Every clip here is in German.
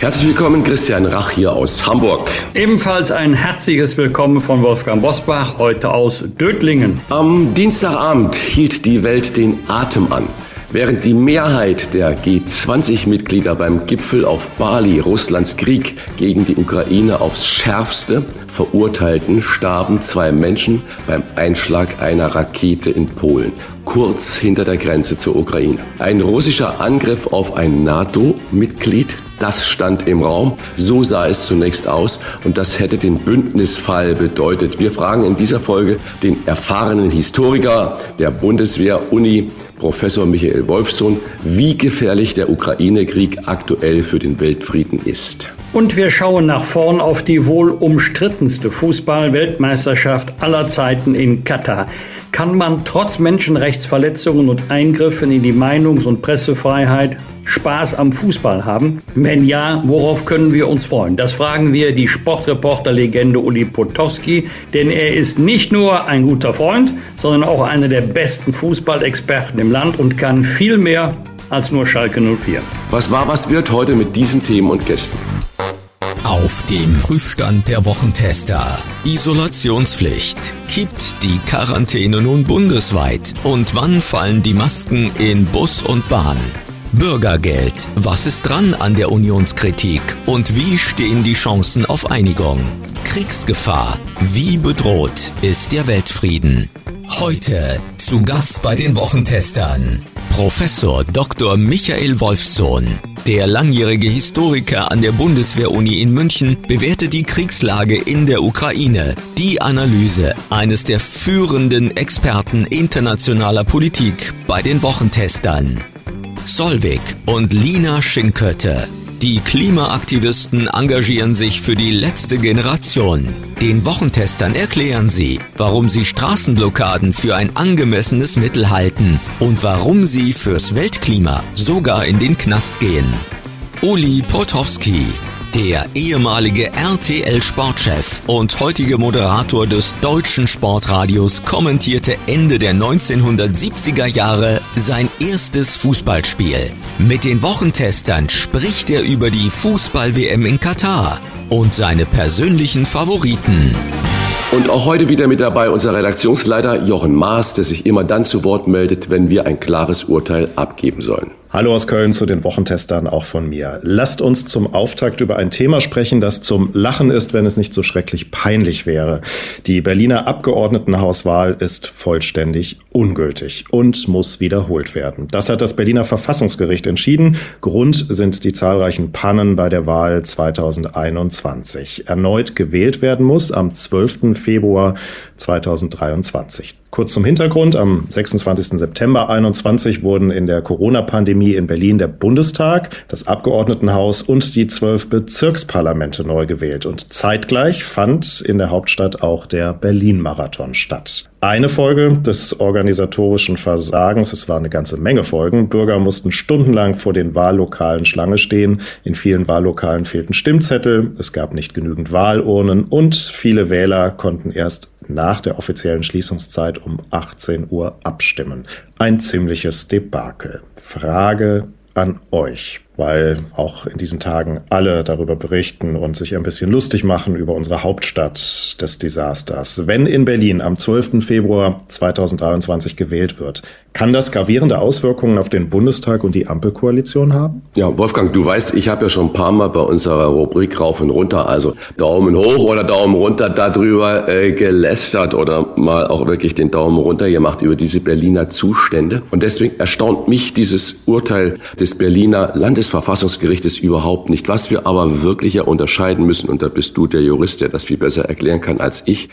Herzlich willkommen, Christian Rach hier aus Hamburg. Ebenfalls ein herzliches Willkommen von Wolfgang Bosbach, heute aus Dötlingen. Am Dienstagabend hielt die Welt den Atem an. Während die Mehrheit der G20-Mitglieder beim Gipfel auf Bali Russlands Krieg gegen die Ukraine aufs schärfste verurteilten, starben zwei Menschen beim Einschlag einer Rakete in Polen, kurz hinter der Grenze zur Ukraine. Ein russischer Angriff auf ein NATO-Mitglied das stand im Raum. So sah es zunächst aus und das hätte den Bündnisfall bedeutet. Wir fragen in dieser Folge den erfahrenen Historiker der Bundeswehr-Uni, Professor Michael Wolfsohn, wie gefährlich der Ukraine-Krieg aktuell für den Weltfrieden ist. Und wir schauen nach vorn auf die wohl umstrittenste Fußball-Weltmeisterschaft aller Zeiten in Katar. Kann man trotz Menschenrechtsverletzungen und Eingriffen in die Meinungs- und Pressefreiheit Spaß am Fußball haben? Wenn ja, worauf können wir uns freuen? Das fragen wir die Sportreporter-Legende Uli Potowski, denn er ist nicht nur ein guter Freund, sondern auch einer der besten Fußballexperten im Land und kann viel mehr als nur Schalke 04. Was war, was wird heute mit diesen Themen und Gästen? Auf dem Prüfstand der Wochentester. Isolationspflicht. Kippt die Quarantäne nun bundesweit? Und wann fallen die Masken in Bus und Bahn? Bürgergeld. Was ist dran an der Unionskritik? Und wie stehen die Chancen auf Einigung? Kriegsgefahr. Wie bedroht ist der Weltfrieden? Heute zu Gast bei den Wochentestern. Professor Dr. Michael Wolfsohn. Der langjährige Historiker an der Bundeswehr-Uni in München bewertet die Kriegslage in der Ukraine. Die Analyse eines der führenden Experten internationaler Politik bei den Wochentestern. Solvik und Lina Schinkötte. Die Klimaaktivisten engagieren sich für die letzte Generation. Den Wochentestern erklären sie, warum sie Straßenblockaden für ein angemessenes Mittel halten und warum sie fürs Weltklima sogar in den Knast gehen. Uli Potowski, der ehemalige RTL-Sportchef und heutige Moderator des deutschen Sportradios kommentierte Ende der 1970er Jahre sein erstes Fußballspiel. Mit den Wochentestern spricht er über die Fußball-WM in Katar und seine persönlichen Favoriten. Und auch heute wieder mit dabei unser Redaktionsleiter Jochen Maas, der sich immer dann zu Wort meldet, wenn wir ein klares Urteil abgeben sollen. Hallo aus Köln zu den Wochentestern auch von mir. Lasst uns zum Auftakt über ein Thema sprechen, das zum Lachen ist, wenn es nicht so schrecklich peinlich wäre. Die Berliner Abgeordnetenhauswahl ist vollständig ungültig und muss wiederholt werden. Das hat das Berliner Verfassungsgericht entschieden. Grund sind die zahlreichen Pannen bei der Wahl 2021. Erneut gewählt werden muss am 12. Februar 2023. Kurz zum Hintergrund. Am 26. September 21 wurden in der Corona-Pandemie in Berlin der Bundestag, das Abgeordnetenhaus und die zwölf Bezirksparlamente neu gewählt. Und zeitgleich fand in der Hauptstadt auch der Berlin-Marathon statt. Eine Folge des organisatorischen Versagens, es war eine ganze Menge Folgen, Bürger mussten stundenlang vor den Wahllokalen Schlange stehen, in vielen Wahllokalen fehlten Stimmzettel, es gab nicht genügend Wahlurnen. Und viele Wähler konnten erst nach der offiziellen Schließungszeit um 18 Uhr abstimmen. Ein ziemliches Debakel. Frage an euch weil auch in diesen Tagen alle darüber berichten und sich ein bisschen lustig machen über unsere Hauptstadt des Desasters. Wenn in Berlin am 12. Februar 2023 gewählt wird, kann das gravierende Auswirkungen auf den Bundestag und die Ampelkoalition haben? Ja, Wolfgang, du weißt, ich habe ja schon ein paar Mal bei unserer Rubrik rauf und runter, also Daumen hoch oder Daumen runter darüber äh, gelästert oder mal auch wirklich den Daumen runter gemacht über diese Berliner Zustände. Und deswegen erstaunt mich dieses Urteil des Berliner Landes Bundesverfassungsgerichtes überhaupt nicht. Was wir aber wirklich ja unterscheiden müssen, und da bist du der Jurist, der das viel besser erklären kann als ich,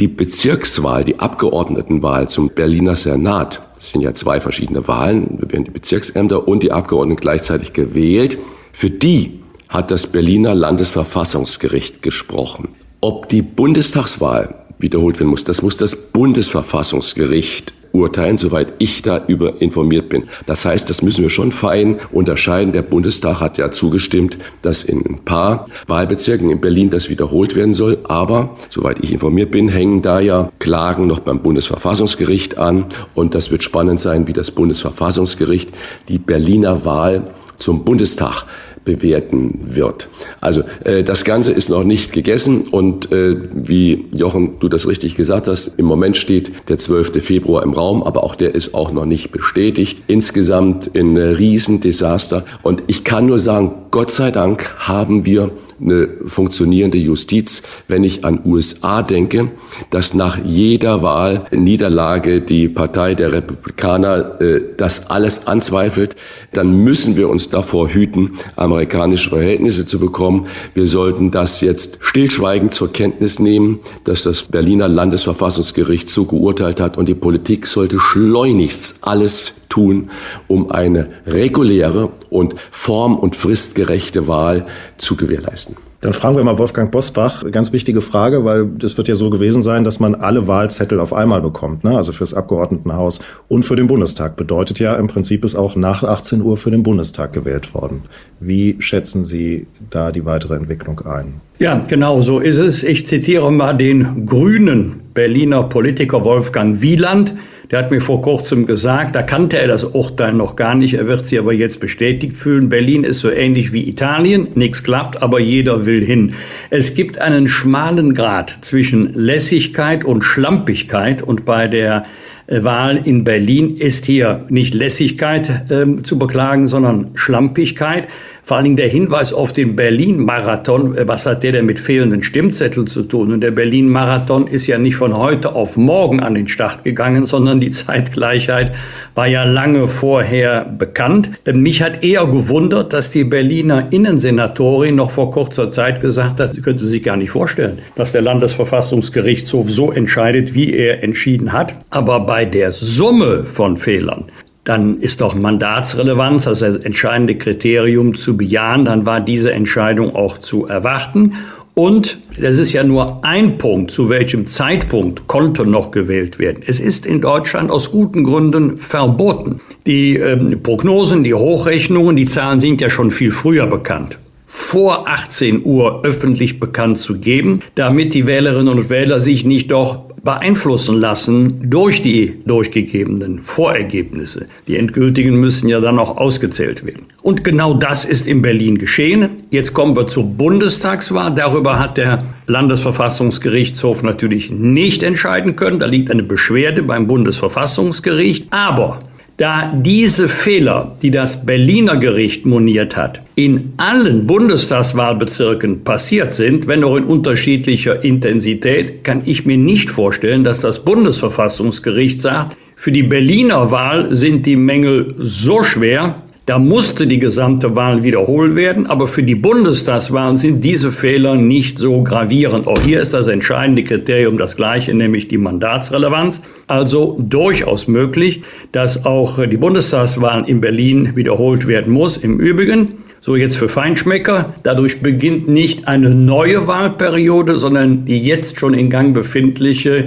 die Bezirkswahl, die Abgeordnetenwahl zum Berliner Senat, das sind ja zwei verschiedene Wahlen, da werden die Bezirksämter und die Abgeordneten gleichzeitig gewählt, für die hat das Berliner Landesverfassungsgericht gesprochen. Ob die Bundestagswahl wiederholt werden muss. Das muss das Bundesverfassungsgericht urteilen, soweit ich darüber informiert bin. Das heißt, das müssen wir schon fein unterscheiden. Der Bundestag hat ja zugestimmt, dass in ein paar Wahlbezirken in Berlin das wiederholt werden soll. Aber, soweit ich informiert bin, hängen da ja Klagen noch beim Bundesverfassungsgericht an. Und das wird spannend sein, wie das Bundesverfassungsgericht die Berliner Wahl zum Bundestag bewerten wird. Also äh, das Ganze ist noch nicht gegessen und äh, wie Jochen, du das richtig gesagt hast, im Moment steht der 12. Februar im Raum, aber auch der ist auch noch nicht bestätigt. Insgesamt ein Riesendesaster und ich kann nur sagen, Gott sei Dank haben wir eine funktionierende Justiz. Wenn ich an USA denke, dass nach jeder Wahl Niederlage die Partei der Republikaner äh, das alles anzweifelt, dann müssen wir uns davor hüten, amerikanische Verhältnisse zu bekommen. Wir sollten das jetzt stillschweigend zur Kenntnis nehmen, dass das Berliner Landesverfassungsgericht so geurteilt hat und die Politik sollte schleunigst alles tun, um eine reguläre und form- und fristgerechte Wahl zu gewährleisten. Dann fragen wir mal Wolfgang Bosbach. Ganz wichtige Frage, weil das wird ja so gewesen sein, dass man alle Wahlzettel auf einmal bekommt, ne? also fürs Abgeordnetenhaus und für den Bundestag. Bedeutet ja im Prinzip ist auch nach 18 Uhr für den Bundestag gewählt worden. Wie schätzen Sie da die weitere Entwicklung ein? Ja, genau so ist es. Ich zitiere mal den grünen Berliner Politiker Wolfgang Wieland. Der hat mir vor kurzem gesagt, da kannte er das Urteil noch gar nicht, er wird sie aber jetzt bestätigt fühlen. Berlin ist so ähnlich wie Italien, nichts klappt, aber jeder will hin. Es gibt einen schmalen Grad zwischen Lässigkeit und Schlampigkeit und bei der äh, Wahl in Berlin ist hier nicht Lässigkeit äh, zu beklagen, sondern Schlampigkeit. Vor allen Dingen der Hinweis auf den Berlin-Marathon, äh, was hat der denn mit fehlenden Stimmzetteln zu tun? Und der Berlin-Marathon ist ja nicht von heute auf morgen an den Start gegangen, sondern die Zeitgleichheit war ja lange vorher bekannt. Äh, mich hat eher gewundert, dass die Berliner Innensenatorin noch vor kurzer Zeit gesagt hat, sie könnte sich gar nicht vorstellen, dass der Landesverfassungsgerichtshof so entscheidet, wie er entschieden hat. Aber bei der Summe von Fehlern, dann ist doch Mandatsrelevanz, also das entscheidende Kriterium zu bejahen, dann war diese Entscheidung auch zu erwarten. Und das ist ja nur ein Punkt, zu welchem Zeitpunkt konnte noch gewählt werden. Es ist in Deutschland aus guten Gründen verboten. Die ähm, Prognosen, die Hochrechnungen, die Zahlen sind ja schon viel früher bekannt vor 18 Uhr öffentlich bekannt zu geben, damit die Wählerinnen und Wähler sich nicht doch beeinflussen lassen durch die durchgegebenen Vorergebnisse. Die endgültigen müssen ja dann auch ausgezählt werden. Und genau das ist in Berlin geschehen. Jetzt kommen wir zur Bundestagswahl. Darüber hat der Landesverfassungsgerichtshof natürlich nicht entscheiden können. Da liegt eine Beschwerde beim Bundesverfassungsgericht. Aber da diese Fehler, die das Berliner Gericht moniert hat, in allen Bundestagswahlbezirken passiert sind, wenn auch in unterschiedlicher Intensität, kann ich mir nicht vorstellen, dass das Bundesverfassungsgericht sagt, für die Berliner Wahl sind die Mängel so schwer, da musste die gesamte Wahl wiederholt werden, aber für die Bundestagswahlen sind diese Fehler nicht so gravierend. Auch hier ist das entscheidende Kriterium das gleiche, nämlich die Mandatsrelevanz. Also durchaus möglich, dass auch die Bundestagswahl in Berlin wiederholt werden muss. Im Übrigen, so jetzt für Feinschmecker, dadurch beginnt nicht eine neue Wahlperiode, sondern die jetzt schon in Gang befindliche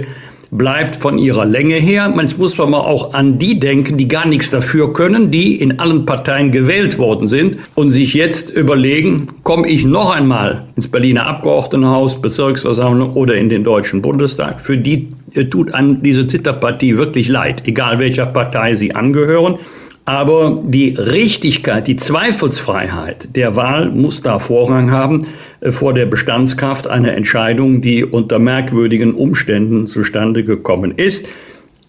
bleibt von ihrer Länge her. Man muss mal auch an die denken, die gar nichts dafür können, die in allen Parteien gewählt worden sind und sich jetzt überlegen, komme ich noch einmal ins Berliner Abgeordnetenhaus, Bezirksversammlung oder in den Deutschen Bundestag. Für die äh, tut an diese Zitterpartie wirklich leid, egal welcher Partei sie angehören. Aber die Richtigkeit, die Zweifelsfreiheit der Wahl muss da Vorrang haben äh, vor der Bestandskraft einer Entscheidung, die unter merkwürdigen Umständen zustande gekommen ist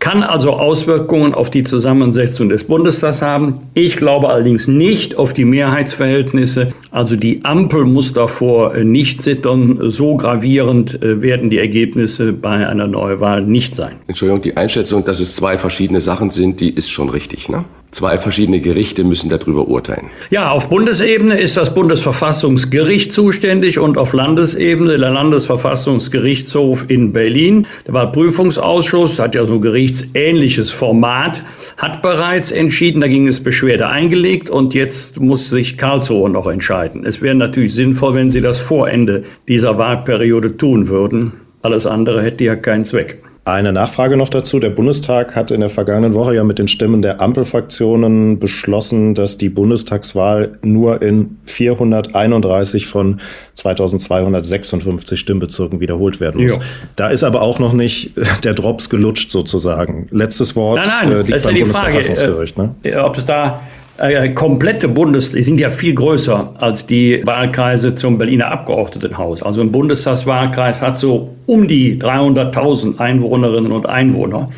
kann also Auswirkungen auf die Zusammensetzung des Bundestags haben. Ich glaube allerdings nicht auf die Mehrheitsverhältnisse. Also die Ampel muss davor äh, nicht zittern. So gravierend äh, werden die Ergebnisse bei einer Neuwahl nicht sein. Entschuldigung, die Einschätzung, dass es zwei verschiedene Sachen sind, die ist schon richtig, ne? Zwei verschiedene Gerichte müssen darüber urteilen. Ja, auf Bundesebene ist das Bundesverfassungsgericht zuständig und auf Landesebene der Landesverfassungsgerichtshof in Berlin. Der Wahlprüfungsausschuss hat ja so ein gerichtsähnliches Format, hat bereits entschieden, da ging es Beschwerde eingelegt und jetzt muss sich Karlsruhe noch entscheiden. Es wäre natürlich sinnvoll, wenn Sie das vor Ende dieser Wahlperiode tun würden. Alles andere hätte ja keinen Zweck. Eine Nachfrage noch dazu. Der Bundestag hat in der vergangenen Woche ja mit den Stimmen der Ampelfraktionen beschlossen, dass die Bundestagswahl nur in 431 von 2256 Stimmbezirken wiederholt werden muss. Jo. Da ist aber auch noch nicht der Drops gelutscht sozusagen. Letztes Wort nein, nein, äh, liegt beim ja Bundesverfassungsgericht. Frage, äh, ne? Ob es da äh, komplette Bundes, die sind ja viel größer als die Wahlkreise zum Berliner Abgeordnetenhaus. Also ein Bundestagswahlkreis hat so um die 300.000 Einwohnerinnen und Einwohner.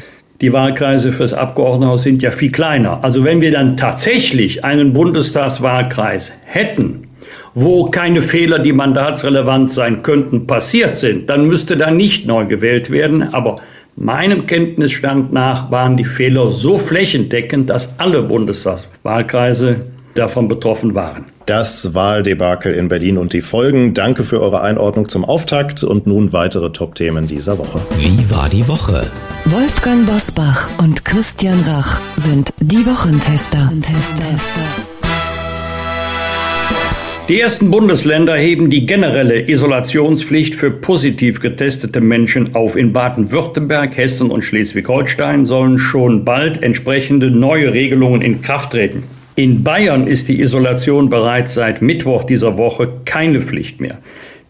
Die Wahlkreise fürs Abgeordnetenhaus sind ja viel kleiner. Also wenn wir dann tatsächlich einen Bundestagswahlkreis hätten, wo keine Fehler, die mandatsrelevant sein könnten, passiert sind, dann müsste da nicht neu gewählt werden. Aber Meinem Kenntnisstand nach waren die Fehler so flächendeckend, dass alle Bundestagswahlkreise davon betroffen waren. Das Wahldebakel in Berlin und die Folgen. Danke für eure Einordnung zum Auftakt und nun weitere Top-Themen dieser Woche. Wie war die Woche? Wolfgang Bosbach und Christian Rach sind die Wochentester. Wochentester. Die ersten Bundesländer heben die generelle Isolationspflicht für positiv getestete Menschen auf. In Baden-Württemberg, Hessen und Schleswig-Holstein sollen schon bald entsprechende neue Regelungen in Kraft treten. In Bayern ist die Isolation bereits seit Mittwoch dieser Woche keine Pflicht mehr.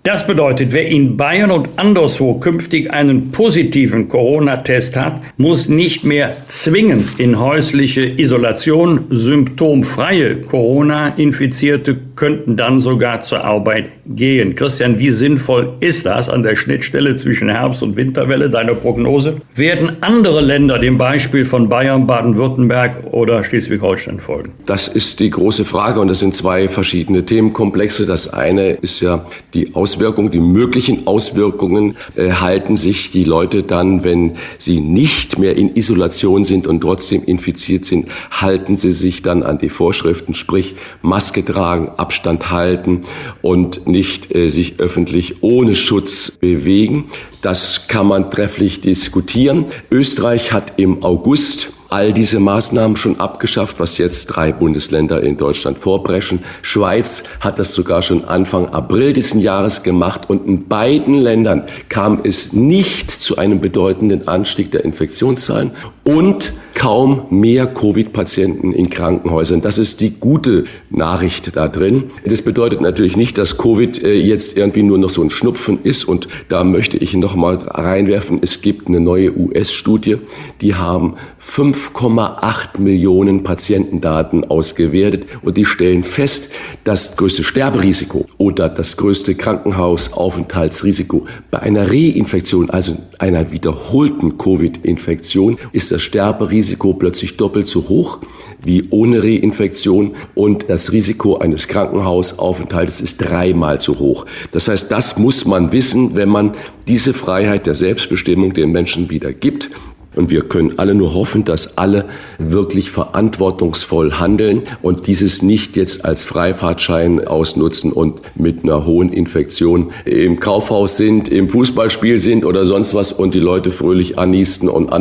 Das bedeutet, wer in Bayern und anderswo künftig einen positiven Corona-Test hat, muss nicht mehr zwingend in häusliche Isolation. Symptomfreie Corona-Infizierte könnten dann sogar zur Arbeit gehen. Christian, wie sinnvoll ist das an der Schnittstelle zwischen Herbst- und Winterwelle, deine Prognose? Werden andere Länder dem Beispiel von Bayern, Baden-Württemberg oder Schleswig-Holstein folgen? Das ist die große Frage und das sind zwei verschiedene Themenkomplexe. Das eine ist ja die Aus Auswirkungen, die möglichen Auswirkungen äh, halten sich die Leute dann, wenn sie nicht mehr in Isolation sind und trotzdem infiziert sind, halten sie sich dann an die Vorschriften, sprich Maske tragen, Abstand halten und nicht äh, sich öffentlich ohne Schutz bewegen. Das kann man trefflich diskutieren. Österreich hat im August all diese Maßnahmen schon abgeschafft, was jetzt drei Bundesländer in Deutschland vorbrechen. Schweiz hat das sogar schon Anfang April diesen Jahres gemacht und in beiden Ländern kam es nicht zu einem bedeutenden Anstieg der Infektionszahlen und kaum mehr Covid-Patienten in Krankenhäusern. Das ist die gute Nachricht da drin. Das bedeutet natürlich nicht, dass Covid äh, jetzt irgendwie nur noch so ein Schnupfen ist. Und da möchte ich noch mal reinwerfen, es gibt eine neue US-Studie, die haben 5,8 Millionen Patientendaten ausgewertet und die stellen fest, das größte Sterberisiko oder das größte Krankenhausaufenthaltsrisiko bei einer Reinfektion, also einer wiederholten Covid-Infektion, ist das Sterberisiko plötzlich doppelt so hoch wie ohne Reinfektion und das Risiko eines Krankenhausaufenthaltes ist dreimal so hoch. Das heißt, das muss man wissen, wenn man diese Freiheit der Selbstbestimmung den Menschen wieder gibt. Und wir können alle nur hoffen, dass alle wirklich verantwortungsvoll handeln und dieses nicht jetzt als Freifahrtschein ausnutzen und mit einer hohen Infektion im Kaufhaus sind, im Fußballspiel sind oder sonst was und die Leute fröhlich anniesten und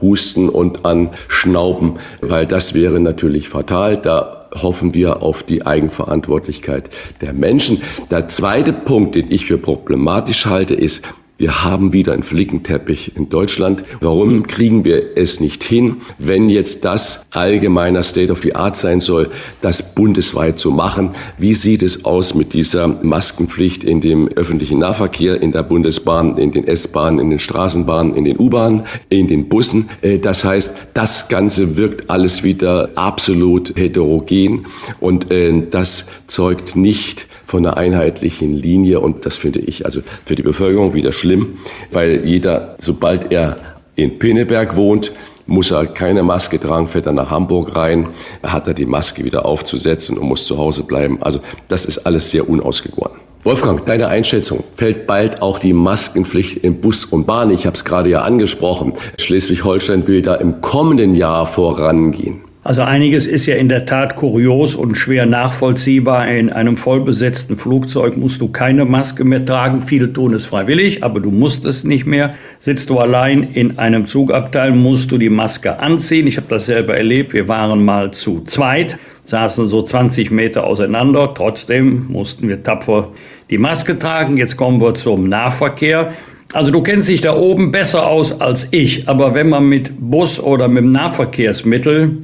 anhusten und anschnauben, weil das wäre natürlich fatal. Da hoffen wir auf die Eigenverantwortlichkeit der Menschen. Der zweite Punkt, den ich für problematisch halte, ist, wir haben wieder einen Flickenteppich in Deutschland. Warum kriegen wir es nicht hin, wenn jetzt das allgemeiner State of the Art sein soll, das bundesweit zu machen? Wie sieht es aus mit dieser Maskenpflicht in dem öffentlichen Nahverkehr, in der Bundesbahn, in den S-Bahnen, in den Straßenbahnen, in den U-Bahnen, in den Bussen? Äh, das heißt, das Ganze wirkt alles wieder absolut heterogen und äh, das zeugt nicht von einer einheitlichen Linie und das finde ich also für die Bevölkerung wieder schlimm, weil jeder, sobald er in Pinneberg wohnt, muss er keine Maske tragen, fährt er nach Hamburg rein, hat er die Maske wieder aufzusetzen und muss zu Hause bleiben. Also das ist alles sehr unausgegoren. Wolfgang, deine Einschätzung. Fällt bald auch die Maskenpflicht im Bus und Bahn? Ich habe es gerade ja angesprochen. Schleswig-Holstein will da im kommenden Jahr vorangehen. Also einiges ist ja in der Tat kurios und schwer nachvollziehbar. In einem vollbesetzten Flugzeug musst du keine Maske mehr tragen. Viele tun es freiwillig, aber du musst es nicht mehr. Sitzt du allein in einem Zugabteil, musst du die Maske anziehen. Ich habe das selber erlebt. Wir waren mal zu zweit, saßen so 20 Meter auseinander. Trotzdem mussten wir tapfer die Maske tragen. Jetzt kommen wir zum Nahverkehr. Also du kennst dich da oben besser aus als ich, aber wenn man mit Bus oder mit dem Nahverkehrsmittel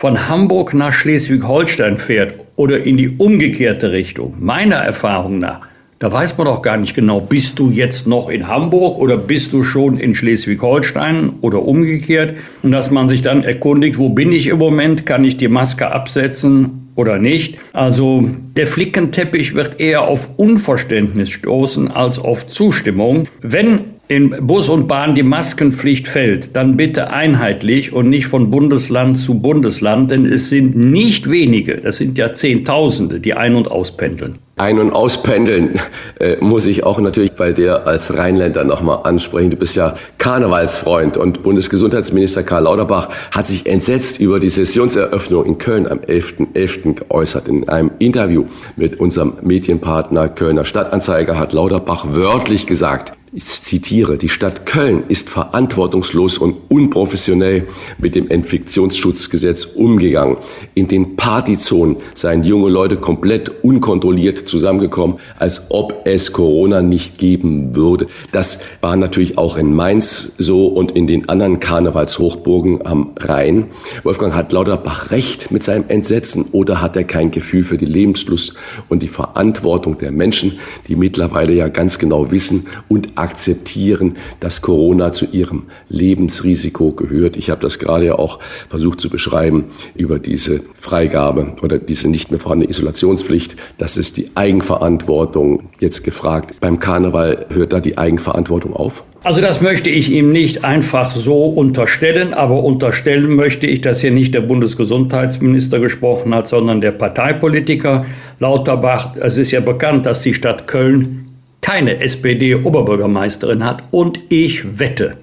von Hamburg nach Schleswig-Holstein fährt oder in die umgekehrte Richtung, meiner Erfahrung nach, da weiß man doch gar nicht genau, bist du jetzt noch in Hamburg oder bist du schon in Schleswig-Holstein oder umgekehrt. Und dass man sich dann erkundigt, wo bin ich im Moment, kann ich die Maske absetzen oder nicht. Also der Flickenteppich wird eher auf Unverständnis stoßen als auf Zustimmung. Wenn in Bus und Bahn die Maskenpflicht fällt, dann bitte einheitlich und nicht von Bundesland zu Bundesland, denn es sind nicht wenige, das sind ja Zehntausende, die ein- und auspendeln. Ein- und Auspendeln äh, muss ich auch natürlich bei dir als Rheinländer nochmal ansprechen. Du bist ja Karnevalsfreund und Bundesgesundheitsminister Karl Lauterbach hat sich entsetzt über die Sessionseröffnung in Köln am 11.11. .11. geäußert. In einem Interview mit unserem Medienpartner Kölner Stadtanzeiger hat Lauterbach wörtlich gesagt, ich zitiere, die Stadt Köln ist verantwortungslos und unprofessionell mit dem Infektionsschutzgesetz umgegangen. In den Partyzonen seien junge Leute komplett unkontrolliert zusammengekommen, als ob es Corona nicht geben würde. Das war natürlich auch in Mainz so und in den anderen Karnevalshochburgen am Rhein. Wolfgang hat Lauterbach recht mit seinem Entsetzen oder hat er kein Gefühl für die Lebenslust und die Verantwortung der Menschen, die mittlerweile ja ganz genau wissen und akzeptieren, dass Corona zu ihrem Lebensrisiko gehört. Ich habe das gerade ja auch versucht zu beschreiben über diese Freigabe oder diese nicht mehr vorhandene Isolationspflicht. Das ist die Eigenverantwortung. Jetzt gefragt, beim Karneval hört da die Eigenverantwortung auf? Also das möchte ich ihm nicht einfach so unterstellen, aber unterstellen möchte ich, dass hier nicht der Bundesgesundheitsminister gesprochen hat, sondern der Parteipolitiker Lauterbach. Es ist ja bekannt, dass die Stadt Köln keine SPD-Oberbürgermeisterin hat und ich wette,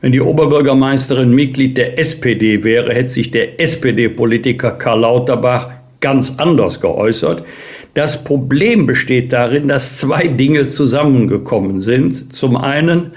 wenn die Oberbürgermeisterin Mitglied der SPD wäre, hätte sich der SPD-Politiker Karl Lauterbach ganz anders geäußert. Das Problem besteht darin, dass zwei Dinge zusammengekommen sind. Zum einen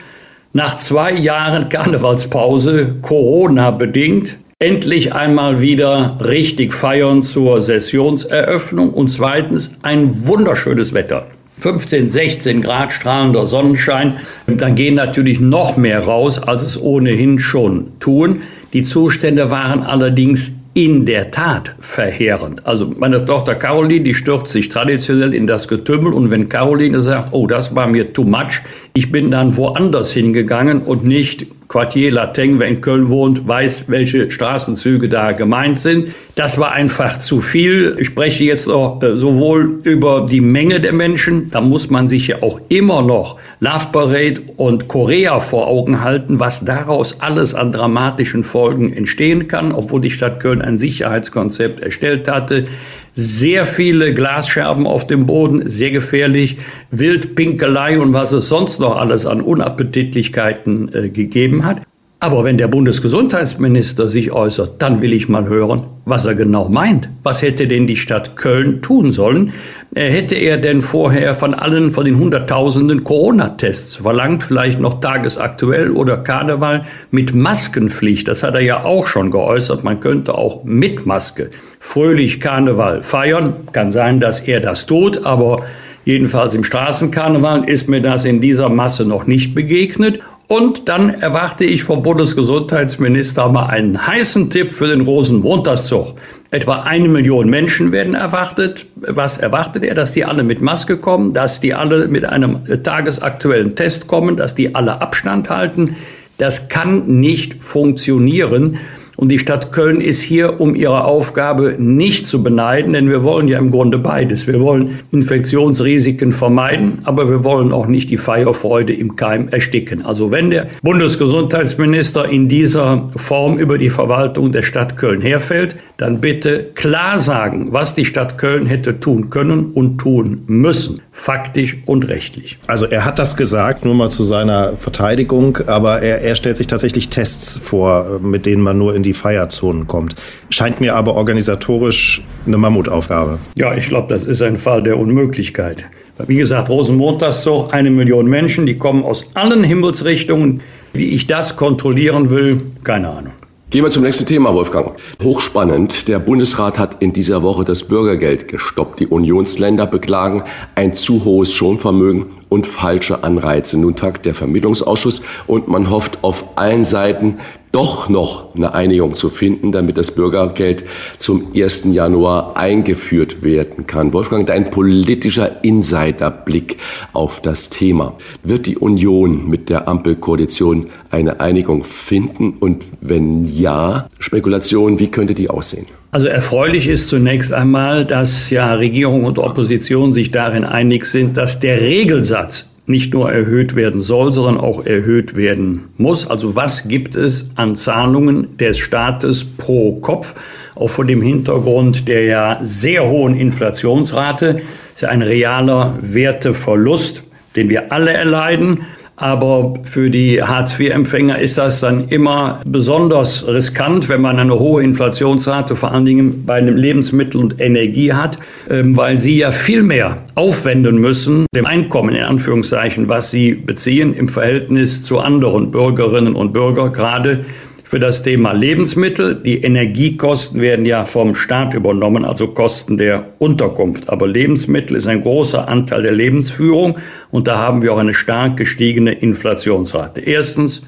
nach zwei Jahren Karnevalspause, Corona bedingt, endlich einmal wieder richtig feiern zur Sessionseröffnung und zweitens ein wunderschönes Wetter. 15, 16 Grad strahlender Sonnenschein, dann gehen natürlich noch mehr raus, als es ohnehin schon tun. Die Zustände waren allerdings in der Tat verheerend. Also meine Tochter Caroline, die stürzt sich traditionell in das Getümmel und wenn Caroline sagt, oh, das war mir too much, ich bin dann woanders hingegangen und nicht Quartier Lateng, wer in Köln wohnt, weiß, welche Straßenzüge da gemeint sind. Das war einfach zu viel. Ich spreche jetzt noch äh, sowohl über die Menge der Menschen, da muss man sich ja auch immer noch Love Parade und Korea vor Augen halten, was daraus alles an dramatischen Folgen entstehen kann, obwohl die Stadt Köln ein Sicherheitskonzept erstellt hatte sehr viele Glasscherben auf dem Boden, sehr gefährlich, Wildpinkelei und was es sonst noch alles an Unappetitlichkeiten äh, gegeben hat. Aber wenn der Bundesgesundheitsminister sich äußert, dann will ich mal hören, was er genau meint. Was hätte denn die Stadt Köln tun sollen? Äh, hätte er denn vorher von allen, von den Hunderttausenden Corona-Tests verlangt, vielleicht noch tagesaktuell oder Karneval mit Maskenpflicht? Das hat er ja auch schon geäußert. Man könnte auch mit Maske fröhlich Karneval feiern. Kann sein, dass er das tut, aber jedenfalls im Straßenkarneval ist mir das in dieser Masse noch nicht begegnet. Und dann erwarte ich vom Bundesgesundheitsminister mal einen heißen Tipp für den Rosenmontagszug. Etwa eine Million Menschen werden erwartet. Was erwartet er? Dass die alle mit Maske kommen, dass die alle mit einem tagesaktuellen Test kommen, dass die alle Abstand halten. Das kann nicht funktionieren. Und die Stadt Köln ist hier, um ihre Aufgabe nicht zu beneiden, denn wir wollen ja im Grunde beides. Wir wollen Infektionsrisiken vermeiden, aber wir wollen auch nicht die Feierfreude im Keim ersticken. Also wenn der Bundesgesundheitsminister in dieser Form über die Verwaltung der Stadt Köln herfällt, dann bitte klar sagen, was die Stadt Köln hätte tun können und tun müssen, faktisch und rechtlich. Also er hat das gesagt, nur mal zu seiner Verteidigung, aber er, er stellt sich tatsächlich Tests vor, mit denen man nur in die Feierzonen kommt. Scheint mir aber organisatorisch eine Mammutaufgabe. Ja, ich glaube, das ist ein Fall der Unmöglichkeit. Wie gesagt, Rosenmontagszug, eine Million Menschen, die kommen aus allen Himmelsrichtungen. Wie ich das kontrollieren will, keine Ahnung. Gehen wir zum nächsten Thema, Wolfgang. Hochspannend. Der Bundesrat hat in dieser Woche das Bürgergeld gestoppt. Die Unionsländer beklagen ein zu hohes Schonvermögen und falsche Anreize. Nun tagt der Vermittlungsausschuss und man hofft auf allen Seiten doch noch eine Einigung zu finden, damit das Bürgergeld zum 1. Januar eingeführt werden kann. Wolfgang, dein politischer Insiderblick auf das Thema. Wird die Union mit der Ampelkoalition eine Einigung finden? Und wenn ja, Spekulation, wie könnte die aussehen? Also erfreulich ist zunächst einmal, dass ja Regierung und Opposition sich darin einig sind, dass der Regelsatz nicht nur erhöht werden soll, sondern auch erhöht werden muss. Also was gibt es an Zahlungen des Staates pro Kopf, auch vor dem Hintergrund der ja sehr hohen Inflationsrate, ist ja ein realer Werteverlust, den wir alle erleiden. Aber für die Hartz-IV-Empfänger ist das dann immer besonders riskant, wenn man eine hohe Inflationsrate, vor allen Dingen bei einem Lebensmittel und Energie hat, ähm, weil sie ja viel mehr aufwenden müssen, dem Einkommen in Anführungszeichen, was sie beziehen im Verhältnis zu anderen Bürgerinnen und Bürgern, gerade für das Thema Lebensmittel. Die Energiekosten werden ja vom Staat übernommen, also Kosten der Unterkunft. Aber Lebensmittel ist ein großer Anteil der Lebensführung und da haben wir auch eine stark gestiegene Inflationsrate. Erstens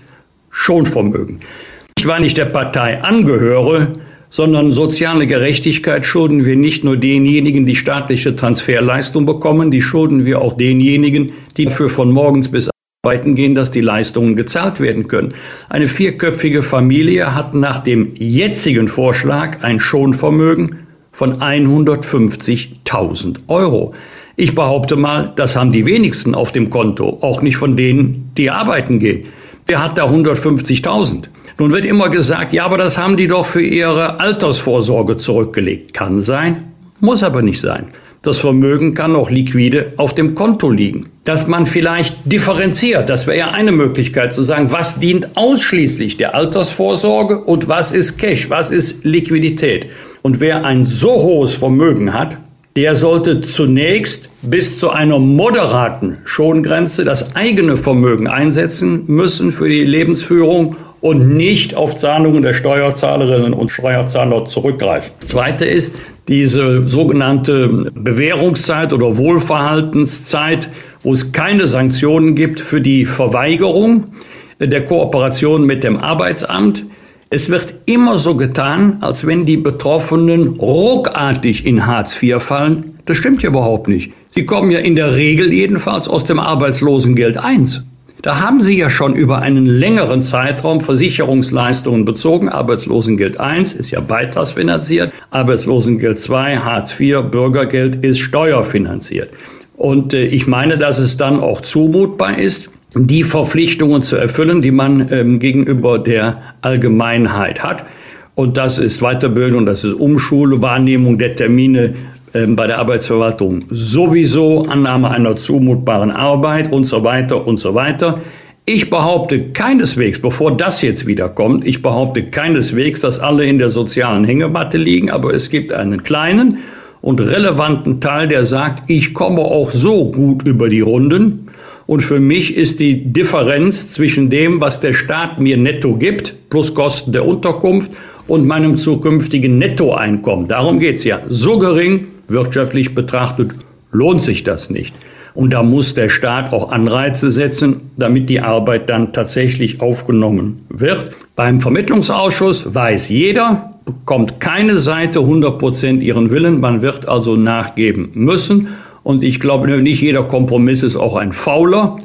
Schonvermögen. Nicht, weil ich der Partei angehöre, sondern soziale Gerechtigkeit schulden wir nicht nur denjenigen, die staatliche Transferleistung bekommen, die schulden wir auch denjenigen, die dafür von morgens bis gehen, dass die Leistungen gezahlt werden können. Eine vierköpfige Familie hat nach dem jetzigen Vorschlag ein Schonvermögen von 150.000 Euro. Ich behaupte mal, das haben die wenigsten auf dem Konto, auch nicht von denen, die arbeiten gehen. Wer hat da 150.000? Nun wird immer gesagt, ja, aber das haben die doch für ihre Altersvorsorge zurückgelegt. Kann sein, muss aber nicht sein. Das Vermögen kann auch liquide auf dem Konto liegen. Dass man vielleicht differenziert, das wäre ja eine Möglichkeit zu sagen, was dient ausschließlich der Altersvorsorge und was ist Cash, was ist Liquidität. Und wer ein so hohes Vermögen hat, der sollte zunächst bis zu einer moderaten Schongrenze das eigene Vermögen einsetzen müssen für die Lebensführung und nicht auf Zahlungen der Steuerzahlerinnen und Steuerzahler zurückgreifen. Das Zweite ist, diese sogenannte Bewährungszeit oder Wohlverhaltenszeit, wo es keine Sanktionen gibt für die Verweigerung der Kooperation mit dem Arbeitsamt. Es wird immer so getan, als wenn die Betroffenen ruckartig in Hartz IV fallen. Das stimmt ja überhaupt nicht. Sie kommen ja in der Regel jedenfalls aus dem Arbeitslosengeld I. Da haben Sie ja schon über einen längeren Zeitraum Versicherungsleistungen bezogen. Arbeitslosengeld I ist ja beitragsfinanziert, Arbeitslosengeld II, Hartz IV, Bürgergeld ist steuerfinanziert. Und äh, ich meine, dass es dann auch zumutbar ist, die Verpflichtungen zu erfüllen, die man ähm, gegenüber der Allgemeinheit hat. Und das ist Weiterbildung, das ist Umschule, Wahrnehmung der Termine bei der Arbeitsverwaltung sowieso, Annahme einer zumutbaren Arbeit und so weiter und so weiter. Ich behaupte keineswegs, bevor das jetzt wieder kommt, ich behaupte keineswegs, dass alle in der sozialen Hängematte liegen, aber es gibt einen kleinen und relevanten Teil, der sagt, ich komme auch so gut über die Runden. Und für mich ist die Differenz zwischen dem, was der Staat mir netto gibt, plus Kosten der Unterkunft, und meinem zukünftigen Nettoeinkommen, darum geht es ja, so gering, wirtschaftlich betrachtet lohnt sich das nicht. Und da muss der Staat auch Anreize setzen, damit die Arbeit dann tatsächlich aufgenommen wird. Beim Vermittlungsausschuss weiß jeder, bekommt keine Seite 100 Prozent ihren Willen. Man wird also nachgeben müssen. Und ich glaube, nicht jeder Kompromiss ist auch ein fauler.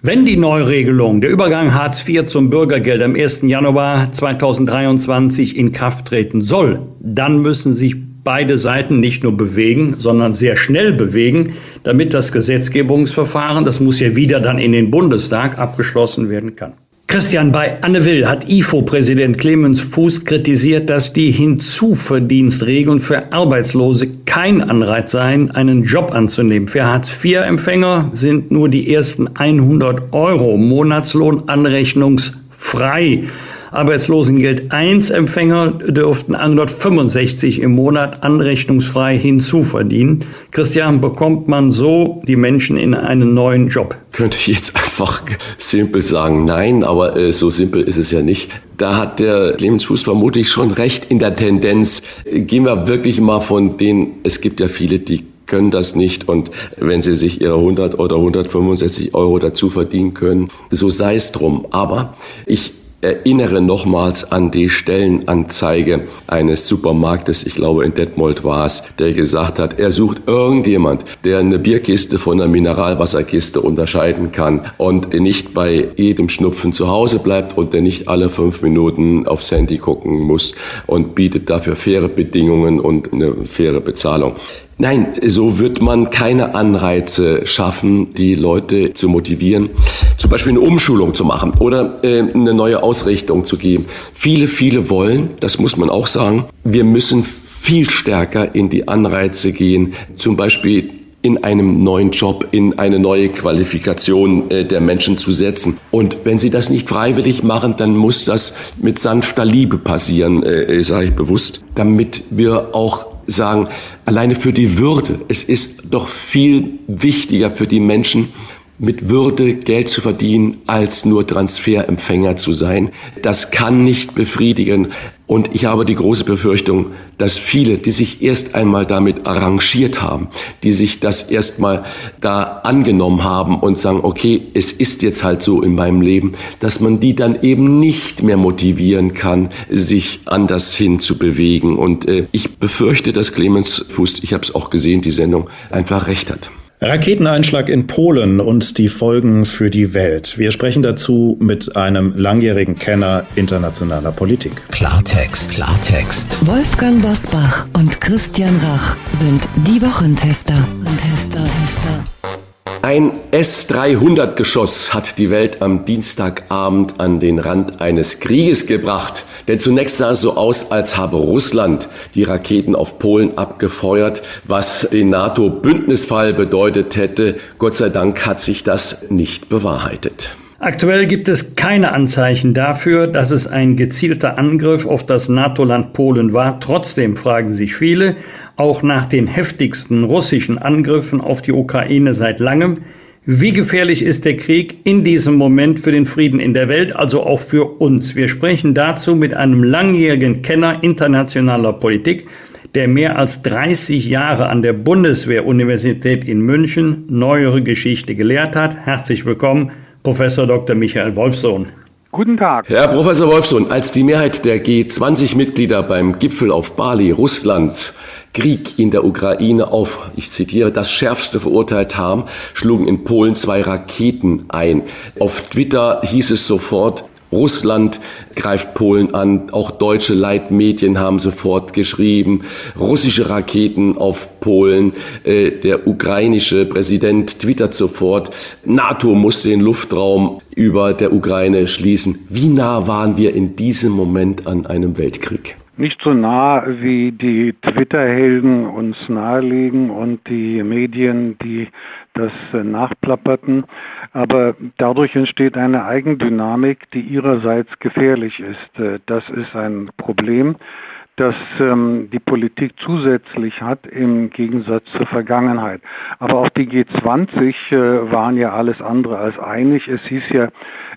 Wenn die Neuregelung, der Übergang Hartz IV zum Bürgergeld am 1. Januar 2023 in Kraft treten soll, dann müssen sich beide Seiten nicht nur bewegen, sondern sehr schnell bewegen, damit das Gesetzgebungsverfahren, das muss ja wieder dann in den Bundestag abgeschlossen werden kann. Christian, bei Anne Will hat IFO-Präsident Clemens Fuß kritisiert, dass die Hinzuverdienstregeln für Arbeitslose kein Anreiz seien, einen Job anzunehmen. Für Hartz-IV-Empfänger sind nur die ersten 100 Euro Monatslohn anrechnungsfrei. Arbeitslosengeld 1 Empfänger dürften 165 im Monat anrechnungsfrei hinzuverdienen. Christian, bekommt man so die Menschen in einen neuen Job? Könnte ich jetzt einfach simpel sagen, nein, aber äh, so simpel ist es ja nicht. Da hat der Clemens Fuß vermutlich schon recht in der Tendenz. Gehen wir wirklich mal von denen, es gibt ja viele, die können das nicht und wenn sie sich ihre 100 oder 165 Euro dazu verdienen können, so sei es drum. Aber ich erinnere nochmals an die Stellenanzeige eines Supermarktes, ich glaube in Detmold war es, der gesagt hat, er sucht irgendjemand, der eine Bierkiste von einer Mineralwasserkiste unterscheiden kann und nicht bei jedem Schnupfen zu Hause bleibt und der nicht alle fünf Minuten aufs Handy gucken muss und bietet dafür faire Bedingungen und eine faire Bezahlung. Nein, so wird man keine Anreize schaffen, die Leute zu motivieren, zum Beispiel eine Umschulung zu machen oder äh, eine neue Ausrichtung zu geben. Viele, viele wollen, das muss man auch sagen, wir müssen viel stärker in die Anreize gehen, zum Beispiel in einem neuen Job, in eine neue Qualifikation äh, der Menschen zu setzen. Und wenn sie das nicht freiwillig machen, dann muss das mit sanfter Liebe passieren, äh, sage ich bewusst, damit wir auch sagen, alleine für die Würde. Es ist doch viel wichtiger für die Menschen, mit Würde Geld zu verdienen, als nur Transferempfänger zu sein. Das kann nicht befriedigen. Und ich habe die große Befürchtung, dass viele, die sich erst einmal damit arrangiert haben, die sich das erstmal da angenommen haben und sagen, okay, es ist jetzt halt so in meinem Leben, dass man die dann eben nicht mehr motivieren kann, sich anders hin zu bewegen. Und äh, ich befürchte, dass Clemens Fuß, ich habe es auch gesehen, die Sendung, einfach recht hat. Raketeneinschlag in Polen und die Folgen für die Welt. Wir sprechen dazu mit einem langjährigen Kenner internationaler Politik. Klartext, Klartext. Wolfgang Bosbach und Christian Rach sind die Wochentester. Tester, Tester. Ein S-300-Geschoss hat die Welt am Dienstagabend an den Rand eines Krieges gebracht. Denn zunächst sah es so aus, als habe Russland die Raketen auf Polen abgefeuert, was den NATO-Bündnisfall bedeutet hätte. Gott sei Dank hat sich das nicht bewahrheitet. Aktuell gibt es keine Anzeichen dafür, dass es ein gezielter Angriff auf das NATO-Land Polen war. Trotzdem fragen sich viele, auch nach den heftigsten russischen Angriffen auf die Ukraine seit langem, wie gefährlich ist der Krieg in diesem Moment für den Frieden in der Welt, also auch für uns? Wir sprechen dazu mit einem langjährigen Kenner internationaler Politik, der mehr als 30 Jahre an der Bundeswehruniversität in München neuere Geschichte gelehrt hat. Herzlich willkommen, Professor Dr. Michael Wolfsohn. Guten Tag. Herr Professor Wolfsohn, als die Mehrheit der G20-Mitglieder beim Gipfel auf Bali Russlands Krieg in der Ukraine auf, ich zitiere, das Schärfste verurteilt haben, schlugen in Polen zwei Raketen ein. Auf Twitter hieß es sofort, Russland greift Polen an, auch deutsche Leitmedien haben sofort geschrieben, russische Raketen auf Polen, äh, der ukrainische Präsident twittert sofort, NATO muss den Luftraum über der Ukraine schließen. Wie nah waren wir in diesem Moment an einem Weltkrieg? Nicht so nah, wie die Twitter-Helden uns nahelegen und die Medien, die das äh, nachplapperten. Aber dadurch entsteht eine Eigendynamik, die ihrerseits gefährlich ist. Äh, das ist ein Problem das ähm, die Politik zusätzlich hat im Gegensatz zur Vergangenheit. Aber auch die G20 äh, waren ja alles andere als einig. Es hieß ja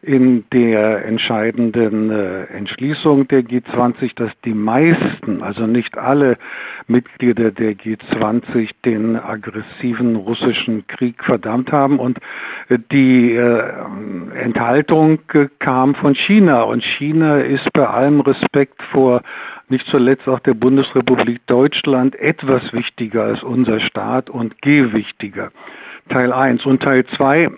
in der entscheidenden äh, Entschließung der G20, dass die meisten, also nicht alle Mitglieder der G20 den aggressiven russischen Krieg verdammt haben. Und die äh, Enthaltung äh, kam von China. Und China ist bei allem Respekt vor nicht zuletzt auch der Bundesrepublik Deutschland etwas wichtiger als unser Staat und gewichtiger. Teil 1 und Teil 2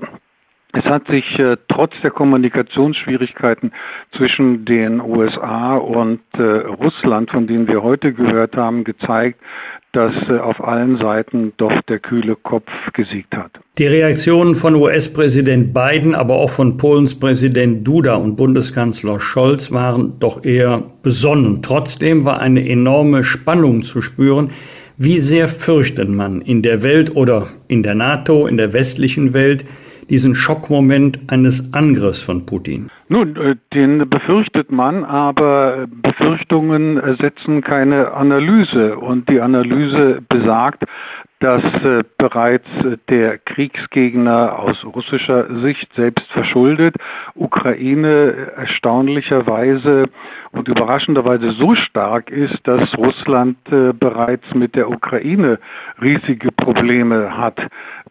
es hat sich äh, trotz der Kommunikationsschwierigkeiten zwischen den USA und äh, Russland, von denen wir heute gehört haben, gezeigt, dass äh, auf allen Seiten doch der kühle Kopf gesiegt hat. Die Reaktionen von US-Präsident Biden, aber auch von Polens Präsident Duda und Bundeskanzler Scholz waren doch eher besonnen. Trotzdem war eine enorme Spannung zu spüren. Wie sehr fürchtet man in der Welt oder in der NATO, in der westlichen Welt, diesen Schockmoment eines Angriffs von Putin? Nun, äh, den befürchtet man, aber Befürchtungen ersetzen keine Analyse. Und die Analyse besagt, dass äh, bereits der Kriegsgegner aus russischer Sicht selbst verschuldet, Ukraine erstaunlicherweise und überraschenderweise so stark ist, dass Russland äh, bereits mit der Ukraine riesige Probleme hat.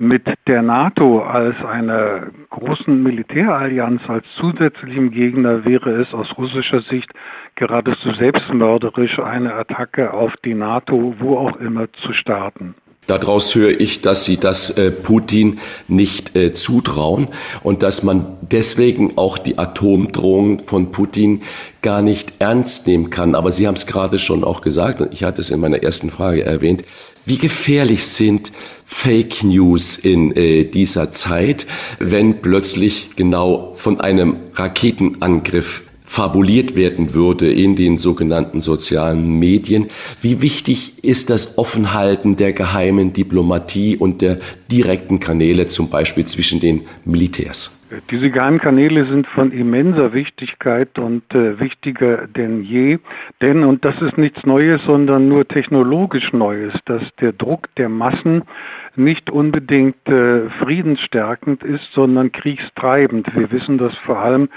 Mit der NATO als einer großen Militärallianz, als zusätzlichem Gegner wäre es aus russischer Sicht geradezu selbstmörderisch, eine Attacke auf die NATO, wo auch immer, zu starten. Daraus höre ich, dass sie das äh, Putin nicht äh, zutrauen und dass man deswegen auch die Atomdrohung von Putin gar nicht ernst nehmen kann. Aber Sie haben es gerade schon auch gesagt und ich hatte es in meiner ersten Frage erwähnt. Wie gefährlich sind Fake News in äh, dieser Zeit, wenn plötzlich genau von einem Raketenangriff fabuliert werden würde in den sogenannten sozialen Medien. Wie wichtig ist das Offenhalten der geheimen Diplomatie und der direkten Kanäle, zum Beispiel zwischen den Militärs? Diese geheimen Kanäle sind von immenser Wichtigkeit und äh, wichtiger denn je. Denn, und das ist nichts Neues, sondern nur technologisch Neues, dass der Druck der Massen nicht unbedingt äh, friedensstärkend ist, sondern kriegstreibend. Wir wissen das vor allem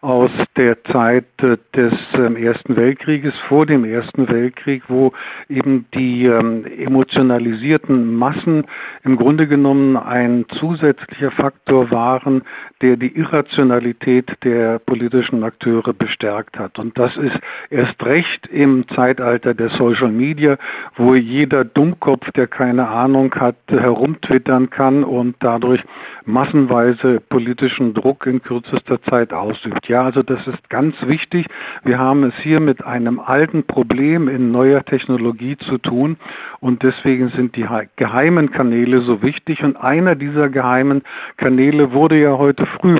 aus der Zeit äh, des ähm, Ersten Weltkrieges, vor dem Ersten Weltkrieg, wo eben die ähm, emotionalisierten Massen im Grunde genommen ein zusätzlicher Faktor waren, der die Irrationalität der politischen Akteure bestärkt hat. Und das ist erst recht im Zeitalter der Social Media, wo jeder Dummkopf, der keine Ahnung hat, herumtwittern kann und dadurch massenweise politischen Druck in kürzester Zeit ausübt. Ja, also das ist ganz wichtig. Wir haben es hier mit einem alten Problem in neuer Technologie zu tun und deswegen sind die geheimen Kanäle so wichtig und einer dieser geheimen Kanäle wurde ja heute früh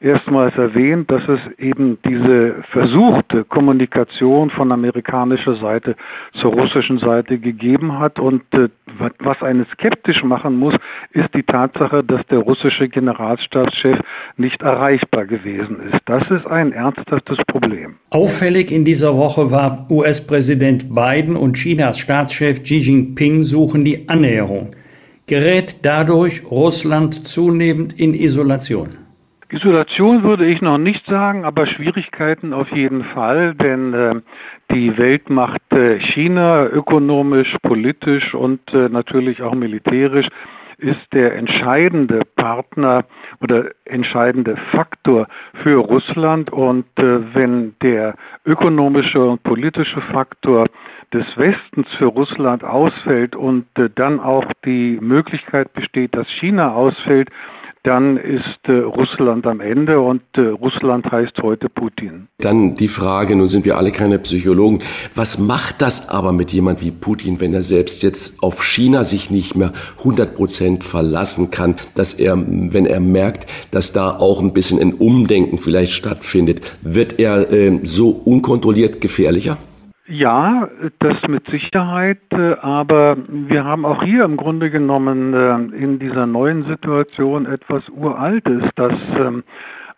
erstmals erwähnt, dass es eben diese versuchte Kommunikation von amerikanischer Seite zur russischen Seite gegeben hat. Und äh, was einen skeptisch machen muss, ist die Tatsache, dass der russische Generalstabschef nicht erreichbar gewesen ist. Das ist ein ernsthaftes Problem. Auffällig in dieser Woche war US-Präsident Biden und Chinas Staatschef Xi Jinping suchen die Annäherung. Gerät dadurch Russland zunehmend in Isolation? Isolation würde ich noch nicht sagen, aber Schwierigkeiten auf jeden Fall, denn äh, die Weltmacht äh, China ökonomisch, politisch und äh, natürlich auch militärisch ist der entscheidende Partner oder entscheidende Faktor für Russland. Und äh, wenn der ökonomische und politische Faktor des Westens für Russland ausfällt und äh, dann auch die Möglichkeit besteht, dass China ausfällt, dann ist äh, Russland am Ende und äh, Russland heißt heute Putin. Dann die Frage, nun sind wir alle keine Psychologen, was macht das aber mit jemand wie Putin, wenn er selbst jetzt auf China sich nicht mehr 100 Prozent verlassen kann, dass er, wenn er merkt, dass da auch ein bisschen ein Umdenken vielleicht stattfindet, wird er äh, so unkontrolliert gefährlicher? Ja, das mit Sicherheit, äh, aber wir haben auch hier im Grunde genommen äh, in dieser neuen Situation etwas Uraltes, das ähm,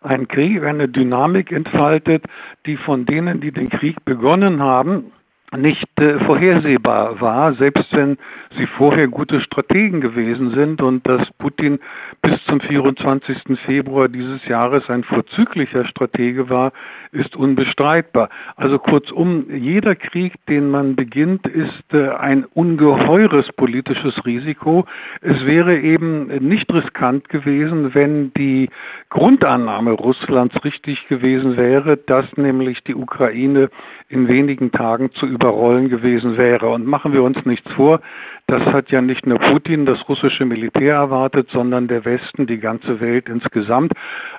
ein Krieg eine Dynamik entfaltet, die von denen, die den Krieg begonnen haben, nicht äh, vorhersehbar war, selbst wenn sie vorher gute Strategen gewesen sind und dass Putin bis zum 24. Februar dieses Jahres ein vorzüglicher Stratege war, ist unbestreitbar. Also kurzum, jeder Krieg, den man beginnt, ist äh, ein ungeheures politisches Risiko. Es wäre eben nicht riskant gewesen, wenn die Grundannahme Russlands richtig gewesen wäre, dass nämlich die Ukraine in wenigen Tagen zu überrollen gewesen wäre. Und machen wir uns nichts vor, das hat ja nicht nur Putin, das russische Militär erwartet, sondern der Westen, die ganze Welt insgesamt.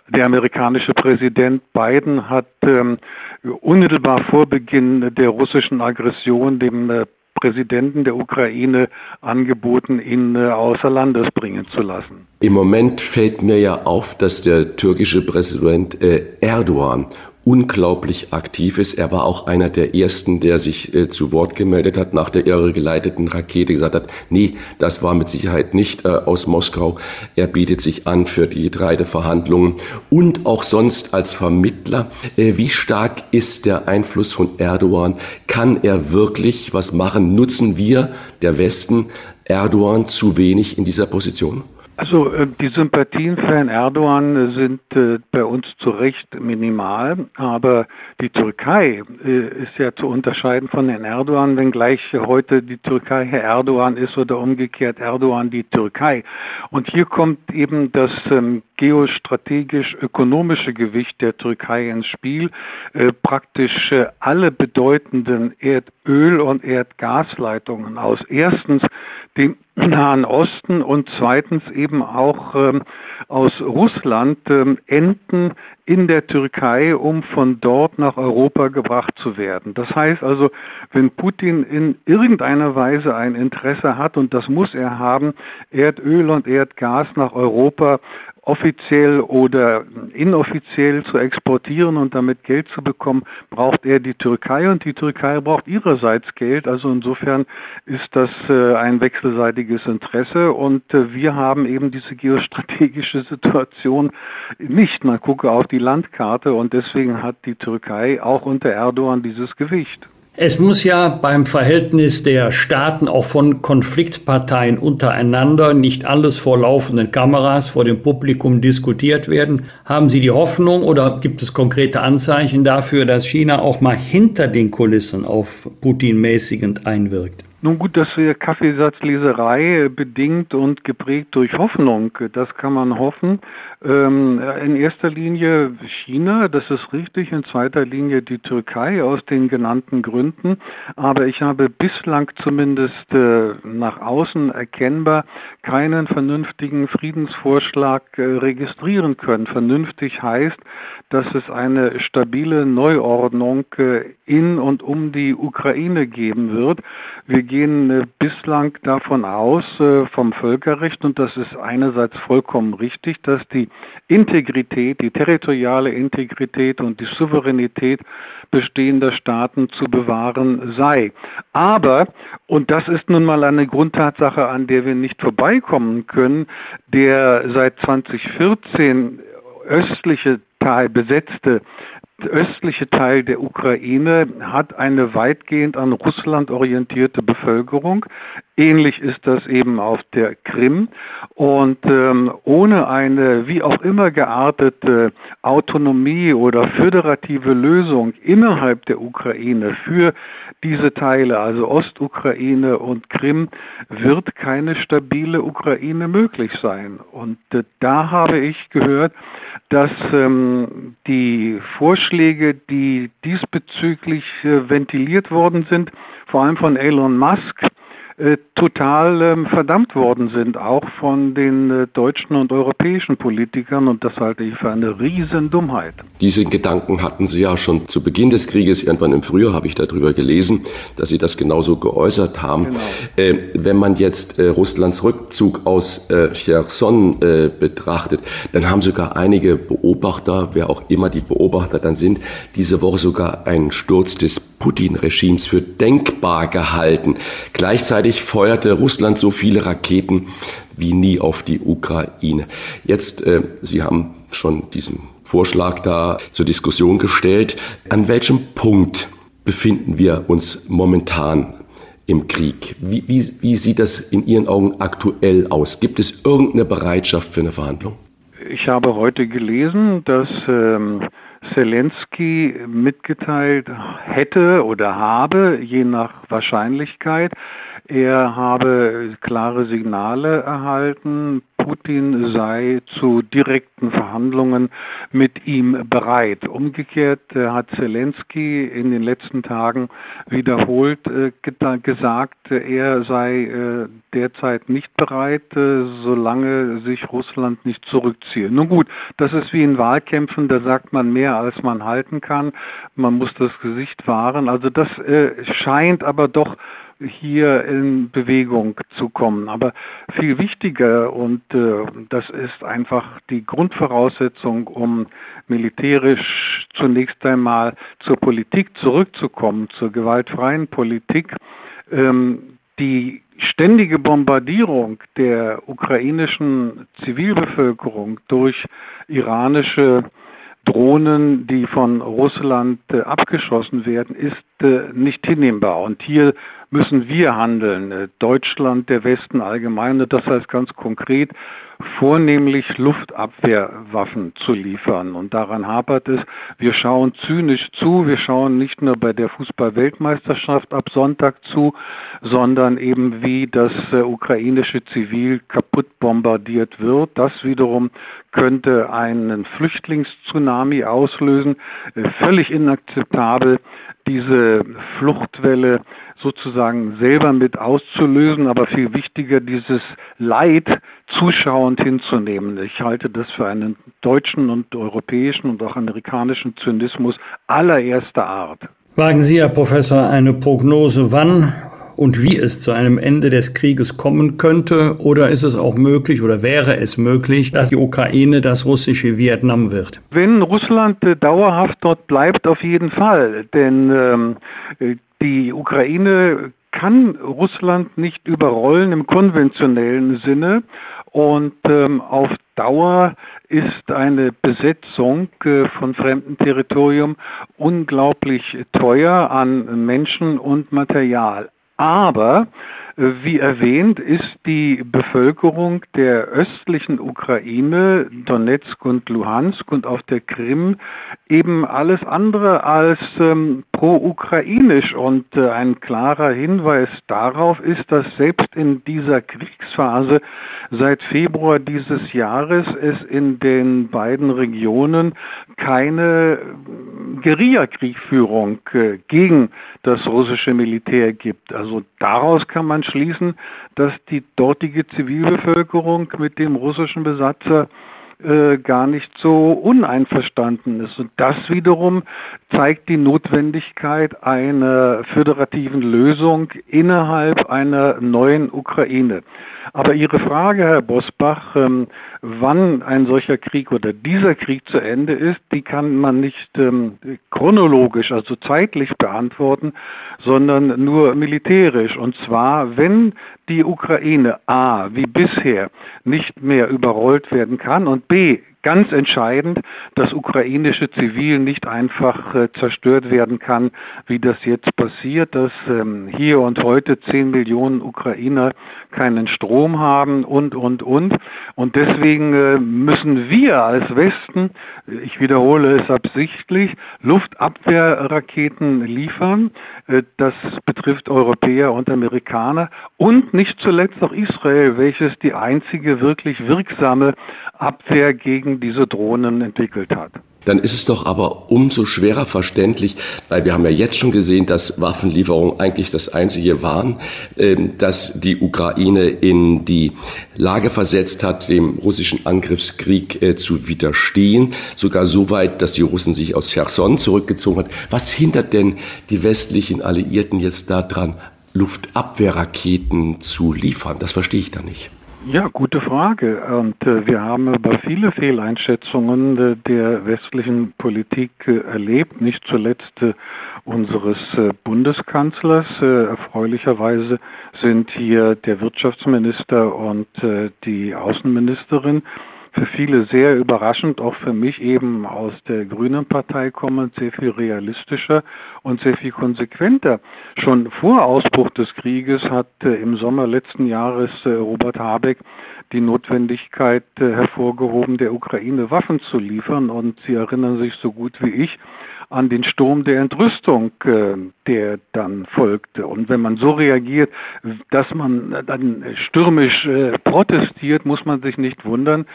Der amerikanische Präsident Biden hat ähm, unmittelbar vor Beginn der russischen Aggression dem äh, Präsidenten der Ukraine angeboten, ihn äh, außer Landes bringen zu lassen. Im Moment fällt mir ja auf, dass der türkische Präsident äh, Erdogan unglaublich aktiv ist. Er war auch einer der ersten, der sich äh, zu Wort gemeldet hat nach der irregeleiteten Rakete, gesagt hat, nee, das war mit Sicherheit nicht äh, aus Moskau. Er bietet sich an für die Getreideverhandlungen und auch sonst als Vermittler. Äh, wie stark ist der Einfluss von Erdogan? Kann er wirklich was machen? Nutzen wir, der Westen, Erdogan zu wenig in dieser Position? Also äh, die Sympathien für Herrn Erdogan sind äh, bei uns zu Recht minimal, aber die Türkei äh, ist ja zu unterscheiden von Herrn Erdogan, wenngleich heute die Türkei Herr Erdogan ist oder umgekehrt Erdogan die Türkei. Und hier kommt eben das ähm, geostrategisch-ökonomische Gewicht der Türkei ins Spiel. Praktisch alle bedeutenden Erdöl- und Erdgasleitungen aus erstens dem Nahen Osten und zweitens eben auch ähm, aus Russland ähm, enden in der Türkei, um von dort nach Europa gebracht zu werden. Das heißt also, wenn Putin in irgendeiner Weise ein Interesse hat, und das muss er haben, Erdöl und Erdgas nach Europa offiziell oder inoffiziell zu exportieren und damit Geld zu bekommen, braucht er die Türkei und die Türkei braucht ihrerseits Geld. Also insofern ist das äh, ein wechselseitiges Interesse und äh, wir haben eben diese geostrategische Situation nicht. Man gucke auf die Landkarte und deswegen hat die Türkei auch unter Erdogan dieses Gewicht. Es muss ja beim Verhältnis der Staaten auch von Konfliktparteien untereinander nicht alles vor laufenden Kameras vor dem Publikum diskutiert werden. Haben Sie die Hoffnung oder gibt es konkrete Anzeichen dafür, dass China auch mal hinter den Kulissen auf Putin mäßigend einwirkt? Nun gut, das wäre Kaffeesatzleserei bedingt und geprägt durch Hoffnung. Das kann man hoffen. Ähm, in erster Linie China, das ist richtig. In zweiter Linie die Türkei aus den genannten Gründen. Aber ich habe bislang zumindest äh, nach außen erkennbar keinen vernünftigen Friedensvorschlag äh, registrieren können. Vernünftig heißt, dass es eine stabile Neuordnung äh, in und um die Ukraine geben wird. Wir gehen äh, bislang davon aus, äh, vom Völkerrecht, und das ist einerseits vollkommen richtig, dass die Integrität, die territoriale Integrität und die Souveränität bestehender Staaten zu bewahren sei. Aber, und das ist nun mal eine Grundtatsache, an der wir nicht vorbeikommen können, der seit 2014 östliche Teil besetzte östliche Teil der Ukraine hat eine weitgehend an Russland orientierte Bevölkerung. Ähnlich ist das eben auf der Krim. Und ähm, ohne eine wie auch immer geartete Autonomie oder föderative Lösung innerhalb der Ukraine für diese Teile, also Ostukraine und Krim, wird keine stabile Ukraine möglich sein. Und äh, da habe ich gehört, dass ähm, die Vorschläge, die diesbezüglich äh, ventiliert worden sind, vor allem von Elon Musk, äh, total ähm, verdammt worden sind, auch von den äh, deutschen und europäischen Politikern. Und das halte ich für eine Riesendummheit. Diese Gedanken hatten Sie ja schon zu Beginn des Krieges, irgendwann im Frühjahr habe ich darüber gelesen, dass Sie das genauso geäußert haben. Genau. Äh, wenn man jetzt äh, Russlands Rückzug aus äh, Cherson betrachtet, dann haben sogar einige Beobachter, wer auch immer die Beobachter dann sind, diese Woche sogar einen Sturz des Putin-Regimes für denkbar gehalten. Gleichzeitig feuerte Russland so viele Raketen wie nie auf die Ukraine. Jetzt, äh, Sie haben schon diesen Vorschlag da zur Diskussion gestellt. An welchem Punkt befinden wir uns momentan im Krieg? Wie, wie, wie sieht das in Ihren Augen aktuell aus? Gibt es irgendeine Bereitschaft für eine Verhandlung? Ich habe heute gelesen, dass ähm, Zelensky mitgeteilt hätte oder habe, je nach Wahrscheinlichkeit, er habe klare Signale erhalten, Putin sei zu direkten Verhandlungen mit ihm bereit. Umgekehrt äh, hat Zelensky in den letzten Tagen wiederholt äh, gesagt, er sei äh, derzeit nicht bereit, solange sich Russland nicht zurückziehe. Nun gut, das ist wie in Wahlkämpfen, da sagt man mehr, als man halten kann. Man muss das Gesicht wahren. Also das scheint aber doch hier in Bewegung zu kommen. Aber viel wichtiger und äh, das ist einfach die Grundvoraussetzung, um militärisch zunächst einmal zur Politik zurückzukommen, zur gewaltfreien Politik. Ähm, die ständige Bombardierung der ukrainischen Zivilbevölkerung durch iranische Drohnen, die von Russland äh, abgeschossen werden, ist äh, nicht hinnehmbar. Und hier müssen wir handeln. Äh, Deutschland, der Westen allgemein, das heißt ganz konkret, vornehmlich Luftabwehrwaffen zu liefern. Und daran hapert es. Wir schauen zynisch zu. Wir schauen nicht nur bei der Fußball-Weltmeisterschaft ab Sonntag zu, sondern eben wie das äh, ukrainische Zivil kaputt bombardiert wird. Das wiederum könnte einen Flüchtlingstsunami auslösen. Äh, völlig inakzeptabel diese Fluchtwelle sozusagen selber mit auszulösen, aber viel wichtiger, dieses Leid zuschauend hinzunehmen. Ich halte das für einen deutschen und europäischen und auch amerikanischen Zynismus allererster Art. Wagen Sie, Herr Professor, eine Prognose, wann und wie es zu einem Ende des Krieges kommen könnte? Oder ist es auch möglich oder wäre es möglich, dass die Ukraine das russische Vietnam wird? Wenn Russland äh, dauerhaft dort bleibt, auf jeden Fall. Denn ähm, die Ukraine kann Russland nicht überrollen im konventionellen Sinne. Und ähm, auf Dauer ist eine Besetzung äh, von fremdem Territorium unglaublich teuer an Menschen und Material. Aber wie erwähnt, ist die Bevölkerung der östlichen Ukraine, Donetsk und Luhansk und auf der Krim eben alles andere als ähm, pro-ukrainisch. Und äh, ein klarer Hinweis darauf ist, dass selbst in dieser Kriegsphase seit Februar dieses Jahres es in den beiden Regionen keine äh, Guerillakriegführung äh, gegen das russische Militär gibt. Also daraus kann man schließen, dass die dortige Zivilbevölkerung mit dem russischen Besatzer äh, gar nicht so uneinverstanden ist. Und das wiederum zeigt die Notwendigkeit einer föderativen Lösung innerhalb einer neuen Ukraine. Aber Ihre Frage, Herr Bosbach, ähm, wann ein solcher Krieg oder dieser Krieg zu Ende ist, die kann man nicht ähm, chronologisch, also zeitlich beantworten, sondern nur militärisch. Und zwar, wenn die Ukraine A, wie bisher, nicht mehr überrollt werden kann und B, ganz entscheidend, dass ukrainische Zivil nicht einfach äh, zerstört werden kann, wie das jetzt passiert, dass ähm, hier und heute zehn Millionen Ukrainer keinen Strom haben und, und, und. Und deswegen äh, müssen wir als Westen, ich wiederhole es absichtlich, Luftabwehrraketen liefern. Äh, das betrifft Europäer und Amerikaner und nicht zuletzt auch Israel, welches die einzige wirklich wirksame Abwehr gegen diese Drohnen entwickelt hat. Dann ist es doch aber umso schwerer verständlich, weil wir haben ja jetzt schon gesehen, dass Waffenlieferungen eigentlich das Einzige waren, ähm, das die Ukraine in die Lage versetzt hat, dem russischen Angriffskrieg äh, zu widerstehen. Sogar so weit, dass die Russen sich aus Cherson zurückgezogen hat. Was hindert denn die westlichen Alliierten jetzt daran, Luftabwehrraketen zu liefern? Das verstehe ich da nicht. Ja, gute Frage. Und äh, wir haben aber viele Fehleinschätzungen äh, der westlichen Politik äh, erlebt, nicht zuletzt äh, unseres äh, Bundeskanzlers. Äh, erfreulicherweise sind hier der Wirtschaftsminister und die Außenministerin für viele sehr überraschend, auch für mich eben aus der Grünen Partei kommend, sehr viel realistischer und sehr viel konsequenter. Schon vor Ausbruch des Krieges hat äh, im Sommer letzten Jahres äh, Robert Habeck die Notwendigkeit äh, hervorgehoben, der Ukraine Waffen zu liefern. Und Sie erinnern sich so gut wie ich an den Sturm der Entrüstung, der dann folgte. Und wenn man so reagiert, dass man dann stürmisch protestiert, muss man sich nicht wundern,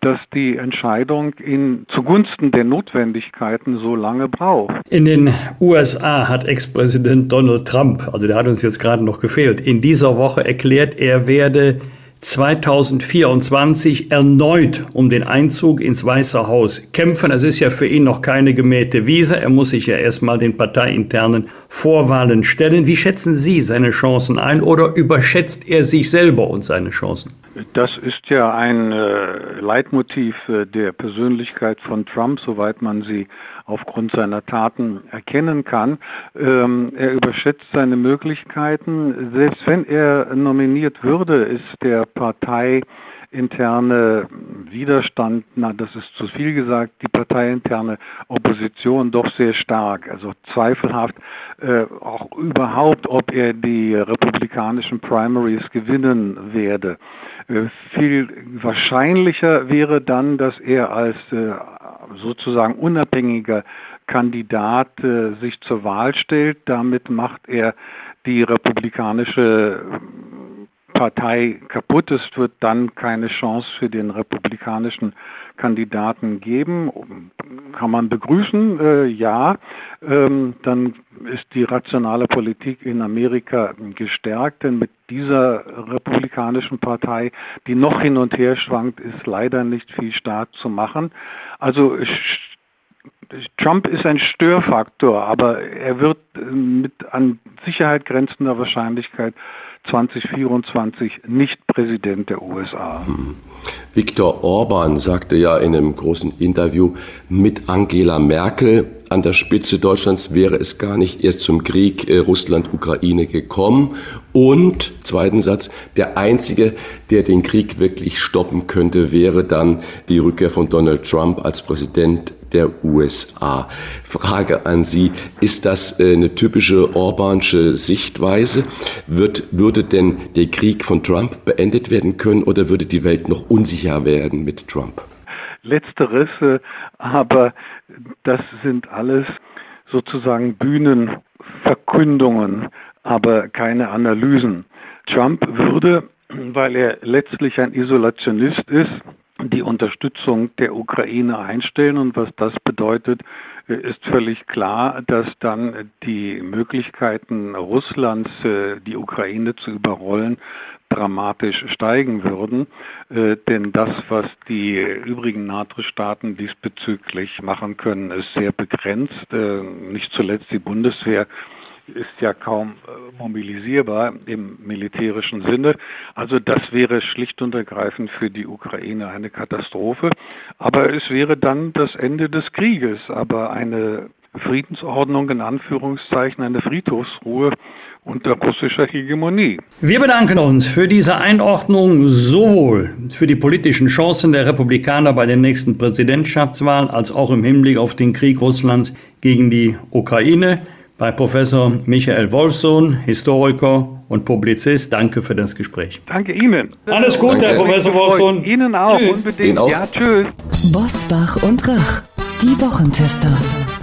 dass die Entscheidung in, zugunsten der Notwendigkeiten so lange braucht. In den USA hat Ex-Präsident Donald Trump, also der hat uns jetzt gerade noch gefehlt, in dieser Woche erklärt, er werde 2024 erneut um den Einzug ins Weiße Haus kämpfen. Es ist ja für ihn noch keine gemähte Wiese. Er muss sich ja erstmal den parteiinternen Vorwahlen stellen. Wie schätzen Sie seine Chancen ein oder überschätzt er sich selber und seine Chancen? Das ist ja ein äh, Leitmotiv äh, der Persönlichkeit von Trump, soweit man sie aufgrund seiner Taten erkennen kann. Ähm, er überschätzt seine Möglichkeiten. Selbst wenn er nominiert würde, ist der Partei interne Widerstand, na, das ist zu viel gesagt, die parteiinterne Opposition doch sehr stark. Also zweifelhaft äh, auch überhaupt, ob er die republikanischen Primaries gewinnen werde. Äh, viel wahrscheinlicher wäre dann, dass er als äh, sozusagen unabhängiger Kandidat äh, sich zur Wahl stellt. Damit macht er die republikanische Partei kaputt ist, wird dann keine Chance für den republikanischen Kandidaten geben. Kann man begrüßen, äh, ja. Ähm, dann ist die rationale Politik in Amerika gestärkt, denn mit dieser republikanischen Partei, die noch hin und her schwankt, ist leider nicht viel stark zu machen. Also Trump ist ein Störfaktor, aber er wird mit an Sicherheit grenzender Wahrscheinlichkeit 2024 nicht Präsident der USA. Hm. Viktor Orban sagte ja in einem großen Interview, mit Angela Merkel an der Spitze Deutschlands wäre es gar nicht erst zum Krieg äh, Russland-Ukraine gekommen. Und, zweiten Satz, der Einzige, der den Krieg wirklich stoppen könnte, wäre dann die Rückkehr von Donald Trump als Präsident der USA. Frage an Sie, ist das äh, eine typische Orbansche Sichtweise? Wird, würde denn der Krieg von Trump beendet werden können oder würde die Welt noch unsicher werden mit Trump? Letzteres, aber das sind alles sozusagen Bühnenverkündungen, aber keine Analysen. Trump würde, weil er letztlich ein Isolationist ist, die Unterstützung der Ukraine einstellen. Und was das bedeutet, äh, ist völlig klar, dass dann die Möglichkeiten Russlands, äh, die Ukraine zu überrollen, dramatisch steigen würden. Äh, denn das, was die übrigen NATO-Staaten diesbezüglich machen können, ist sehr begrenzt. nicht zuletzt die Bundeswehr ist ja kaum äh, mobilisierbar im militärischen Sinne. Also das wäre schlicht und ergreifend für die Ukraine eine Katastrophe. Aber es wäre dann das Ende des Krieges. Aber eine Friedensordnung in Anführungszeichen, eine Friedhofsruhe unter russischer Hegemonie. Wir bedanken uns für diese Einordnung sowohl für die politischen Chancen der Republikaner bei den nächsten Präsidentschaftswahlen als auch im Hinblick auf den Krieg Russlands gegen die Ukraine bei Professor Michael Wolfsohn, Historiker und Publizist. Danke für das Gespräch. Danke Ihnen. Alles Gute, Danke. Herr Professor Wolfsohn. Ihnen auch, tschüss. unbedingt. Auch. Ja, tschüss. Bosbach und Rach, die Wochentester.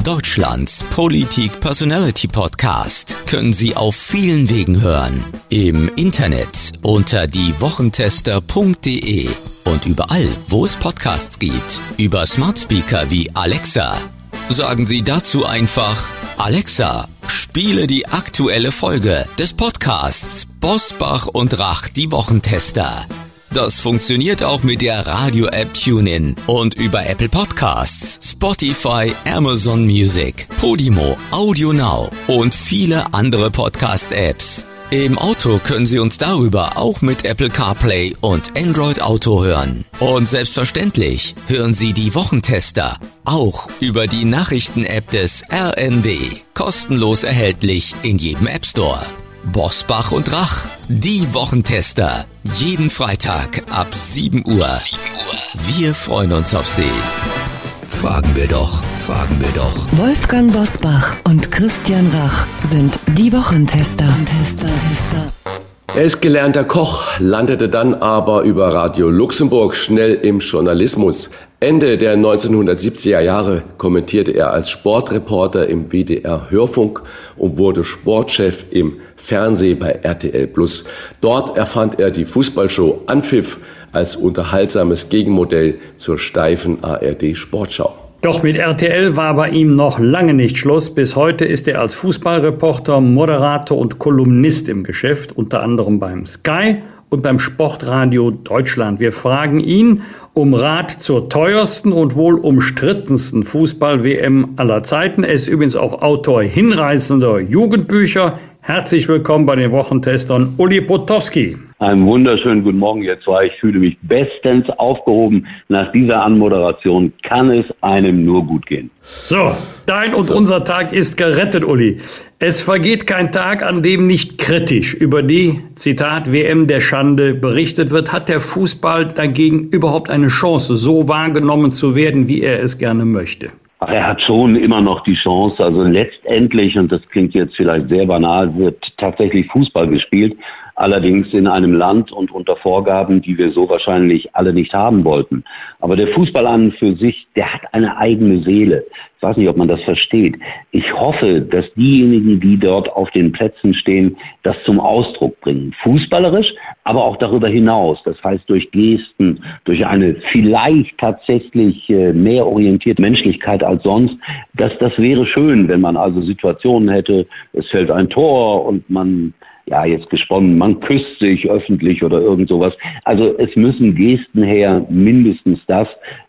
Deutschlands Politik-Personality-Podcast können Sie auf vielen Wegen hören. Im Internet unter diewochentester.de und überall, wo es Podcasts gibt. Über Smart Speaker wie Alexa. Sagen Sie dazu einfach Alexa, spiele die aktuelle Folge des Podcasts Bosbach und Rach, die Wochentester. Das funktioniert auch mit der Radio-App TuneIn und über Apple Podcasts, Spotify, Amazon Music, Podimo, Audio Now und viele andere Podcast-Apps. Im Auto können Sie uns darüber auch mit Apple CarPlay und Android Auto hören. Und selbstverständlich hören Sie die Wochentester auch über die Nachrichten-App des RND. Kostenlos erhältlich in jedem App Store. Bosbach und Rach, die Wochentester. Jeden Freitag ab 7 Uhr. Wir freuen uns auf Sie. Fragen wir doch, fragen wir doch. Wolfgang Bosbach und Christian Rach sind die Wochentester. Tester, Tester. Er ist gelernter Koch, landete dann aber über Radio Luxemburg schnell im Journalismus. Ende der 1970er Jahre kommentierte er als Sportreporter im WDR Hörfunk und wurde Sportchef im Fernsehen bei RTL Plus. Dort erfand er die Fußballshow Anpfiff als unterhaltsames Gegenmodell zur steifen ARD Sportschau. Doch mit RTL war bei ihm noch lange nicht Schluss. Bis heute ist er als Fußballreporter, Moderator und Kolumnist im Geschäft, unter anderem beim Sky und beim Sportradio Deutschland. Wir fragen ihn um Rat zur teuersten und wohl umstrittensten Fußball-WM aller Zeiten. Er ist übrigens auch Autor hinreißender Jugendbücher. Herzlich willkommen bei den Wochentestern Uli Potowski. Einen wunderschönen guten Morgen, ihr zwei. Ich fühle mich bestens aufgehoben. Nach dieser Anmoderation kann es einem nur gut gehen. So, dein und so. unser Tag ist gerettet, Uli. Es vergeht kein Tag, an dem nicht kritisch über die, Zitat, WM der Schande berichtet wird. Hat der Fußball dagegen überhaupt eine Chance, so wahrgenommen zu werden, wie er es gerne möchte? Ach, er hat schon immer noch die Chance. Also letztendlich, und das klingt jetzt vielleicht sehr banal, wird tatsächlich Fußball gespielt. Allerdings in einem Land und unter Vorgaben, die wir so wahrscheinlich alle nicht haben wollten. Aber der Fußball an für sich, der hat eine eigene Seele. Ich weiß nicht, ob man das versteht. Ich hoffe, dass diejenigen, die dort auf den Plätzen stehen, das zum Ausdruck bringen. Fußballerisch, aber auch darüber hinaus. Das heißt durch Gesten, durch eine vielleicht tatsächlich äh, mehr orientierte Menschlichkeit als sonst. Das, das wäre schön, wenn man also Situationen hätte, es fällt ein Tor und man ja, jetzt gesponnen, man küsst sich öffentlich oder irgend sowas. Also es müssen Gesten her, mindestens das.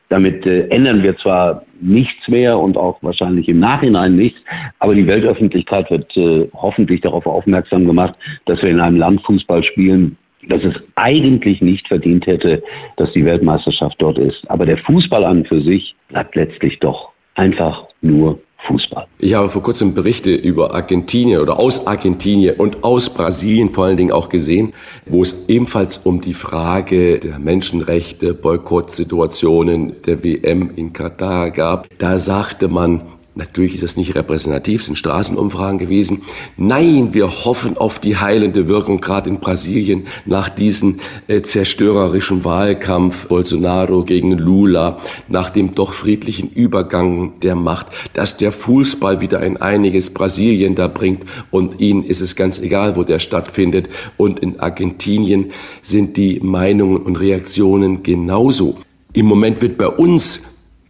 Damit äh, ändern wir zwar nichts mehr und auch wahrscheinlich im Nachhinein nichts, aber die Weltöffentlichkeit wird äh, hoffentlich darauf aufmerksam gemacht, dass wir in einem Land Fußball spielen, das es eigentlich nicht verdient hätte, dass die Weltmeisterschaft dort ist. Aber der Fußball an für sich bleibt letztlich doch einfach nur Fußball. Ich habe vor kurzem Berichte über Argentinien oder aus Argentinien und aus Brasilien vor allen Dingen auch gesehen, wo es ebenfalls um die Frage der Menschenrechte, Boykottsituationen der WM in Katar gab. Da sagte man, Natürlich ist das nicht repräsentativ, sind Straßenumfragen gewesen. Nein, wir hoffen auf die heilende Wirkung, gerade in Brasilien, nach diesem äh, zerstörerischen Wahlkampf Bolsonaro gegen Lula, nach dem doch friedlichen Übergang der Macht, dass der Fußball wieder ein einiges Brasilien da bringt und ihnen ist es ganz egal, wo der stattfindet. Und in Argentinien sind die Meinungen und Reaktionen genauso. Im Moment wird bei uns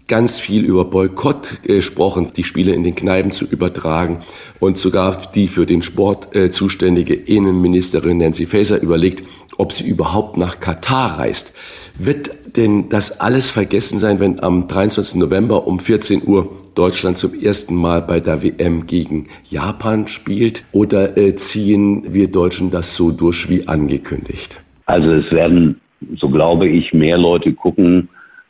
ganz viel über Boykott gesprochen, die Spiele in den Kneipen zu übertragen. Und sogar die für den Sport äh, zuständige Innenministerin Nancy Faeser überlegt, ob sie überhaupt nach Katar reist. Wird denn das alles vergessen sein, wenn am 23. November um 14 Uhr Deutschland zum ersten Mal bei der WM gegen Japan spielt? Oder äh, ziehen wir Deutschen das so durch wie angekündigt? Also es werden, so glaube ich, mehr Leute gucken,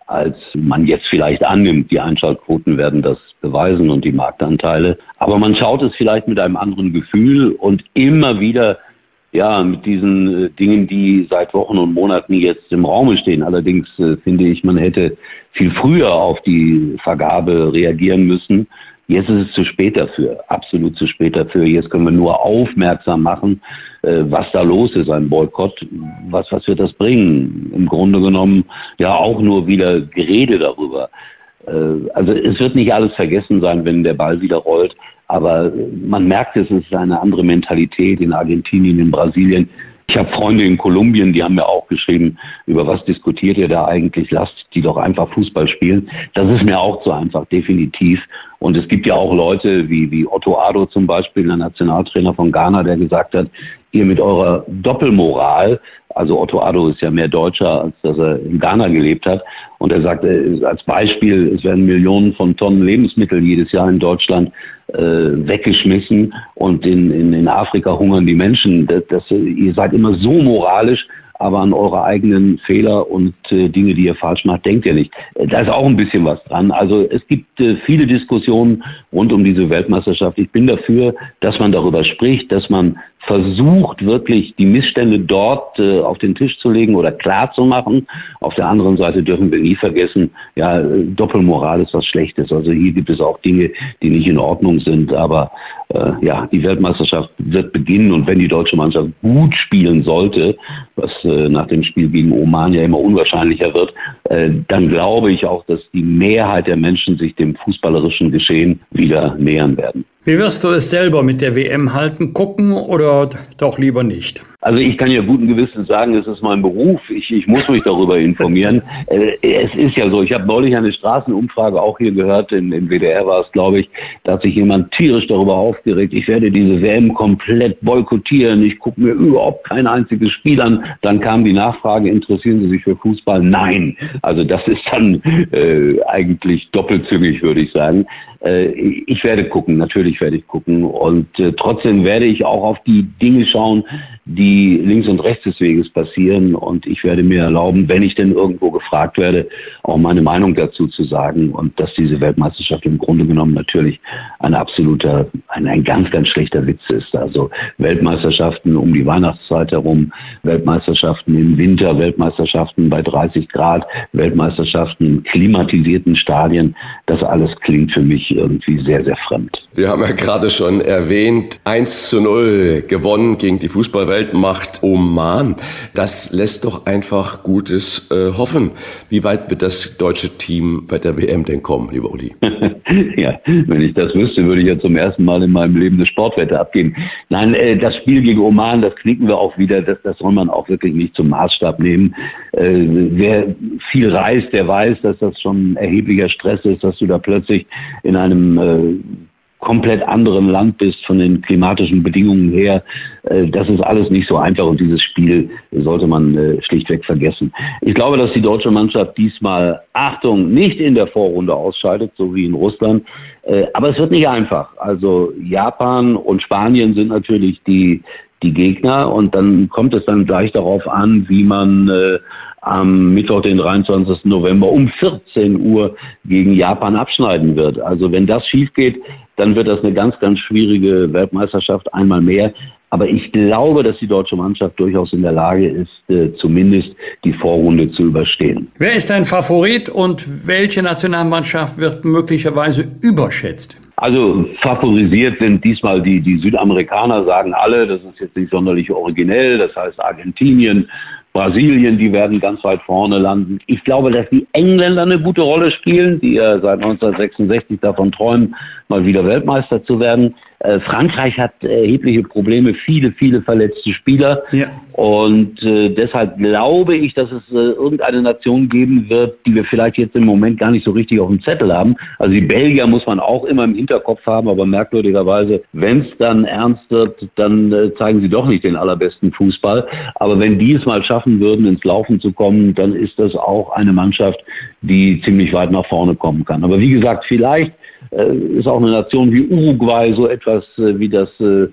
als man jetzt vielleicht annimmt. Die Einschaltquoten werden das beweisen und die Marktanteile. Aber man schaut es vielleicht mit einem anderen Gefühl und immer wieder ja, mit diesen äh, Dingen, die seit Wochen und Monaten jetzt im Raume stehen. Allerdings äh, finde ich, man hätte viel früher auf die Vergabe reagieren müssen. Jetzt ist es zu spät dafür, absolut zu spät dafür. Jetzt können wir nur aufmerksam machen, äh, was da los ist, ein Boykott. Was, was wird das bringen? Im Grunde genommen ja auch nur wieder Gerede darüber. Äh, also es wird nicht alles vergessen sein, wenn der Ball wieder rollt. Aber man merkt, es ist eine andere Mentalität in Argentinien, in Brasilien. Ich habe Freunde in Kolumbien, die haben mir auch geschrieben, über was diskutiert ihr da eigentlich? Lasst die doch einfach Fußball spielen. Das ist mir auch zu einfach, definitiv. Und es gibt ja auch Leute wie, wie Otto Ado zum Beispiel, der Nationaltrainer von Ghana, der gesagt hat, ihr mit eurer Doppelmoral, also Otto Addo ist ja mehr Deutscher, als dass er in Ghana gelebt hat. Und er sagt äh, als Beispiel, es werden Millionen von Tonnen Lebensmittel jedes Jahr in Deutschland äh, weggeschmissen und in, in, in Afrika hungern die Menschen. Das, das, ihr seid immer so moralisch, aber an eure eigenen Fehler und äh, Dinge, die ihr falsch macht, denkt ihr nicht. Äh, da ist auch ein bisschen was dran. Also es gibt äh, viele Diskussionen rund um diese Weltmeisterschaft. Ich bin dafür, dass man darüber spricht, dass man versucht, wirklich die Missstände dort äh, auf den Tisch zu legen oder klar zu machen. Auf der anderen Seite dürfen wir nie vergessen, ja, Doppelmoral ist was Schlechtes. Also hier gibt es auch Dinge, die nicht in Ordnung sind. Aber äh, ja, die Weltmeisterschaft wird beginnen und wenn die deutsche Mannschaft gut spielen sollte, was äh, nach dem Spiel gegen Oman ja immer unwahrscheinlicher wird, äh, dann glaube ich auch, dass die Mehrheit der Menschen sich dem fußballerischen Geschehen wieder nähern werden. Wie wirst du es selber mit der WM halten? Gucken oder doch lieber nicht? Also ich kann ja guten Gewissens sagen, es ist mein Beruf. Ich, ich muss mich darüber informieren. Äh, es ist ja so, ich habe neulich eine Straßenumfrage auch hier gehört, in, in WDR war es, glaube ich, da hat sich jemand tierisch darüber aufgeregt, ich werde diese WM komplett boykottieren, ich gucke mir überhaupt kein einziges Spiel an. Dann kam die Nachfrage, interessieren Sie sich für Fußball? Nein. Also das ist dann äh, eigentlich doppelzüngig, würde ich sagen. Äh, ich werde gucken, natürlich werde ich gucken. Und äh, trotzdem werde ich auch auf die Dinge schauen, die links und rechts des Weges passieren. Und ich werde mir erlauben, wenn ich denn irgendwo gefragt werde, auch meine Meinung dazu zu sagen. Und dass diese Weltmeisterschaft im Grunde genommen natürlich ein absoluter, ein, ein ganz, ganz schlechter Witz ist. Also Weltmeisterschaften um die Weihnachtszeit herum, Weltmeisterschaften im Winter, Weltmeisterschaften bei 30 Grad, Weltmeisterschaften in klimatisierten Stadien. Das alles klingt für mich irgendwie sehr, sehr fremd. Wir haben ja gerade schon erwähnt, 1 zu 0 gewonnen gegen die Fußballweltmacht Oman. Das lässt doch einfach Gutes äh, hoffen. Wie weit wird das deutsche Team bei der WM denn kommen, lieber Uli? ja, wenn ich das wüsste, würde ich ja zum ersten Mal in meinem Leben eine Sportwette abgeben. Nein, äh, das Spiel gegen Oman, das knicken wir auch wieder. Das, das soll man auch wirklich nicht zum Maßstab nehmen. Äh, wer viel reist, der weiß, dass das schon erheblicher Stress ist, dass du da plötzlich in einem äh, komplett anderen Land bist von den klimatischen Bedingungen her. Äh, das ist alles nicht so einfach und dieses Spiel sollte man äh, schlichtweg vergessen. Ich glaube, dass die deutsche Mannschaft diesmal, Achtung, nicht in der Vorrunde ausscheidet, so wie in Russland. Äh, aber es wird nicht einfach. Also Japan und Spanien sind natürlich die, die Gegner und dann kommt es dann gleich darauf an, wie man am Mittwoch, den 23. November um 14 Uhr gegen Japan abschneiden wird. Also wenn das schief geht, dann wird das eine ganz, ganz schwierige Weltmeisterschaft einmal mehr. Aber ich glaube, dass die deutsche Mannschaft durchaus in der Lage ist, äh, zumindest die Vorrunde zu überstehen. Wer ist dein Favorit und welche Nationalmannschaft wird möglicherweise überschätzt? Also favorisiert sind diesmal die, die Südamerikaner, sagen alle, das ist jetzt nicht sonderlich originell, das heißt Argentinien, Brasilien, die werden ganz weit vorne landen. Ich glaube, dass die Engländer eine gute Rolle spielen, die ja seit 1966 davon träumen, mal wieder Weltmeister zu werden. Äh, Frankreich hat erhebliche Probleme, viele, viele verletzte Spieler. Ja. Und äh, deshalb glaube ich, dass es äh, irgendeine Nation geben wird, die wir vielleicht jetzt im Moment gar nicht so richtig auf dem Zettel haben. Also die Belgier muss man auch immer im Hinterkopf haben, aber merkwürdigerweise, wenn es dann ernst wird, dann äh, zeigen sie doch nicht den allerbesten Fußball. Aber wenn die es mal schaffen würden, ins Laufen zu kommen, dann ist das auch eine Mannschaft, die ziemlich weit nach vorne kommen kann. Aber wie gesagt, vielleicht ist auch eine Nation wie Uruguay so etwas äh, wie das äh,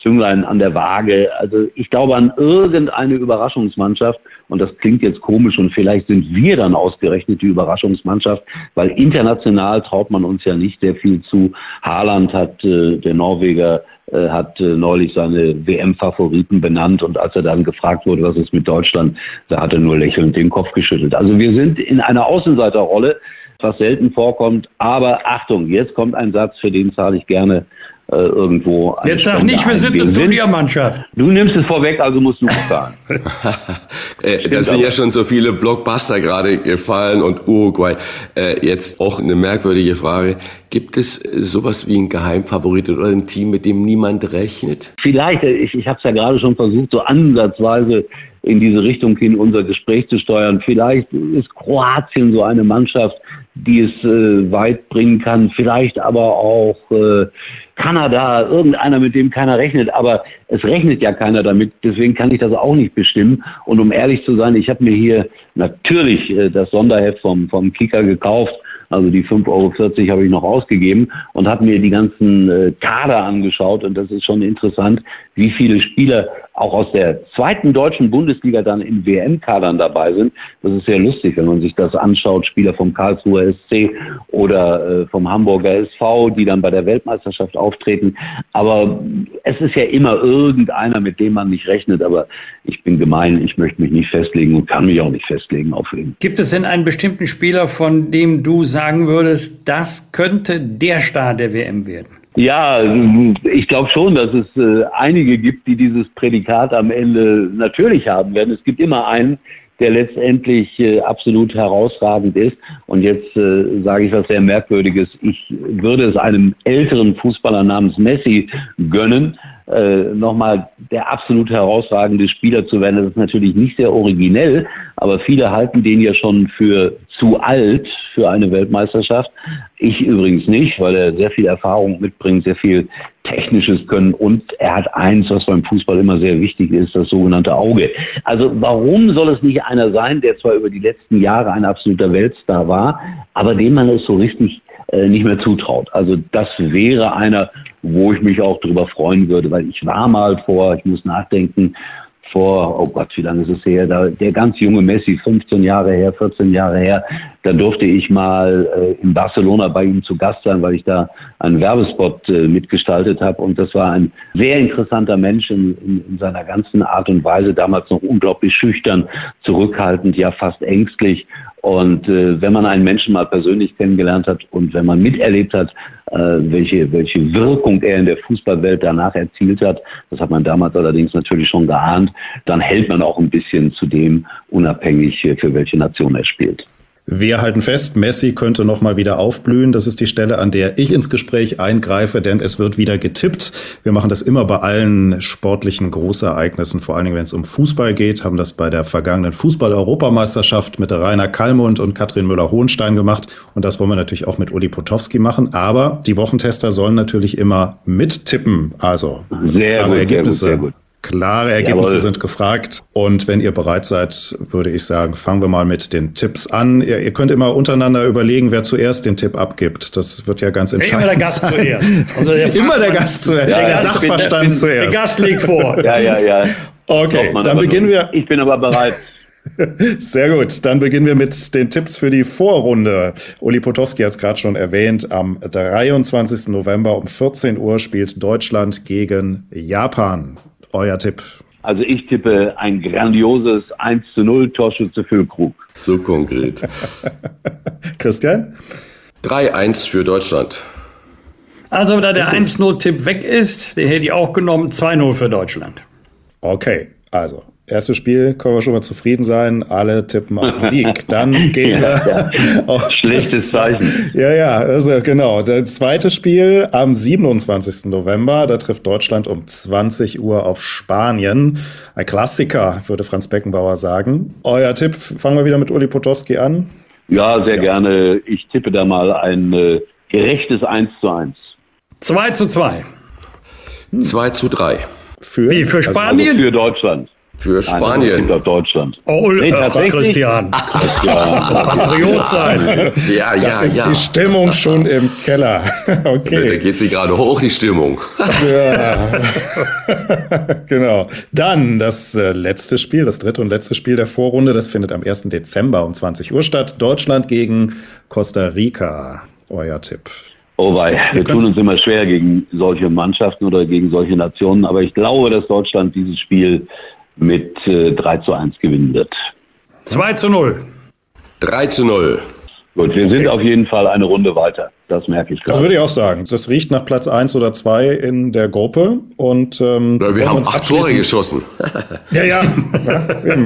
Zünglein an der Waage. Also ich glaube an irgendeine Überraschungsmannschaft und das klingt jetzt komisch und vielleicht sind wir dann ausgerechnet die Überraschungsmannschaft, weil international traut man uns ja nicht sehr viel zu. Haaland hat, äh, der Norweger, äh, hat äh, neulich seine WM-Favoriten benannt und als er dann gefragt wurde, was ist mit Deutschland, da hat er nur lächelnd den Kopf geschüttelt. Also wir sind in einer Außenseiterrolle was selten vorkommt. Aber Achtung, jetzt kommt ein Satz, für den zahle ich gerne äh, irgendwo. Jetzt sag nicht, wir sind eine Turniermannschaft. Du nimmst es vorweg, also musst du bezahlen. äh, da sind ja schon so viele Blockbuster gerade gefallen und Uruguay. Äh, jetzt auch eine merkwürdige Frage. Gibt es sowas wie ein Geheimfavorit oder ein Team, mit dem niemand rechnet? Vielleicht, ich, ich habe es ja gerade schon versucht, so ansatzweise in diese Richtung hin unser Gespräch zu steuern. Vielleicht ist Kroatien so eine Mannschaft, die es äh, weit bringen kann. Vielleicht aber auch äh, Kanada, irgendeiner, mit dem keiner rechnet. Aber es rechnet ja keiner damit. Deswegen kann ich das auch nicht bestimmen. Und um ehrlich zu sein, ich habe mir hier natürlich äh, das Sonderheft vom, vom Kicker gekauft also die 5,40 Euro habe ich noch ausgegeben und habe mir die ganzen äh, Kader angeschaut und das ist schon interessant, wie viele Spieler auch aus der zweiten deutschen Bundesliga dann in WM-Kadern dabei sind. Das ist sehr lustig, wenn man sich das anschaut. Spieler vom Karlsruher SC oder äh, vom Hamburger SV, die dann bei der Weltmeisterschaft auftreten. Aber es ist ja immer irgendeiner, mit dem man nicht rechnet. Aber ich bin gemein, ich möchte mich nicht festlegen und kann mich auch nicht festlegen auf ihn. Gibt es denn einen bestimmten Spieler, von dem du sagen würdest, das könnte der Star der WM werden? Ja, ich glaube schon, dass es äh, einige gibt, die dieses Prädikat am Ende natürlich haben werden. Es gibt immer einen, der letztendlich äh, absolut herausragend ist. Und jetzt äh, sage ich was sehr Merkwürdiges. Ich würde es einem älteren Fußballer namens Messi gönnen, äh, nochmal der absolut herausragende Spieler zu werden. Das ist natürlich nicht sehr originell, aber viele halten den ja schon für zu alt für eine Weltmeisterschaft. Ich übrigens nicht, weil er sehr viel Erfahrung mitbringt, sehr viel technisches Können und er hat eins, was beim Fußball immer sehr wichtig ist, das sogenannte Auge. Also warum soll es nicht einer sein, der zwar über die letzten Jahre ein absoluter Weltstar war, aber dem man es so richtig nicht mehr zutraut. Also das wäre einer, wo ich mich auch darüber freuen würde, weil ich war mal vor, ich muss nachdenken, vor, oh Gott, wie lange ist es her, da, der ganz junge Messi, 15 Jahre her, 14 Jahre her, da durfte ich mal äh, in Barcelona bei ihm zu Gast sein, weil ich da einen Werbespot äh, mitgestaltet habe. Und das war ein sehr interessanter Mensch in, in, in seiner ganzen Art und Weise, damals noch unglaublich schüchtern, zurückhaltend, ja fast ängstlich. Und äh, wenn man einen Menschen mal persönlich kennengelernt hat und wenn man miterlebt hat, äh, welche, welche Wirkung er in der Fußballwelt danach erzielt hat, das hat man damals allerdings natürlich schon geahnt, dann hält man auch ein bisschen zu dem, unabhängig äh, für welche Nation er spielt. Wir halten fest, Messi könnte noch mal wieder aufblühen. Das ist die Stelle, an der ich ins Gespräch eingreife, denn es wird wieder getippt. Wir machen das immer bei allen sportlichen Großereignissen, vor allen Dingen, wenn es um Fußball geht, haben das bei der vergangenen Fußball-Europameisterschaft mit Rainer Kallmund und Katrin Müller-Hohenstein gemacht. Und das wollen wir natürlich auch mit Uli Potowski machen. Aber die Wochentester sollen natürlich immer mittippen. Also, sehr gut, Ergebnisse. Sehr gut, sehr gut. Klare Ergebnisse Jawohl. sind gefragt. Und wenn ihr bereit seid, würde ich sagen, fangen wir mal mit den Tipps an. Ihr, ihr könnt immer untereinander überlegen, wer zuerst den Tipp abgibt. Das wird ja ganz entscheidend. Immer der Gast sein. zuerst. Also der immer der Gast zuerst. Der, der Sachverstand bin, zuerst. Der Gast liegt vor. Ja, ja, ja. Okay, dann beginnen wir. Ich bin aber bereit. Sehr gut, dann beginnen wir mit den Tipps für die Vorrunde. Uli Potowski hat es gerade schon erwähnt. Am 23. November um 14 Uhr spielt Deutschland gegen Japan. Euer Tipp? Also ich tippe ein grandioses 1 zu 0 Torschütze für Krug. So konkret. Christian? 3-1 für Deutschland. Also da der 1-0-Tipp weg ist, den hätte ich auch genommen, 2-0 für Deutschland. Okay, also Erstes Spiel können wir schon mal zufrieden sein. Alle tippen auf Sieg. Dann gehen wir ja, ja. auf Schlechtes Zeichen. Ja, ja, also genau. Das zweite Spiel am 27. November. Da trifft Deutschland um 20 Uhr auf Spanien. Ein Klassiker, würde Franz Beckenbauer sagen. Euer Tipp, fangen wir wieder mit Uli Potowski an. Ja, sehr ja. gerne. Ich tippe da mal ein äh, gerechtes 1 zu 1. 2 zu 2. 2 zu 3. Für, Wie, für Spanien? Also für Deutschland. Für Spanien. Nein, Deutschland. Oh, nee, ach, Christian. Patriot sein. Ja, ja, da ist ja. die Stimmung schon im Keller. Okay. Da geht sie gerade hoch, die Stimmung. Ja. genau. Dann das äh, letzte Spiel, das dritte und letzte Spiel der Vorrunde. Das findet am 1. Dezember um 20 Uhr statt. Deutschland gegen Costa Rica. Euer Tipp. Oh wei, wir tun uns immer schwer gegen solche Mannschaften oder gegen solche Nationen, aber ich glaube, dass Deutschland dieses Spiel mit äh, 3 zu 1 gewinnen wird. 2 zu 0. 3 zu 0. Gut, wir okay. sind auf jeden Fall eine Runde weiter. Das merke ich gerade. Das würde ich auch sagen. Das riecht nach Platz 1 oder 2 in der Gruppe. Und, ähm, ja, wir haben acht Tore geschossen. ja, ja. ja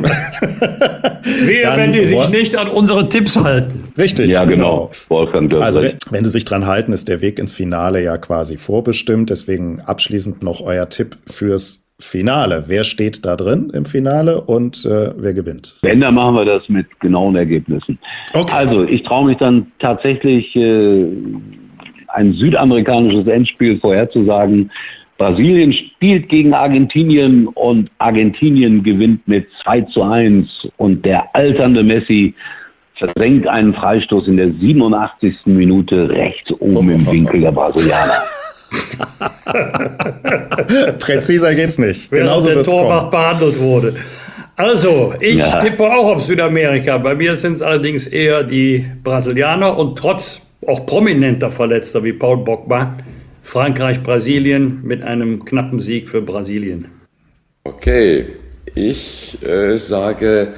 Wehe, wenn die sich nicht an unsere Tipps halten. Richtig. Ja, genau. Wolfgang also, wenn, wenn Sie sich dran halten, ist der Weg ins Finale ja quasi vorbestimmt. Deswegen abschließend noch euer Tipp fürs Finale. Wer steht da drin im Finale und äh, wer gewinnt? Wenn, dann machen wir das mit genauen Ergebnissen. Okay. Also, ich traue mich dann tatsächlich äh, ein südamerikanisches Endspiel vorherzusagen. Brasilien spielt gegen Argentinien und Argentinien gewinnt mit 2 zu 1 und der alternde Messi versenkt einen Freistoß in der 87. Minute rechts oben im Winkel der Brasilianer. Präziser geht's nicht. Wenn Genauso der Torwart behandelt wurde. Also, ich ja. tippe auch auf Südamerika. Bei mir sind es allerdings eher die Brasilianer und trotz auch prominenter Verletzter wie Paul Bogba, Frankreich, Brasilien mit einem knappen Sieg für Brasilien. Okay, ich äh, sage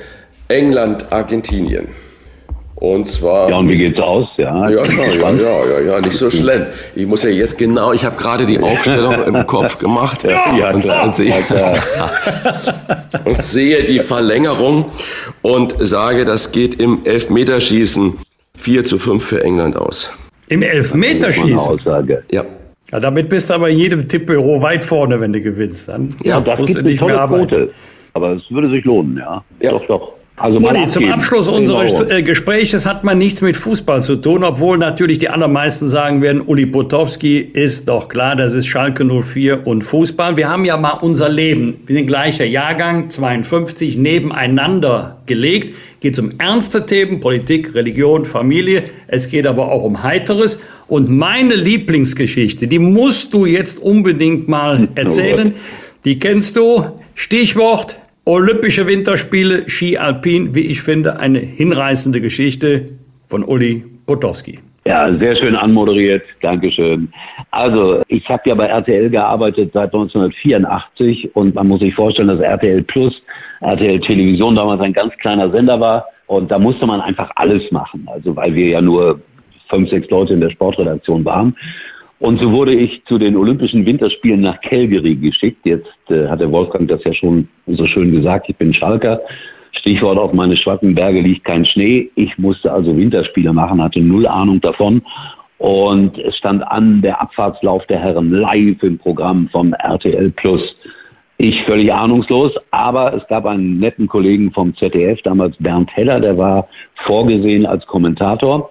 England, Argentinien. Und zwar. Ja, und wie geht's aus? Ja, ja, ja, ja, ja, ja, nicht so schlimm. Ich muss ja jetzt genau, ich habe gerade die Aufstellung im Kopf gemacht ja, und, und, sehe, und sehe die Verlängerung und sage, das geht im Elfmeterschießen 4 zu 5 für England aus. Im Elfmeterschießen? Aussage. Ja. ja. Damit bist du aber in jedem Tippbüro weit vorne, wenn du gewinnst. Dann ja, das musst du nicht mehr arbeiten. Quote. Aber es würde sich lohnen, ja. ja. Doch, doch. Also Uli, zum Abschluss unseres äh, Gesprächs hat man nichts mit Fußball zu tun, obwohl natürlich die allermeisten sagen werden, Uli Potowski ist doch klar, das ist Schalke 04 und Fußball. Wir haben ja mal unser Leben, wir sind gleicher Jahrgang, 52, nebeneinander gelegt. Geht um ernste Themen, Politik, Religion, Familie. Es geht aber auch um Heiteres. Und meine Lieblingsgeschichte, die musst du jetzt unbedingt mal erzählen. Die kennst du. Stichwort Olympische Winterspiele, Ski Alpin, wie ich finde, eine hinreißende Geschichte von Uli Potowski. Ja, sehr schön anmoderiert. Dankeschön. Also, ich habe ja bei RTL gearbeitet seit 1984 und man muss sich vorstellen, dass RTL Plus, RTL Television damals ein ganz kleiner Sender war und da musste man einfach alles machen. Also, weil wir ja nur fünf, sechs Leute in der Sportredaktion waren. Und so wurde ich zu den Olympischen Winterspielen nach Calgary geschickt. Jetzt äh, hat der Wolfgang das ja schon so schön gesagt. Ich bin Schalker. Stichwort auf meine Schwackenberge liegt kein Schnee. Ich musste also Winterspiele machen, hatte null Ahnung davon. Und es stand an der Abfahrtslauf der Herren live im Programm vom RTL Plus. Ich völlig ahnungslos, aber es gab einen netten Kollegen vom ZDF, damals Bernd Heller, der war vorgesehen als Kommentator.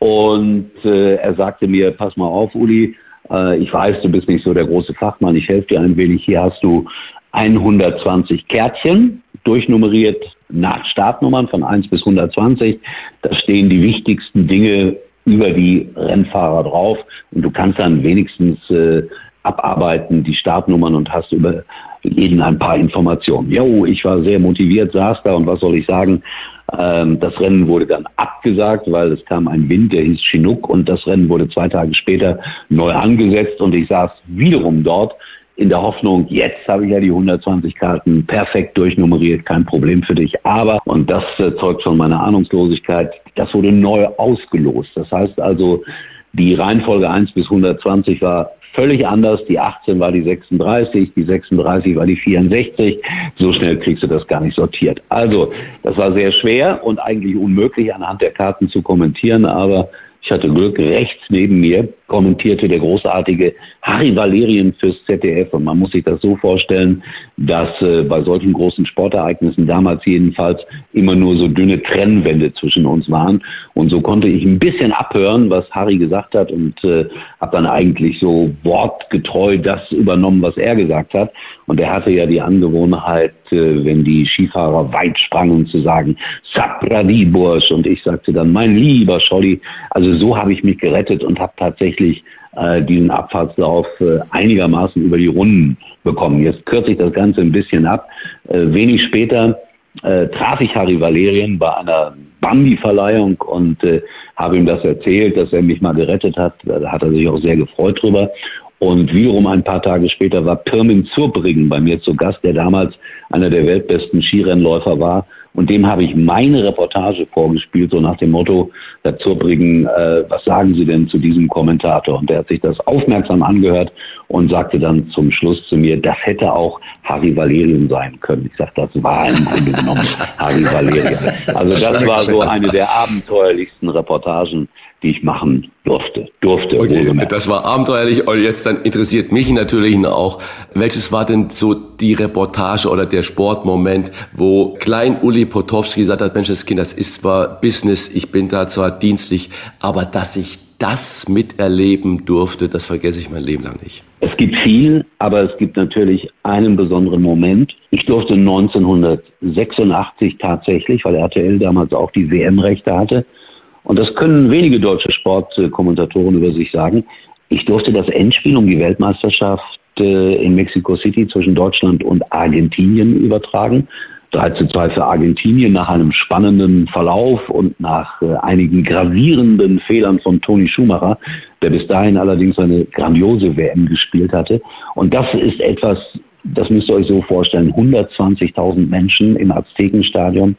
Und äh, er sagte mir, pass mal auf, Uli, äh, ich weiß, du bist nicht so der große Fachmann, ich helfe dir ein wenig. Hier hast du 120 Kärtchen, durchnummeriert nach Startnummern von 1 bis 120. Da stehen die wichtigsten Dinge über die Rennfahrer drauf und du kannst dann wenigstens äh, abarbeiten, die Startnummern und hast über jeden ein paar Informationen. Jo, ich war sehr motiviert, saß da und was soll ich sagen? Ähm, das Rennen wurde dann abgesagt, weil es kam ein Wind, der hieß Chinook und das Rennen wurde zwei Tage später neu angesetzt und ich saß wiederum dort in der Hoffnung, jetzt habe ich ja die 120 Karten perfekt durchnummeriert, kein Problem für dich. Aber, und das äh, zeugt von meiner Ahnungslosigkeit, das wurde neu ausgelost. Das heißt also, die Reihenfolge 1 bis 120 war völlig anders. Die 18 war die 36, die 36 war die 64. So schnell kriegst du das gar nicht sortiert. Also, das war sehr schwer und eigentlich unmöglich anhand der Karten zu kommentieren, aber ich hatte Glück, rechts neben mir kommentierte der großartige Harry Valerien fürs ZDF. Und man muss sich das so vorstellen, dass äh, bei solchen großen Sportereignissen damals jedenfalls immer nur so dünne Trennwände zwischen uns waren. Und so konnte ich ein bisschen abhören, was Harry gesagt hat und äh, habe dann eigentlich so wortgetreu das übernommen, was er gesagt hat. Und er hatte ja die Angewohnheit, äh, wenn die Skifahrer weit sprangen, zu sagen, Sapradi Bursch. Und ich sagte dann, mein lieber Scholli. Also so habe ich mich gerettet und habe tatsächlich tatsächlich äh, diesen Abfahrtslauf äh, einigermaßen über die Runden bekommen. Jetzt kürze ich das Ganze ein bisschen ab. Äh, wenig später äh, traf ich Harry Valerien bei einer Bambi-Verleihung und äh, habe ihm das erzählt, dass er mich mal gerettet hat. Da hat er sich auch sehr gefreut drüber. Und wiederum ein paar Tage später war Pirmin Zurbriggen bei mir zu Gast, der damals einer der weltbesten Skirennläufer war und dem habe ich meine Reportage vorgespielt, so nach dem Motto, Herr Zurbriggen, äh, was sagen Sie denn zu diesem Kommentator? Und der hat sich das aufmerksam angehört und sagte dann zum Schluss zu mir, das hätte auch Harry Valerian sein können. Ich sagte, das war im Grunde genommen Harry Valerian. Also das war so eine der abenteuerlichsten Reportagen, die ich machen durfte. Durfte. Okay, das war abenteuerlich. Und jetzt dann interessiert mich natürlich auch, welches war denn so die Reportage oder der Sportmoment, wo Klein Uli Potowski gesagt hat, Mensch, das Kind, das ist zwar Business, ich bin da zwar dienstlich, aber dass ich das miterleben durfte, das vergesse ich mein Leben lang nicht. Es gibt viel, aber es gibt natürlich einen besonderen Moment. Ich durfte 1986 tatsächlich, weil RTL damals auch die WM-Rechte hatte, und das können wenige deutsche Sportkommentatoren über sich sagen. Ich durfte das Endspiel um die Weltmeisterschaft äh, in Mexico City zwischen Deutschland und Argentinien übertragen. 3 zu 2 für Argentinien nach einem spannenden Verlauf und nach äh, einigen gravierenden Fehlern von Toni Schumacher, der bis dahin allerdings eine grandiose WM gespielt hatte. Und das ist etwas, das müsst ihr euch so vorstellen, 120.000 Menschen im Aztekenstadion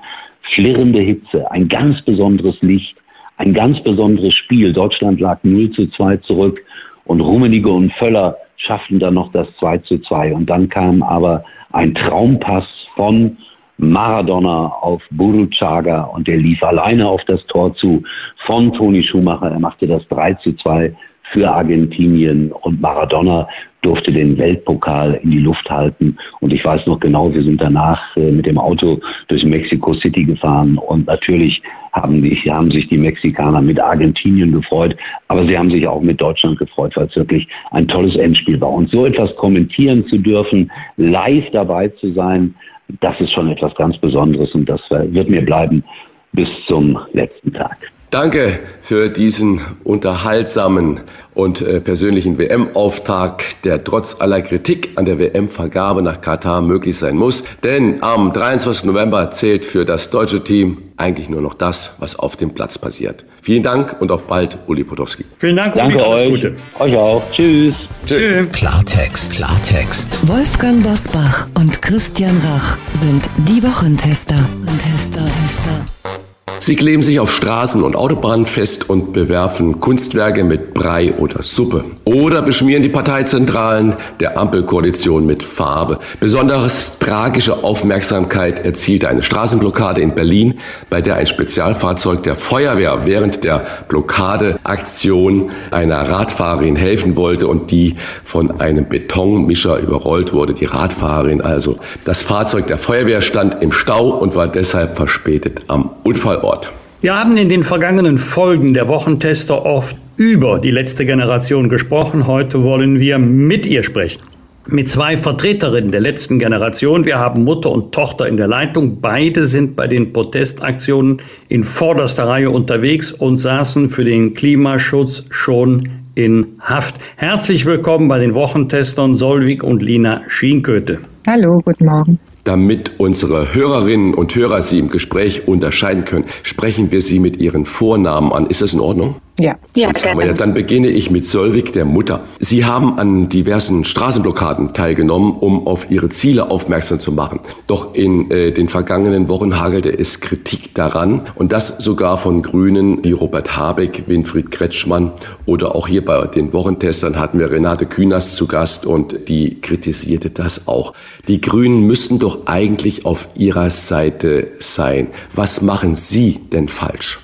flirrende Hitze, ein ganz besonderes Licht, ein ganz besonderes Spiel. Deutschland lag 0 zu 2 zurück und Rummenigge und Völler schafften dann noch das 2 zu 2. Und dann kam aber ein Traumpass von Maradona auf Buruchaga und der lief alleine auf das Tor zu von Toni Schumacher. Er machte das 3 zu 2 für Argentinien und Maradona durfte den Weltpokal in die Luft halten. Und ich weiß noch genau, wir sind danach äh, mit dem Auto durch Mexico City gefahren und natürlich haben, die, haben sich die Mexikaner mit Argentinien gefreut, aber sie haben sich auch mit Deutschland gefreut, weil es wirklich ein tolles Endspiel war. Und so etwas kommentieren zu dürfen, live dabei zu sein, das ist schon etwas ganz Besonderes und das wird mir bleiben bis zum letzten Tag. Danke für diesen unterhaltsamen und äh, persönlichen WM-Auftakt, der trotz aller Kritik an der WM-Vergabe nach Katar möglich sein muss. Denn am 23. November zählt für das deutsche Team eigentlich nur noch das, was auf dem Platz passiert. Vielen Dank und auf bald, Uli Potowski. Vielen Dank, Uli. Danke Alles euch. Gute. Euch auch. Tschüss. Tschüss. Klartext, Klartext. Wolfgang Bosbach und Christian Rach sind die Wochentester. Tester, Tester. Sie kleben sich auf Straßen und Autobahnen fest und bewerfen Kunstwerke mit Brei oder Suppe. Oder beschmieren die Parteizentralen der Ampelkoalition mit Farbe. Besonders tragische Aufmerksamkeit erzielte eine Straßenblockade in Berlin, bei der ein Spezialfahrzeug der Feuerwehr während der Blockadeaktion einer Radfahrerin helfen wollte und die von einem Betonmischer überrollt wurde. Die Radfahrerin also. Das Fahrzeug der Feuerwehr stand im Stau und war deshalb verspätet am Unfallort. Ort. Wir haben in den vergangenen Folgen der Wochentester oft über die letzte Generation gesprochen. Heute wollen wir mit ihr sprechen. Mit zwei Vertreterinnen der letzten Generation. Wir haben Mutter und Tochter in der Leitung. Beide sind bei den Protestaktionen in vorderster Reihe unterwegs und saßen für den Klimaschutz schon in Haft. Herzlich willkommen bei den Wochentestern Solvik und Lina Schienköte. Hallo, guten Morgen. Damit unsere Hörerinnen und Hörer Sie im Gespräch unterscheiden können, sprechen wir Sie mit Ihren Vornamen an. Ist das in Ordnung? Ja, ja, ja, Dann beginne ich mit Solvik, der Mutter. Sie haben an diversen Straßenblockaden teilgenommen, um auf Ihre Ziele aufmerksam zu machen. Doch in äh, den vergangenen Wochen hagelte es Kritik daran und das sogar von Grünen wie Robert Habeck, Winfried Kretschmann oder auch hier bei den Wochentestern hatten wir Renate Künast zu Gast und die kritisierte das auch. Die Grünen müssten doch eigentlich auf ihrer Seite sein. Was machen Sie denn falsch?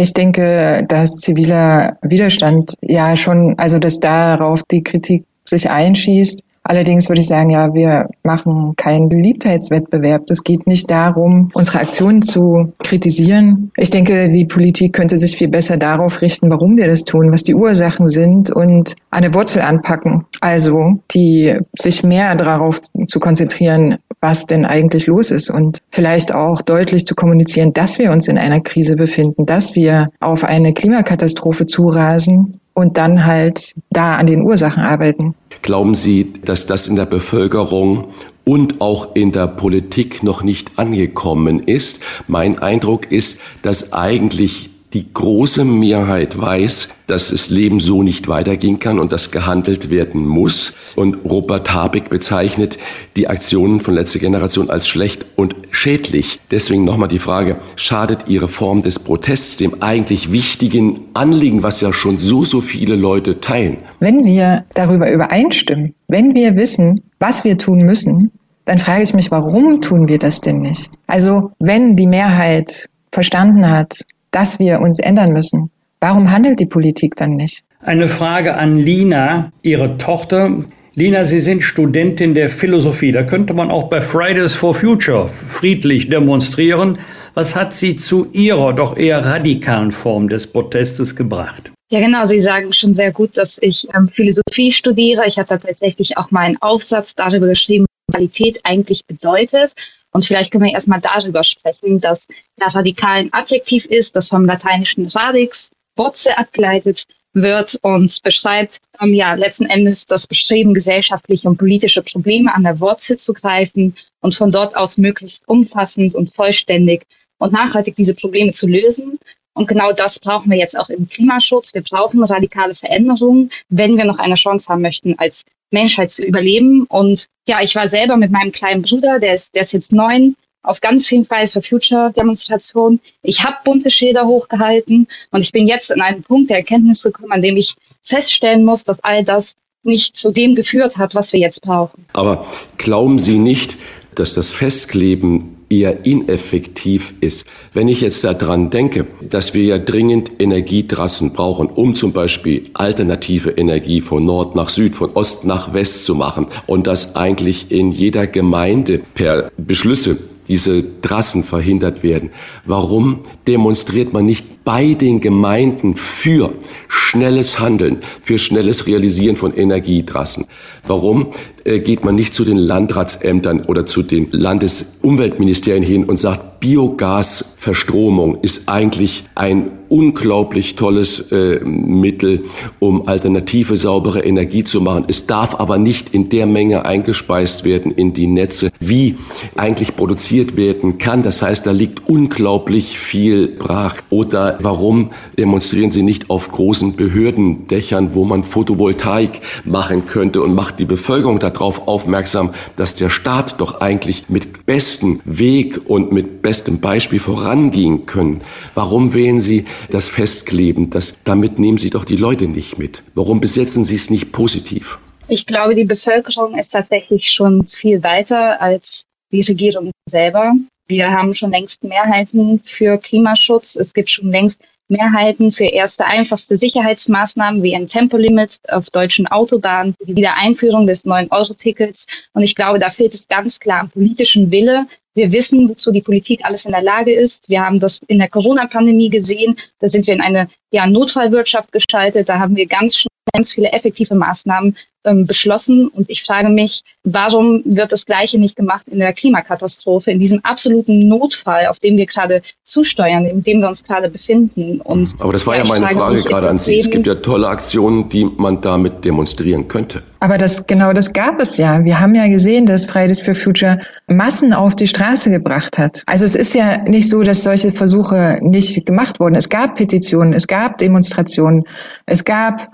Ich denke, dass ziviler Widerstand ja schon, also dass darauf die Kritik sich einschießt. Allerdings würde ich sagen, ja, wir machen keinen Beliebtheitswettbewerb. Es geht nicht darum, unsere Aktionen zu kritisieren. Ich denke, die Politik könnte sich viel besser darauf richten, warum wir das tun, was die Ursachen sind und eine Wurzel anpacken. Also, die sich mehr darauf zu konzentrieren, was denn eigentlich los ist und vielleicht auch deutlich zu kommunizieren, dass wir uns in einer Krise befinden, dass wir auf eine Klimakatastrophe zurasen und dann halt da an den Ursachen arbeiten. Glauben Sie, dass das in der Bevölkerung und auch in der Politik noch nicht angekommen ist? Mein Eindruck ist, dass eigentlich die große Mehrheit weiß, dass das Leben so nicht weitergehen kann und dass gehandelt werden muss. Und Robert Habeck bezeichnet die Aktionen von letzter Generation als schlecht und schädlich. Deswegen nochmal die Frage, schadet Ihre Form des Protests dem eigentlich wichtigen Anliegen, was ja schon so, so viele Leute teilen? Wenn wir darüber übereinstimmen, wenn wir wissen, was wir tun müssen, dann frage ich mich, warum tun wir das denn nicht? Also wenn die Mehrheit verstanden hat, dass wir uns ändern müssen. Warum handelt die Politik dann nicht? Eine Frage an Lina, Ihre Tochter. Lina, Sie sind Studentin der Philosophie. Da könnte man auch bei Fridays for Future friedlich demonstrieren. Was hat Sie zu Ihrer doch eher radikalen Form des Protestes gebracht? Ja, genau. Sie sagen schon sehr gut, dass ich ähm, Philosophie studiere. Ich habe tatsächlich auch meinen Aufsatz darüber geschrieben, was Qualität eigentlich bedeutet. Und vielleicht können wir erstmal darüber sprechen, dass der radikal ein Adjektiv ist, das vom lateinischen radix, Wurzel abgeleitet wird und beschreibt ähm, ja letzten Endes das Bestreben, gesellschaftliche und politische Probleme an der Wurzel zu greifen und von dort aus möglichst umfassend und vollständig und nachhaltig diese Probleme zu lösen. Und genau das brauchen wir jetzt auch im Klimaschutz. Wir brauchen radikale Veränderungen, wenn wir noch eine Chance haben möchten, als Menschheit zu überleben. Und ja, ich war selber mit meinem kleinen Bruder, der ist, der ist jetzt neun, auf ganz vielen Fridays for Future Demonstrationen. Ich habe bunte Schilder hochgehalten und ich bin jetzt in einen Punkt der Erkenntnis gekommen, an dem ich feststellen muss, dass all das nicht zu dem geführt hat, was wir jetzt brauchen. Aber glauben Sie nicht, dass das Festkleben eher ineffektiv ist. Wenn ich jetzt daran denke, dass wir ja dringend Energietrassen brauchen, um zum Beispiel alternative Energie von Nord nach Süd, von Ost nach West zu machen und das eigentlich in jeder Gemeinde per Beschlüsse diese Trassen verhindert werden. Warum demonstriert man nicht bei den Gemeinden für schnelles Handeln, für schnelles Realisieren von Energietrassen? Warum äh, geht man nicht zu den Landratsämtern oder zu den Landesumweltministerien hin und sagt, Biogasverstromung ist eigentlich ein unglaublich tolles äh, Mittel, um alternative saubere Energie zu machen. Es darf aber nicht in der Menge eingespeist werden in die Netze, wie eigentlich produziert werden kann. Das heißt, da liegt unglaublich viel brach. Oder warum demonstrieren Sie nicht auf großen Behördendächern, wo man Photovoltaik machen könnte und macht die Bevölkerung darauf aufmerksam, dass der Staat doch eigentlich mit bestem Weg und mit bestem Beispiel vorangehen können. Warum wählen Sie das Festkleben? Das, damit nehmen Sie doch die Leute nicht mit. Warum besetzen Sie es nicht positiv? Ich glaube, die Bevölkerung ist tatsächlich schon viel weiter als die Regierung selber. Wir haben schon längst Mehrheiten für Klimaschutz. Es gibt schon längst Mehrheiten für erste einfachste Sicherheitsmaßnahmen wie ein Tempolimit auf deutschen Autobahnen, die Wiedereinführung des 9-Euro-Tickets. Und ich glaube, da fehlt es ganz klar am politischen Wille. Wir wissen, wozu die Politik alles in der Lage ist. Wir haben das in der Corona-Pandemie gesehen. Da sind wir in eine ja, Notfallwirtschaft gestaltet. Da haben wir ganz ganz viele effektive Maßnahmen ähm, beschlossen. Und ich frage mich, warum wird das Gleiche nicht gemacht in der Klimakatastrophe, in diesem absoluten Notfall, auf dem wir gerade zusteuern, in dem wir uns gerade befinden. Und Aber das war ja, ja meine Frage mich, gerade an Sie. Es gibt ja tolle Aktionen, die man damit demonstrieren könnte. Aber das, genau das gab es ja. Wir haben ja gesehen, dass Fridays for Future Massen auf die Straße gebracht hat. Also es ist ja nicht so, dass solche Versuche nicht gemacht wurden. Es gab Petitionen, es gab Demonstrationen, es gab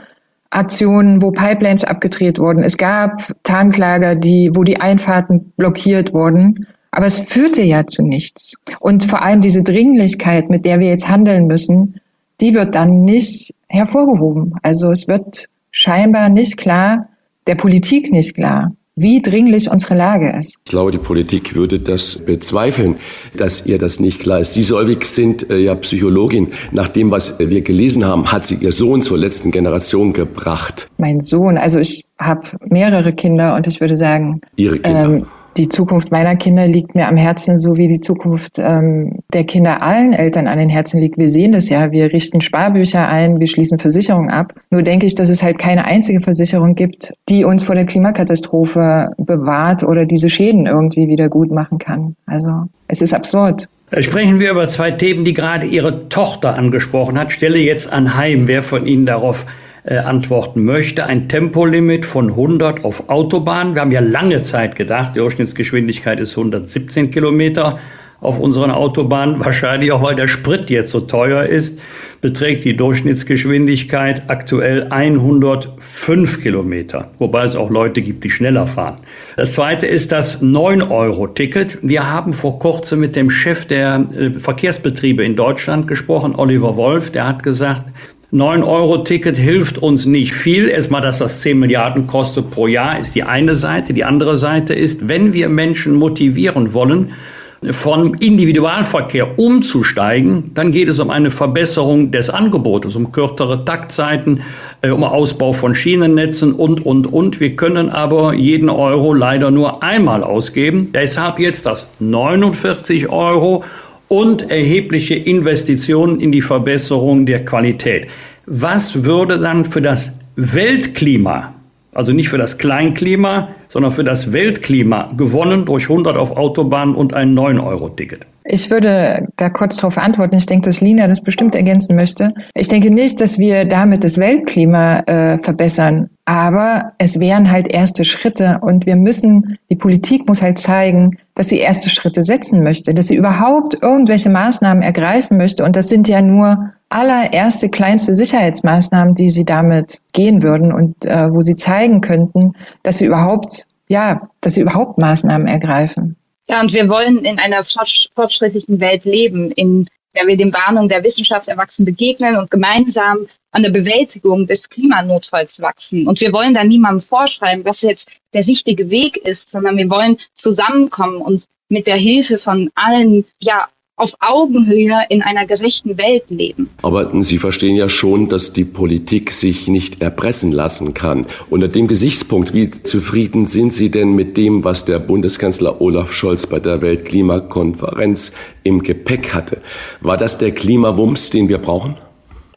Aktionen, wo Pipelines abgedreht wurden. Es gab Tanklager, die, wo die Einfahrten blockiert wurden. Aber es führte ja zu nichts. Und vor allem diese Dringlichkeit, mit der wir jetzt handeln müssen, die wird dann nicht hervorgehoben. Also es wird scheinbar nicht klar, der Politik nicht klar wie dringlich unsere Lage ist. Ich glaube, die Politik würde das bezweifeln, dass ihr das nicht klar ist. Sie, Solvik, sind äh, ja Psychologin. Nach dem, was wir gelesen haben, hat sie ihr Sohn zur letzten Generation gebracht. Mein Sohn, also ich habe mehrere Kinder und ich würde sagen, Ihre Kinder. Ähm, die Zukunft meiner Kinder liegt mir am Herzen, so wie die Zukunft ähm, der Kinder allen Eltern an den Herzen liegt. Wir sehen das ja. Wir richten Sparbücher ein, wir schließen Versicherungen ab. Nur denke ich, dass es halt keine einzige Versicherung gibt, die uns vor der Klimakatastrophe bewahrt oder diese Schäden irgendwie wieder gut machen kann. Also es ist absurd. Sprechen wir über zwei Themen, die gerade Ihre Tochter angesprochen hat. Stelle jetzt anheim, wer von Ihnen darauf äh, antworten möchte. Ein Tempolimit von 100 auf Autobahnen. Wir haben ja lange Zeit gedacht, die Durchschnittsgeschwindigkeit ist 117 Kilometer auf unseren Autobahnen. Wahrscheinlich auch, weil der Sprit jetzt so teuer ist, beträgt die Durchschnittsgeschwindigkeit aktuell 105 Kilometer. Wobei es auch Leute gibt, die schneller fahren. Das zweite ist das 9-Euro-Ticket. Wir haben vor kurzem mit dem Chef der äh, Verkehrsbetriebe in Deutschland gesprochen, Oliver Wolf. Der hat gesagt, 9-Euro-Ticket hilft uns nicht viel. Erstmal, dass das 10 Milliarden kostet pro Jahr, ist die eine Seite. Die andere Seite ist, wenn wir Menschen motivieren wollen, vom Individualverkehr umzusteigen, dann geht es um eine Verbesserung des Angebotes, um kürzere Taktzeiten, äh, um Ausbau von Schienennetzen und, und, und. Wir können aber jeden Euro leider nur einmal ausgeben. Deshalb jetzt das 49 Euro und erhebliche Investitionen in die Verbesserung der Qualität. Was würde dann für das Weltklima, also nicht für das Kleinklima, sondern für das Weltklima gewonnen durch 100 auf Autobahnen und ein 9-Euro-Ticket? Ich würde da kurz darauf antworten. Ich denke, dass Lina das bestimmt ergänzen möchte. Ich denke nicht, dass wir damit das Weltklima äh, verbessern, aber es wären halt erste Schritte und wir müssen, die Politik muss halt zeigen, dass sie erste Schritte setzen möchte, dass sie überhaupt irgendwelche Maßnahmen ergreifen möchte. Und das sind ja nur allererste kleinste Sicherheitsmaßnahmen, die sie damit gehen würden und äh, wo sie zeigen könnten, dass sie überhaupt, ja, dass sie überhaupt Maßnahmen ergreifen. Ja, und wir wollen in einer fortschrittlichen Welt leben, in der wir den Warnungen der Wissenschaft erwachsen begegnen und gemeinsam an der Bewältigung des Klimanotfalls wachsen. Und wir wollen da niemandem vorschreiben, was jetzt der richtige Weg ist, sondern wir wollen zusammenkommen und mit der Hilfe von allen ja auf Augenhöhe in einer gerechten Welt leben. Aber Sie verstehen ja schon, dass die Politik sich nicht erpressen lassen kann. Unter dem Gesichtspunkt, wie zufrieden sind Sie denn mit dem, was der Bundeskanzler Olaf Scholz bei der Weltklimakonferenz im Gepäck hatte? War das der Klimawumms, den wir brauchen?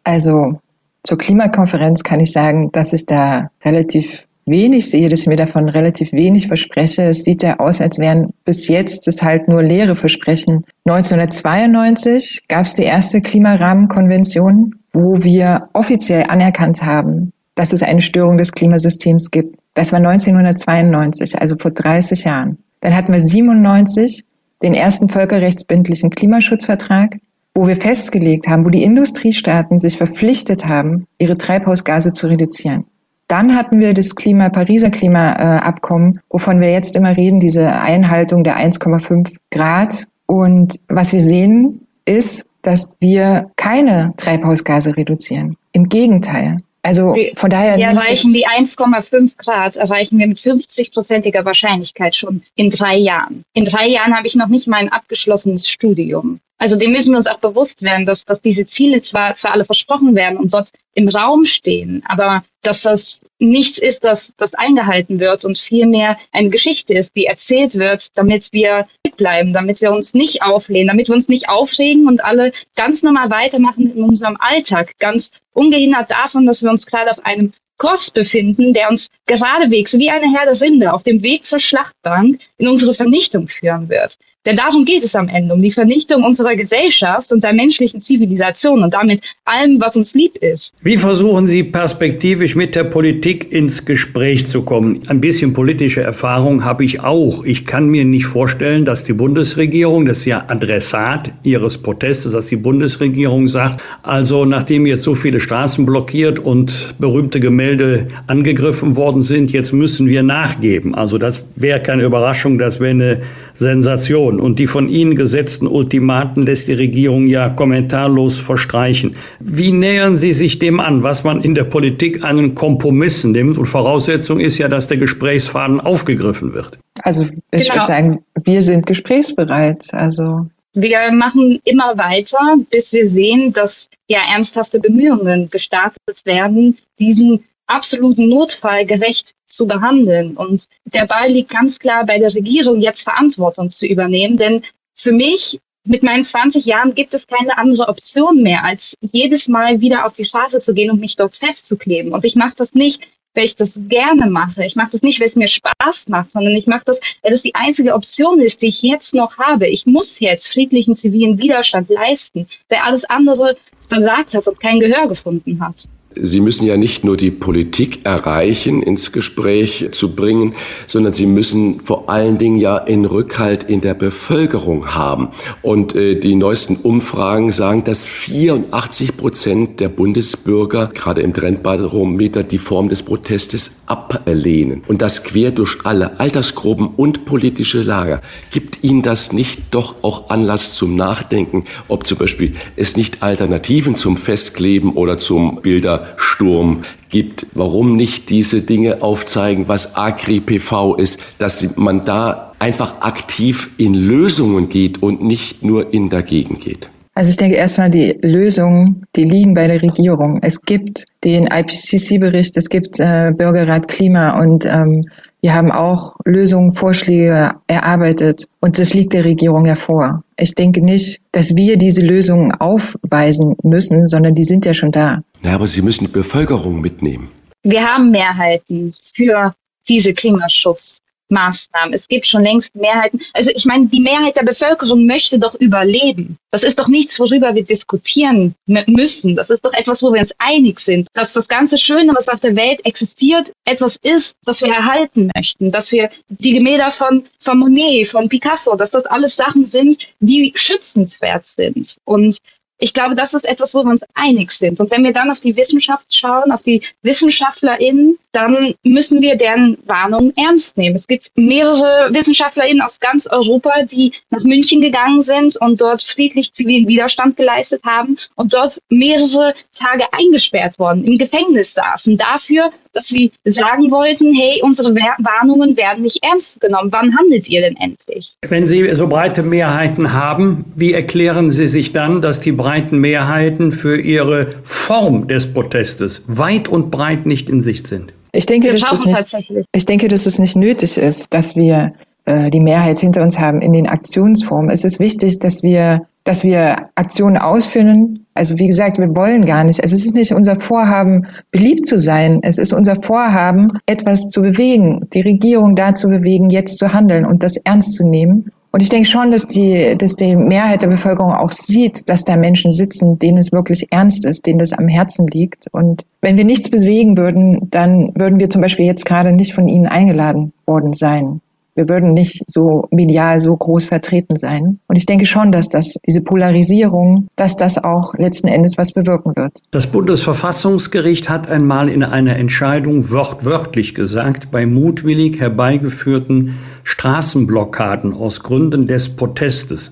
Also zur Klimakonferenz kann ich sagen, dass ich da relativ wenig sehe, dass ich mir davon relativ wenig verspreche. Es sieht ja aus, als wären bis jetzt es halt nur leere Versprechen. 1992 gab es die erste Klimarahmenkonvention, wo wir offiziell anerkannt haben, dass es eine Störung des Klimasystems gibt. Das war 1992, also vor 30 Jahren. Dann hatten wir 97 den ersten völkerrechtsbindlichen Klimaschutzvertrag, wo wir festgelegt haben, wo die Industriestaaten sich verpflichtet haben, ihre Treibhausgase zu reduzieren. Dann hatten wir das Klima, Pariser Klimaabkommen, wovon wir jetzt immer reden, diese Einhaltung der 1,5 Grad. Und was wir sehen, ist, dass wir keine Treibhausgase reduzieren. Im Gegenteil. Also von daher. Wir erreichen die 1,5 Grad, erreichen wir mit 50-prozentiger Wahrscheinlichkeit schon in drei Jahren. In drei Jahren habe ich noch nicht mal ein abgeschlossenes Studium. Also dem müssen wir uns auch bewusst werden, dass, dass diese Ziele zwar, zwar alle versprochen werden und dort im Raum stehen, aber dass das nichts ist, das, das eingehalten wird und vielmehr eine Geschichte ist, die erzählt wird, damit wir bleiben, damit wir uns nicht auflehnen, damit wir uns nicht aufregen und alle ganz normal weitermachen in unserem Alltag, ganz ungehindert davon, dass wir uns gerade auf einem Kurs befinden, der uns geradewegs wie eine Herde Rinde auf dem Weg zur Schlachtbank in unsere Vernichtung führen wird. Denn darum geht es am Ende, um die Vernichtung unserer Gesellschaft und der menschlichen Zivilisation und damit allem, was uns lieb ist. Wie versuchen Sie perspektivisch mit der Politik ins Gespräch zu kommen? Ein bisschen politische Erfahrung habe ich auch. Ich kann mir nicht vorstellen, dass die Bundesregierung, das ist ja Adressat Ihres Protestes, dass die Bundesregierung sagt, also nachdem jetzt so viele Straßen blockiert und berühmte Gemälde angegriffen worden sind, jetzt müssen wir nachgeben. Also das wäre keine Überraschung, das wäre eine Sensation. Und die von Ihnen gesetzten Ultimaten lässt die Regierung ja kommentarlos verstreichen. Wie nähern Sie sich dem an, was man in der Politik einen Kompromiss nimmt? Und Voraussetzung ist ja, dass der Gesprächsfaden aufgegriffen wird. Also ich genau. würde sagen, wir sind gesprächsbereit. Also wir machen immer weiter, bis wir sehen, dass ja ernsthafte Bemühungen gestartet werden, diesen absoluten Notfall gerecht zu behandeln. Und der Ball liegt ganz klar bei der Regierung, jetzt Verantwortung zu übernehmen. Denn für mich mit meinen 20 Jahren gibt es keine andere Option mehr, als jedes Mal wieder auf die Straße zu gehen und mich dort festzukleben. Und ich mache das nicht, weil ich das gerne mache. Ich mache das nicht, weil es mir Spaß macht, sondern ich mache das, weil es die einzige Option ist, die ich jetzt noch habe. Ich muss jetzt friedlichen zivilen Widerstand leisten, weil alles andere versagt hat und kein Gehör gefunden hat. Sie müssen ja nicht nur die Politik erreichen, ins Gespräch zu bringen, sondern Sie müssen vor allen Dingen ja in Rückhalt in der Bevölkerung haben. Und äh, die neuesten Umfragen sagen, dass 84 Prozent der Bundesbürger gerade im Trendbarometer die Form des Protestes ablehnen. Und das quer durch alle Altersgruppen und politische Lager. Gibt Ihnen das nicht doch auch Anlass zum Nachdenken, ob zum Beispiel es nicht Alternativen zum Festkleben oder zum Bilder Sturm gibt. Warum nicht diese Dinge aufzeigen, was Agri-PV ist, dass man da einfach aktiv in Lösungen geht und nicht nur in dagegen geht? Also ich denke erstmal, die Lösungen, die liegen bei der Regierung. Es gibt den IPCC-Bericht, es gibt äh, Bürgerrat Klima und ähm, wir haben auch Lösungen, Vorschläge erarbeitet und das liegt der Regierung ja vor. Ich denke nicht, dass wir diese Lösungen aufweisen müssen, sondern die sind ja schon da. Ja, aber Sie müssen die Bevölkerung mitnehmen. Wir haben Mehrheiten für diese Klimaschutz. Maßnahmen. Es gibt schon längst Mehrheiten. Also ich meine, die Mehrheit der Bevölkerung möchte doch überleben. Das ist doch nichts, worüber wir diskutieren müssen. Das ist doch etwas, wo wir uns einig sind. Dass das ganze Schöne, was auf der Welt existiert, etwas ist, was wir erhalten möchten. Dass wir die Gemälde von, von Monet, von Picasso, dass das alles Sachen sind, die schützenswert sind. Und ich glaube, das ist etwas, wo wir uns einig sind. Und wenn wir dann auf die Wissenschaft schauen, auf die WissenschaftlerInnen, dann müssen wir deren Warnungen ernst nehmen. Es gibt mehrere WissenschaftlerInnen aus ganz Europa, die nach München gegangen sind und dort friedlich zivilen Widerstand geleistet haben und dort mehrere Tage eingesperrt worden, im Gefängnis saßen, dafür, dass sie sagen wollten, hey, unsere Warnungen werden nicht ernst genommen. Wann handelt ihr denn endlich? Wenn Sie so breite Mehrheiten haben, wie erklären Sie sich dann, dass die breiten Mehrheiten für ihre Form des Protestes weit und breit nicht in Sicht sind? Ich denke, dass das nicht, ich denke, dass es nicht nötig ist, dass wir äh, die Mehrheit hinter uns haben in den Aktionsformen. Es ist wichtig, dass wir, dass wir Aktionen ausführen. Also wie gesagt, wir wollen gar nicht. Also es ist nicht unser Vorhaben, beliebt zu sein. Es ist unser Vorhaben, etwas zu bewegen, die Regierung da zu bewegen, jetzt zu handeln und das ernst zu nehmen. Und ich denke schon, dass die, dass die Mehrheit der Bevölkerung auch sieht, dass da Menschen sitzen, denen es wirklich ernst ist, denen das am Herzen liegt. Und wenn wir nichts bewegen würden, dann würden wir zum Beispiel jetzt gerade nicht von ihnen eingeladen worden sein wir würden nicht so medial so groß vertreten sein. Und ich denke schon, dass das, diese Polarisierung, dass das auch letzten Endes was bewirken wird. Das Bundesverfassungsgericht hat einmal in einer Entscheidung wortwörtlich gesagt, bei mutwillig herbeigeführten Straßenblockaden aus Gründen des Protestes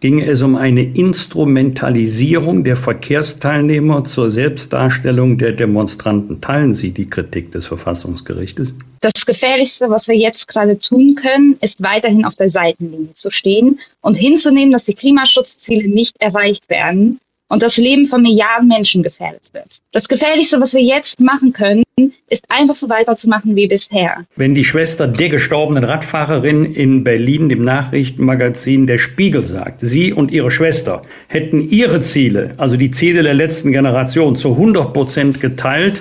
ginge es um eine Instrumentalisierung der Verkehrsteilnehmer zur Selbstdarstellung der Demonstranten. Teilen Sie die Kritik des Verfassungsgerichtes? Das Gefährlichste, was wir jetzt gerade tun können, ist weiterhin auf der Seitenlinie zu stehen und hinzunehmen, dass die Klimaschutzziele nicht erreicht werden und das Leben von Milliarden Menschen gefährdet wird. Das Gefährlichste, was wir jetzt machen können, ist einfach so weiterzumachen wie bisher. Wenn die Schwester der gestorbenen Radfahrerin in Berlin dem Nachrichtenmagazin Der Spiegel sagt, sie und ihre Schwester hätten ihre Ziele, also die Ziele der letzten Generation, zu 100 Prozent geteilt,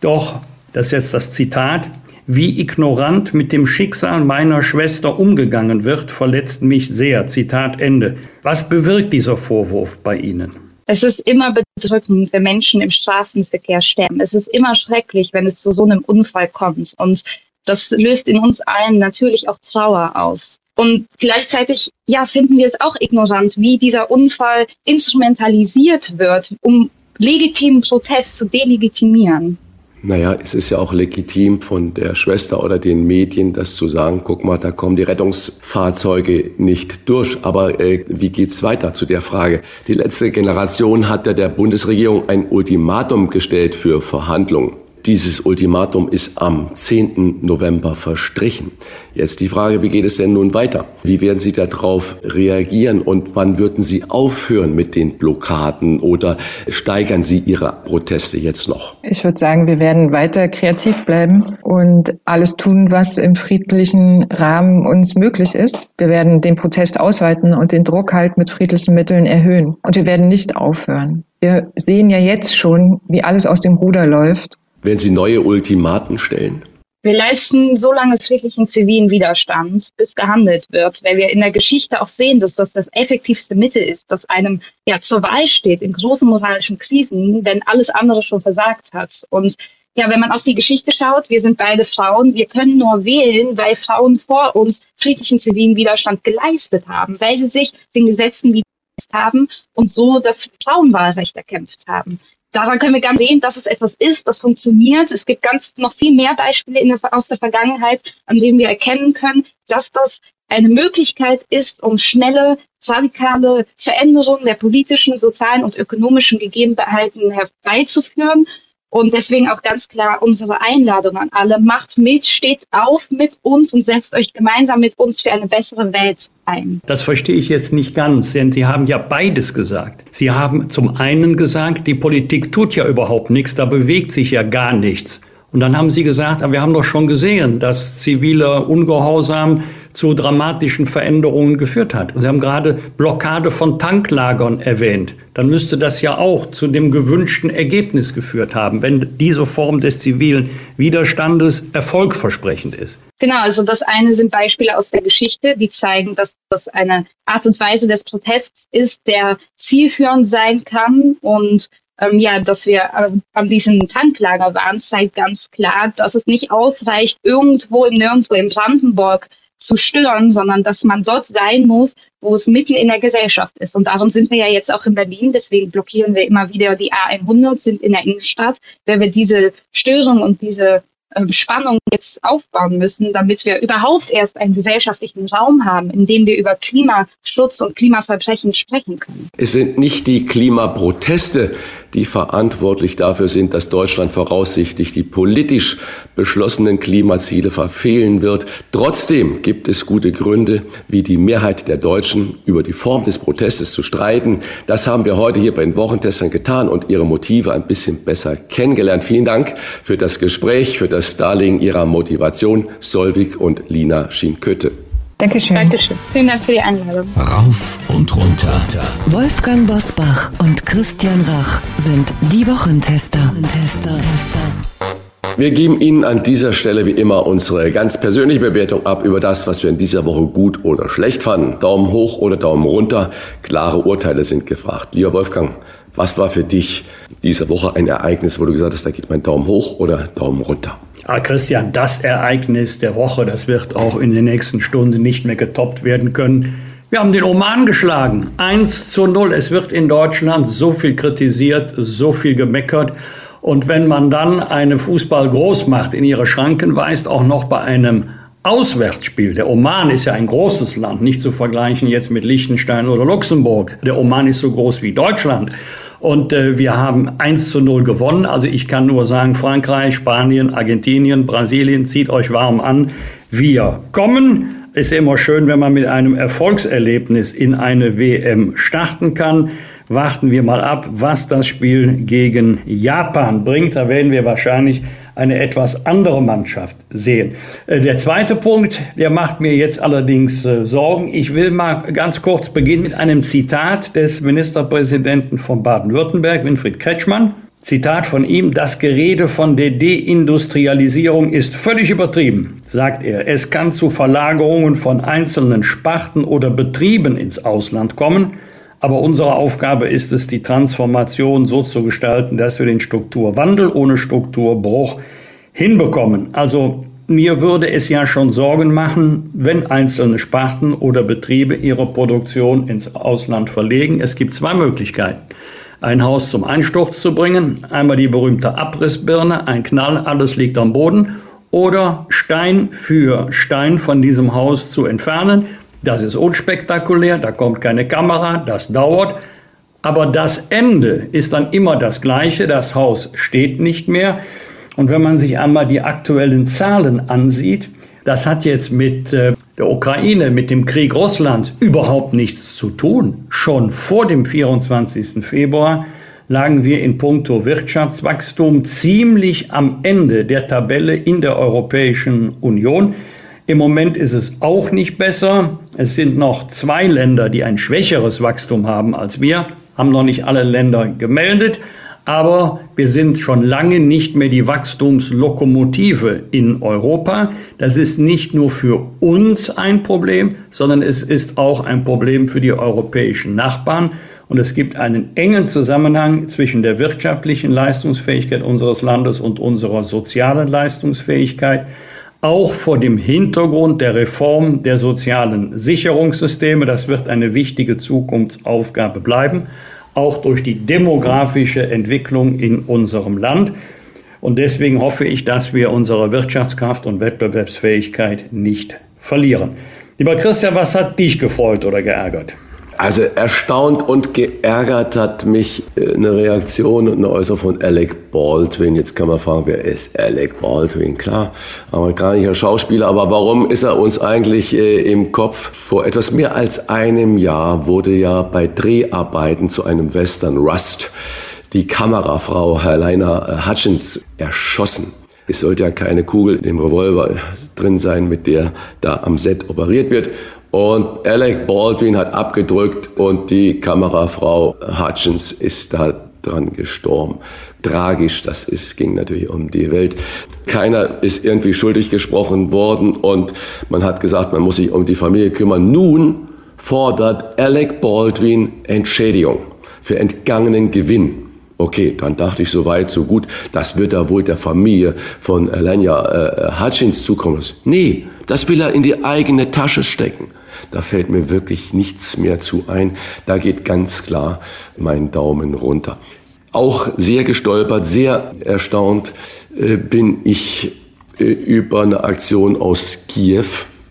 doch, das ist jetzt das Zitat, wie ignorant mit dem Schicksal meiner Schwester umgegangen wird, verletzt mich sehr. Zitat Ende. Was bewirkt dieser Vorwurf bei Ihnen? Es ist immer bedrückend, wenn Menschen im Straßenverkehr sterben. Es ist immer schrecklich, wenn es zu so einem Unfall kommt. Und das löst in uns allen natürlich auch Trauer aus. Und gleichzeitig, ja, finden wir es auch ignorant, wie dieser Unfall instrumentalisiert wird, um legitimen Protest zu delegitimieren. Naja, es ist ja auch legitim von der Schwester oder den Medien, das zu sagen, guck mal, da kommen die Rettungsfahrzeuge nicht durch. Aber äh, wie geht's weiter zu der Frage? Die letzte Generation hat ja der Bundesregierung ein Ultimatum gestellt für Verhandlungen. Dieses Ultimatum ist am 10. November verstrichen. Jetzt die Frage, wie geht es denn nun weiter? Wie werden Sie darauf reagieren und wann würden Sie aufhören mit den Blockaden oder steigern Sie Ihre Proteste jetzt noch? Ich würde sagen, wir werden weiter kreativ bleiben und alles tun, was im friedlichen Rahmen uns möglich ist. Wir werden den Protest ausweiten und den Druck halt mit friedlichen Mitteln erhöhen. Und wir werden nicht aufhören. Wir sehen ja jetzt schon, wie alles aus dem Ruder läuft. Werden Sie neue Ultimaten stellen? Wir leisten so lange friedlichen zivilen Widerstand, bis gehandelt wird, weil wir in der Geschichte auch sehen, dass das das effektivste Mittel ist, das einem ja zur Wahl steht in großen moralischen Krisen, wenn alles andere schon versagt hat. Und ja, wenn man auf die Geschichte schaut, wir sind beide Frauen, wir können nur wählen, weil Frauen vor uns friedlichen zivilen Widerstand geleistet haben, weil sie sich den Gesetzen widersetzt haben und so das Frauenwahlrecht erkämpft haben daran können wir ganz sehen, dass es etwas ist, das funktioniert. Es gibt ganz noch viel mehr Beispiele der, aus der Vergangenheit, an denen wir erkennen können, dass das eine Möglichkeit ist, um schnelle, radikale Veränderungen der politischen, sozialen und ökonomischen Gegebenheiten herbeizuführen. Und deswegen auch ganz klar unsere Einladung an alle. Macht mit, steht auf mit uns und setzt euch gemeinsam mit uns für eine bessere Welt ein. Das verstehe ich jetzt nicht ganz, denn Sie haben ja beides gesagt. Sie haben zum einen gesagt, die Politik tut ja überhaupt nichts, da bewegt sich ja gar nichts. Und dann haben Sie gesagt, wir haben doch schon gesehen, dass ziviler Ungehorsam zu dramatischen Veränderungen geführt hat. Sie haben gerade Blockade von Tanklagern erwähnt. Dann müsste das ja auch zu dem gewünschten Ergebnis geführt haben, wenn diese Form des zivilen Widerstandes erfolgversprechend ist. Genau, also das eine sind Beispiele aus der Geschichte, die zeigen, dass das eine Art und Weise des Protests ist, der zielführend sein kann und ähm, ja, dass wir äh, an diesem Tanklager waren, zeigt ganz klar, dass es nicht ausreicht, irgendwo im Nirgendwo in Brandenburg zu stören, sondern dass man dort sein muss, wo es mitten in der Gesellschaft ist. Und darum sind wir ja jetzt auch in Berlin. Deswegen blockieren wir immer wieder die A100, sind in der Innenstadt, weil wir diese Störung und diese ähm, Spannung jetzt aufbauen müssen, damit wir überhaupt erst einen gesellschaftlichen Raum haben, in dem wir über Klimaschutz und Klimaverbrechen sprechen können. Es sind nicht die Klimaproteste, die verantwortlich dafür sind, dass Deutschland voraussichtlich die politisch beschlossenen Klimaziele verfehlen wird. Trotzdem gibt es gute Gründe, wie die Mehrheit der Deutschen über die Form des Protestes zu streiten. Das haben wir heute hier bei den Wochentestern getan und ihre Motive ein bisschen besser kennengelernt. Vielen Dank für das Gespräch, für das Darlegen Ihrer Motivation, Solvik und Lina Schienkötte. Dankeschön. Dankeschön. Vielen Dank für die Einladung. Rauf und runter. Wolfgang Bosbach und Christian Rach sind die Wochentester. Tester. Wir geben Ihnen an dieser Stelle wie immer unsere ganz persönliche Bewertung ab über das, was wir in dieser Woche gut oder schlecht fanden. Daumen hoch oder Daumen runter. Klare Urteile sind gefragt. Lieber Wolfgang, was war für dich diese Woche ein Ereignis, wo du gesagt hast, da geht mein Daumen hoch oder Daumen runter? Ah, Christian, das Ereignis der Woche, das wird auch in den nächsten Stunden nicht mehr getoppt werden können. Wir haben den Oman geschlagen. 1 zu 0. Es wird in Deutschland so viel kritisiert, so viel gemeckert. Und wenn man dann eine Fußball-Großmacht in ihre Schranken weist, auch noch bei einem Auswärtsspiel. Der Oman ist ja ein großes Land, nicht zu vergleichen jetzt mit Liechtenstein oder Luxemburg. Der Oman ist so groß wie Deutschland. Und äh, wir haben 1 zu 0 gewonnen. Also ich kann nur sagen, Frankreich, Spanien, Argentinien, Brasilien, zieht euch warm an. Wir kommen. Ist immer schön, wenn man mit einem Erfolgserlebnis in eine WM starten kann. Warten wir mal ab, was das Spiel gegen Japan bringt. Da werden wir wahrscheinlich eine etwas andere Mannschaft sehen. Äh, der zweite Punkt, der macht mir jetzt allerdings äh, Sorgen. Ich will mal ganz kurz beginnen mit einem Zitat des Ministerpräsidenten von Baden-Württemberg, Winfried Kretschmann. Zitat von ihm, das Gerede von der Deindustrialisierung ist völlig übertrieben, sagt er. Es kann zu Verlagerungen von einzelnen Sparten oder Betrieben ins Ausland kommen. Aber unsere Aufgabe ist es, die Transformation so zu gestalten, dass wir den Strukturwandel ohne Strukturbruch hinbekommen. Also mir würde es ja schon Sorgen machen, wenn einzelne Sparten oder Betriebe ihre Produktion ins Ausland verlegen. Es gibt zwei Möglichkeiten. Ein Haus zum Einsturz zu bringen, einmal die berühmte Abrissbirne, ein Knall, alles liegt am Boden, oder Stein für Stein von diesem Haus zu entfernen, das ist unspektakulär, da kommt keine Kamera, das dauert. Aber das Ende ist dann immer das gleiche, das Haus steht nicht mehr. Und wenn man sich einmal die aktuellen Zahlen ansieht, das hat jetzt mit äh, der Ukraine, mit dem Krieg Russlands überhaupt nichts zu tun. Schon vor dem 24. Februar lagen wir in puncto Wirtschaftswachstum ziemlich am Ende der Tabelle in der Europäischen Union. Im Moment ist es auch nicht besser. Es sind noch zwei Länder, die ein schwächeres Wachstum haben als wir, haben noch nicht alle Länder gemeldet. Aber wir sind schon lange nicht mehr die Wachstumslokomotive in Europa. Das ist nicht nur für uns ein Problem, sondern es ist auch ein Problem für die europäischen Nachbarn. Und es gibt einen engen Zusammenhang zwischen der wirtschaftlichen Leistungsfähigkeit unseres Landes und unserer sozialen Leistungsfähigkeit auch vor dem Hintergrund der Reform der sozialen Sicherungssysteme. Das wird eine wichtige Zukunftsaufgabe bleiben, auch durch die demografische Entwicklung in unserem Land. Und deswegen hoffe ich, dass wir unsere Wirtschaftskraft und Wettbewerbsfähigkeit nicht verlieren. Lieber Christian, was hat dich gefreut oder geärgert? Also erstaunt und geärgert hat mich äh, eine Reaktion und eine Äußerung von Alec Baldwin. Jetzt kann man fragen, wer ist Alec Baldwin? Klar, amerikanischer Schauspieler, aber warum ist er uns eigentlich äh, im Kopf? Vor etwas mehr als einem Jahr wurde ja bei Dreharbeiten zu einem Western Rust die Kamerafrau Helena äh, Hutchins erschossen. Es sollte ja keine Kugel in dem Revolver drin sein, mit der da am Set operiert wird. Und Alec Baldwin hat abgedrückt und die Kamerafrau Hutchins ist da dran gestorben. Tragisch, das ist, ging natürlich um die Welt. Keiner ist irgendwie schuldig gesprochen worden und man hat gesagt, man muss sich um die Familie kümmern. Nun fordert Alec Baldwin Entschädigung für entgangenen Gewinn. Okay, dann dachte ich so weit, so gut, das wird da wohl der Familie von Alenia äh, Hutchins zukommen. Nee, Das will er in die eigene Tasche stecken. Da fällt mir wirklich nichts mehr zu ein. Da geht ganz klar mein Daumen runter. Auch sehr gestolpert, sehr erstaunt äh, bin ich äh, über eine Aktion aus Kiew.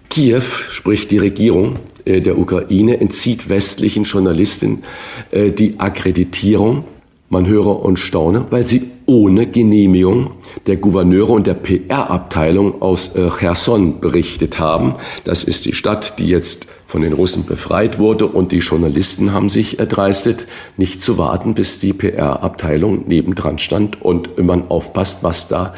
Kiew, sprich die Regierung äh, der Ukraine, entzieht westlichen Journalisten äh, die Akkreditierung. Man höre und staune, weil sie ohne Genehmigung der Gouverneure und der PR-Abteilung aus äh, Cherson berichtet haben. Das ist die Stadt, die jetzt von den Russen befreit wurde und die Journalisten haben sich erdreistet, nicht zu warten, bis die PR-Abteilung nebendran stand und man aufpasst, was da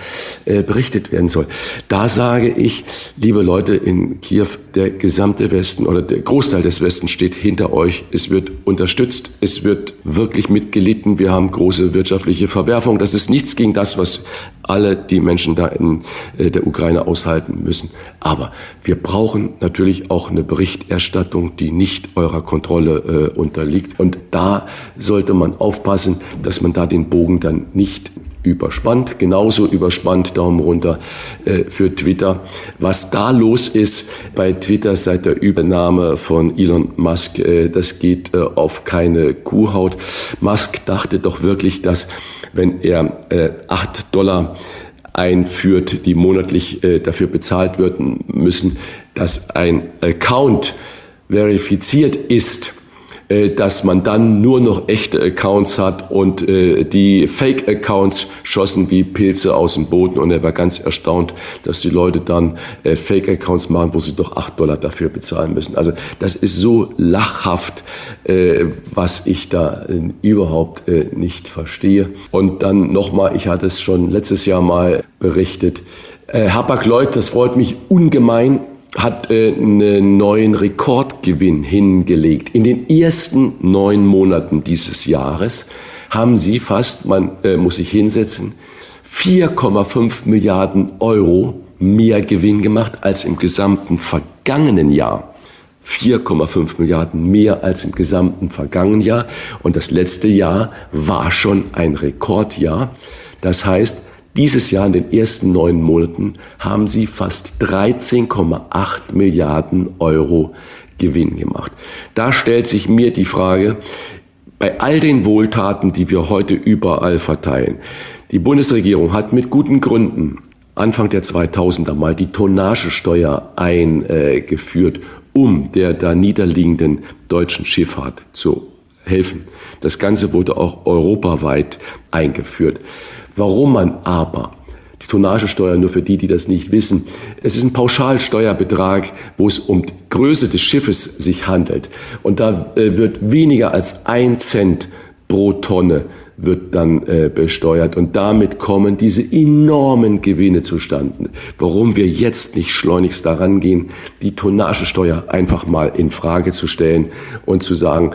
äh, berichtet werden soll. Da sage ich, liebe Leute in Kiew, der gesamte Westen oder der Großteil des Westens steht hinter euch. Es wird unterstützt, es wird wirklich mitgelitten. Wir haben große wirtschaftliche Verwerfung. Das ist nichts gegen das, was alle die Menschen da in äh, der Ukraine aushalten müssen. Aber wir brauchen natürlich auch eine Berichterstattung, die nicht eurer Kontrolle äh, unterliegt. Und da sollte man aufpassen, dass man da den Bogen dann nicht überspannt, genauso überspannt, Daumen runter äh, für Twitter. Was da los ist bei Twitter seit der Übernahme von Elon Musk, äh, das geht äh, auf keine Kuhhaut. Musk dachte doch wirklich, dass wenn er äh, 8 Dollar einführt, die monatlich äh, dafür bezahlt werden müssen, dass ein Account verifiziert ist, äh, dass man dann nur noch echte Accounts hat und äh, die Fake-Accounts schossen wie Pilze aus dem Boden und er war ganz erstaunt, dass die Leute dann äh, Fake-Accounts machen, wo sie doch acht Dollar dafür bezahlen müssen. Also das ist so lachhaft, was ich da überhaupt nicht verstehe. Und dann nochmal, ich hatte es schon letztes Jahr mal berichtet, Hapag-Lloyd, das freut mich ungemein, hat äh, einen neuen Rekordgewinn hingelegt. In den ersten neun Monaten dieses Jahres haben sie fast, man äh, muss sich hinsetzen, 4,5 Milliarden Euro mehr Gewinn gemacht als im gesamten vergangenen Jahr. 4,5 Milliarden mehr als im gesamten vergangenen Jahr. Und das letzte Jahr war schon ein Rekordjahr. Das heißt, dieses Jahr in den ersten neun Monaten haben sie fast 13,8 Milliarden Euro Gewinn gemacht. Da stellt sich mir die Frage, bei all den Wohltaten, die wir heute überall verteilen, die Bundesregierung hat mit guten Gründen Anfang der 2000er mal die Tonnagesteuer eingeführt, um der da niederliegenden deutschen Schifffahrt zu helfen. Das Ganze wurde auch europaweit eingeführt. Warum man aber die Tonnagesteuer, nur für die, die das nicht wissen, es ist ein Pauschalsteuerbetrag, wo es um die Größe des Schiffes sich handelt. Und da äh, wird weniger als ein Cent pro Tonne wird dann äh, besteuert und damit kommen diese enormen Gewinne zustande. Warum wir jetzt nicht schleunigst daran gehen, die Tonnagesteuer einfach mal in Frage zu stellen und zu sagen,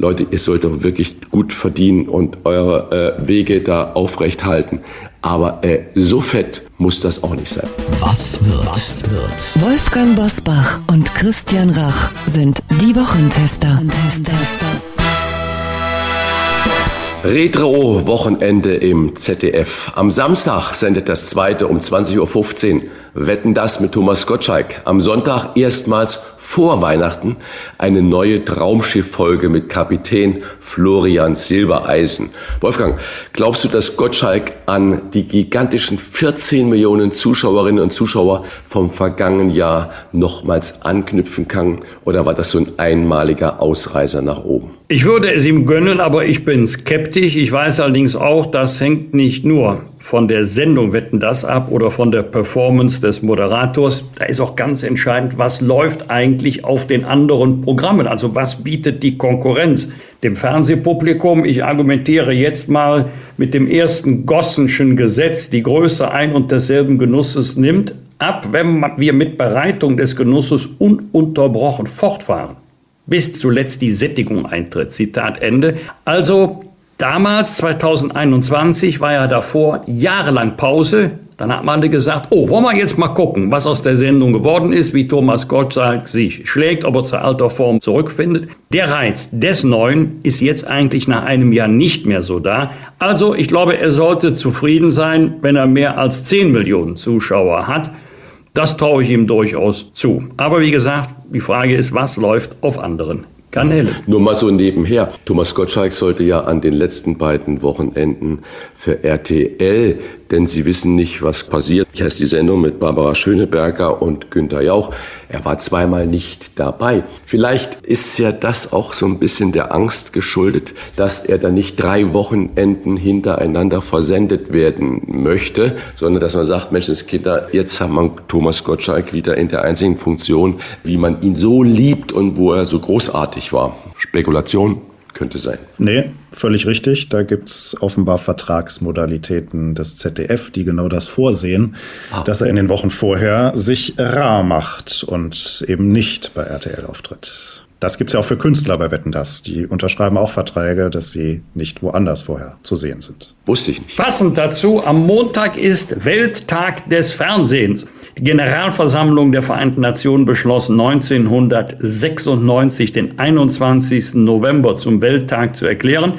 Leute, ihr sollt doch wirklich gut verdienen und eure äh, Wege da aufrecht halten. Aber äh, so fett muss das auch nicht sein. Was wird? Was wird? Wolfgang Bosbach und Christian Rach sind die Wochentester. Retro-Wochenende im ZDF. Am Samstag sendet das zweite um 20.15 Uhr Wetten das mit Thomas Gottschalk. Am Sonntag erstmals vor Weihnachten eine neue Traumschiff-Folge mit Kapitän Florian Silbereisen. Wolfgang, glaubst du, dass Gottschalk an die gigantischen 14 Millionen Zuschauerinnen und Zuschauer vom vergangenen Jahr nochmals anknüpfen kann? Oder war das so ein einmaliger Ausreißer nach oben? Ich würde es ihm gönnen, aber ich bin skeptisch. Ich weiß allerdings auch, das hängt nicht nur von der Sendung Wetten das ab oder von der Performance des Moderators. Da ist auch ganz entscheidend, was läuft eigentlich auf den anderen Programmen? Also was bietet die Konkurrenz dem Fernsehpublikum? Ich argumentiere jetzt mal mit dem ersten Gossenschen Gesetz, die Größe ein und desselben Genusses nimmt ab, wenn wir mit Bereitung des Genusses ununterbrochen fortfahren bis zuletzt die Sättigung eintritt. Zitat Ende. Also Damals, 2021, war ja davor jahrelang Pause. Dann hat man gesagt, oh, wollen wir jetzt mal gucken, was aus der Sendung geworden ist, wie Thomas Gottschalk sich schlägt, ob er zur alter Form zurückfindet. Der Reiz des Neuen ist jetzt eigentlich nach einem Jahr nicht mehr so da. Also ich glaube, er sollte zufrieden sein, wenn er mehr als 10 Millionen Zuschauer hat. Das traue ich ihm durchaus zu. Aber wie gesagt, die Frage ist, was läuft auf anderen Kanäle. Nur mal so nebenher. Thomas Gottschalk sollte ja an den letzten beiden Wochenenden für RTL denn sie wissen nicht, was passiert. Ich heiße die Sendung mit Barbara Schöneberger und Günter Jauch. Er war zweimal nicht dabei. Vielleicht ist ja das auch so ein bisschen der Angst geschuldet, dass er da nicht drei Wochenenden hintereinander versendet werden möchte, sondern dass man sagt, Menschenskinder, jetzt hat man Thomas Gottschalk wieder in der einzigen Funktion, wie man ihn so liebt und wo er so großartig war. Spekulation könnte sein. Nee, völlig richtig. Da gibt es offenbar Vertragsmodalitäten des ZDF, die genau das vorsehen, ah. dass er in den Wochen vorher sich rar macht und eben nicht bei RTL auftritt. Das gibt es ja auch für Künstler bei Wetten das. Die unterschreiben auch Verträge, dass sie nicht woanders vorher zu sehen sind. Wusste ich nicht. Passend dazu, am Montag ist Welttag des Fernsehens. Die Generalversammlung der Vereinten Nationen beschloss 1996 den 21. November zum Welttag zu erklären.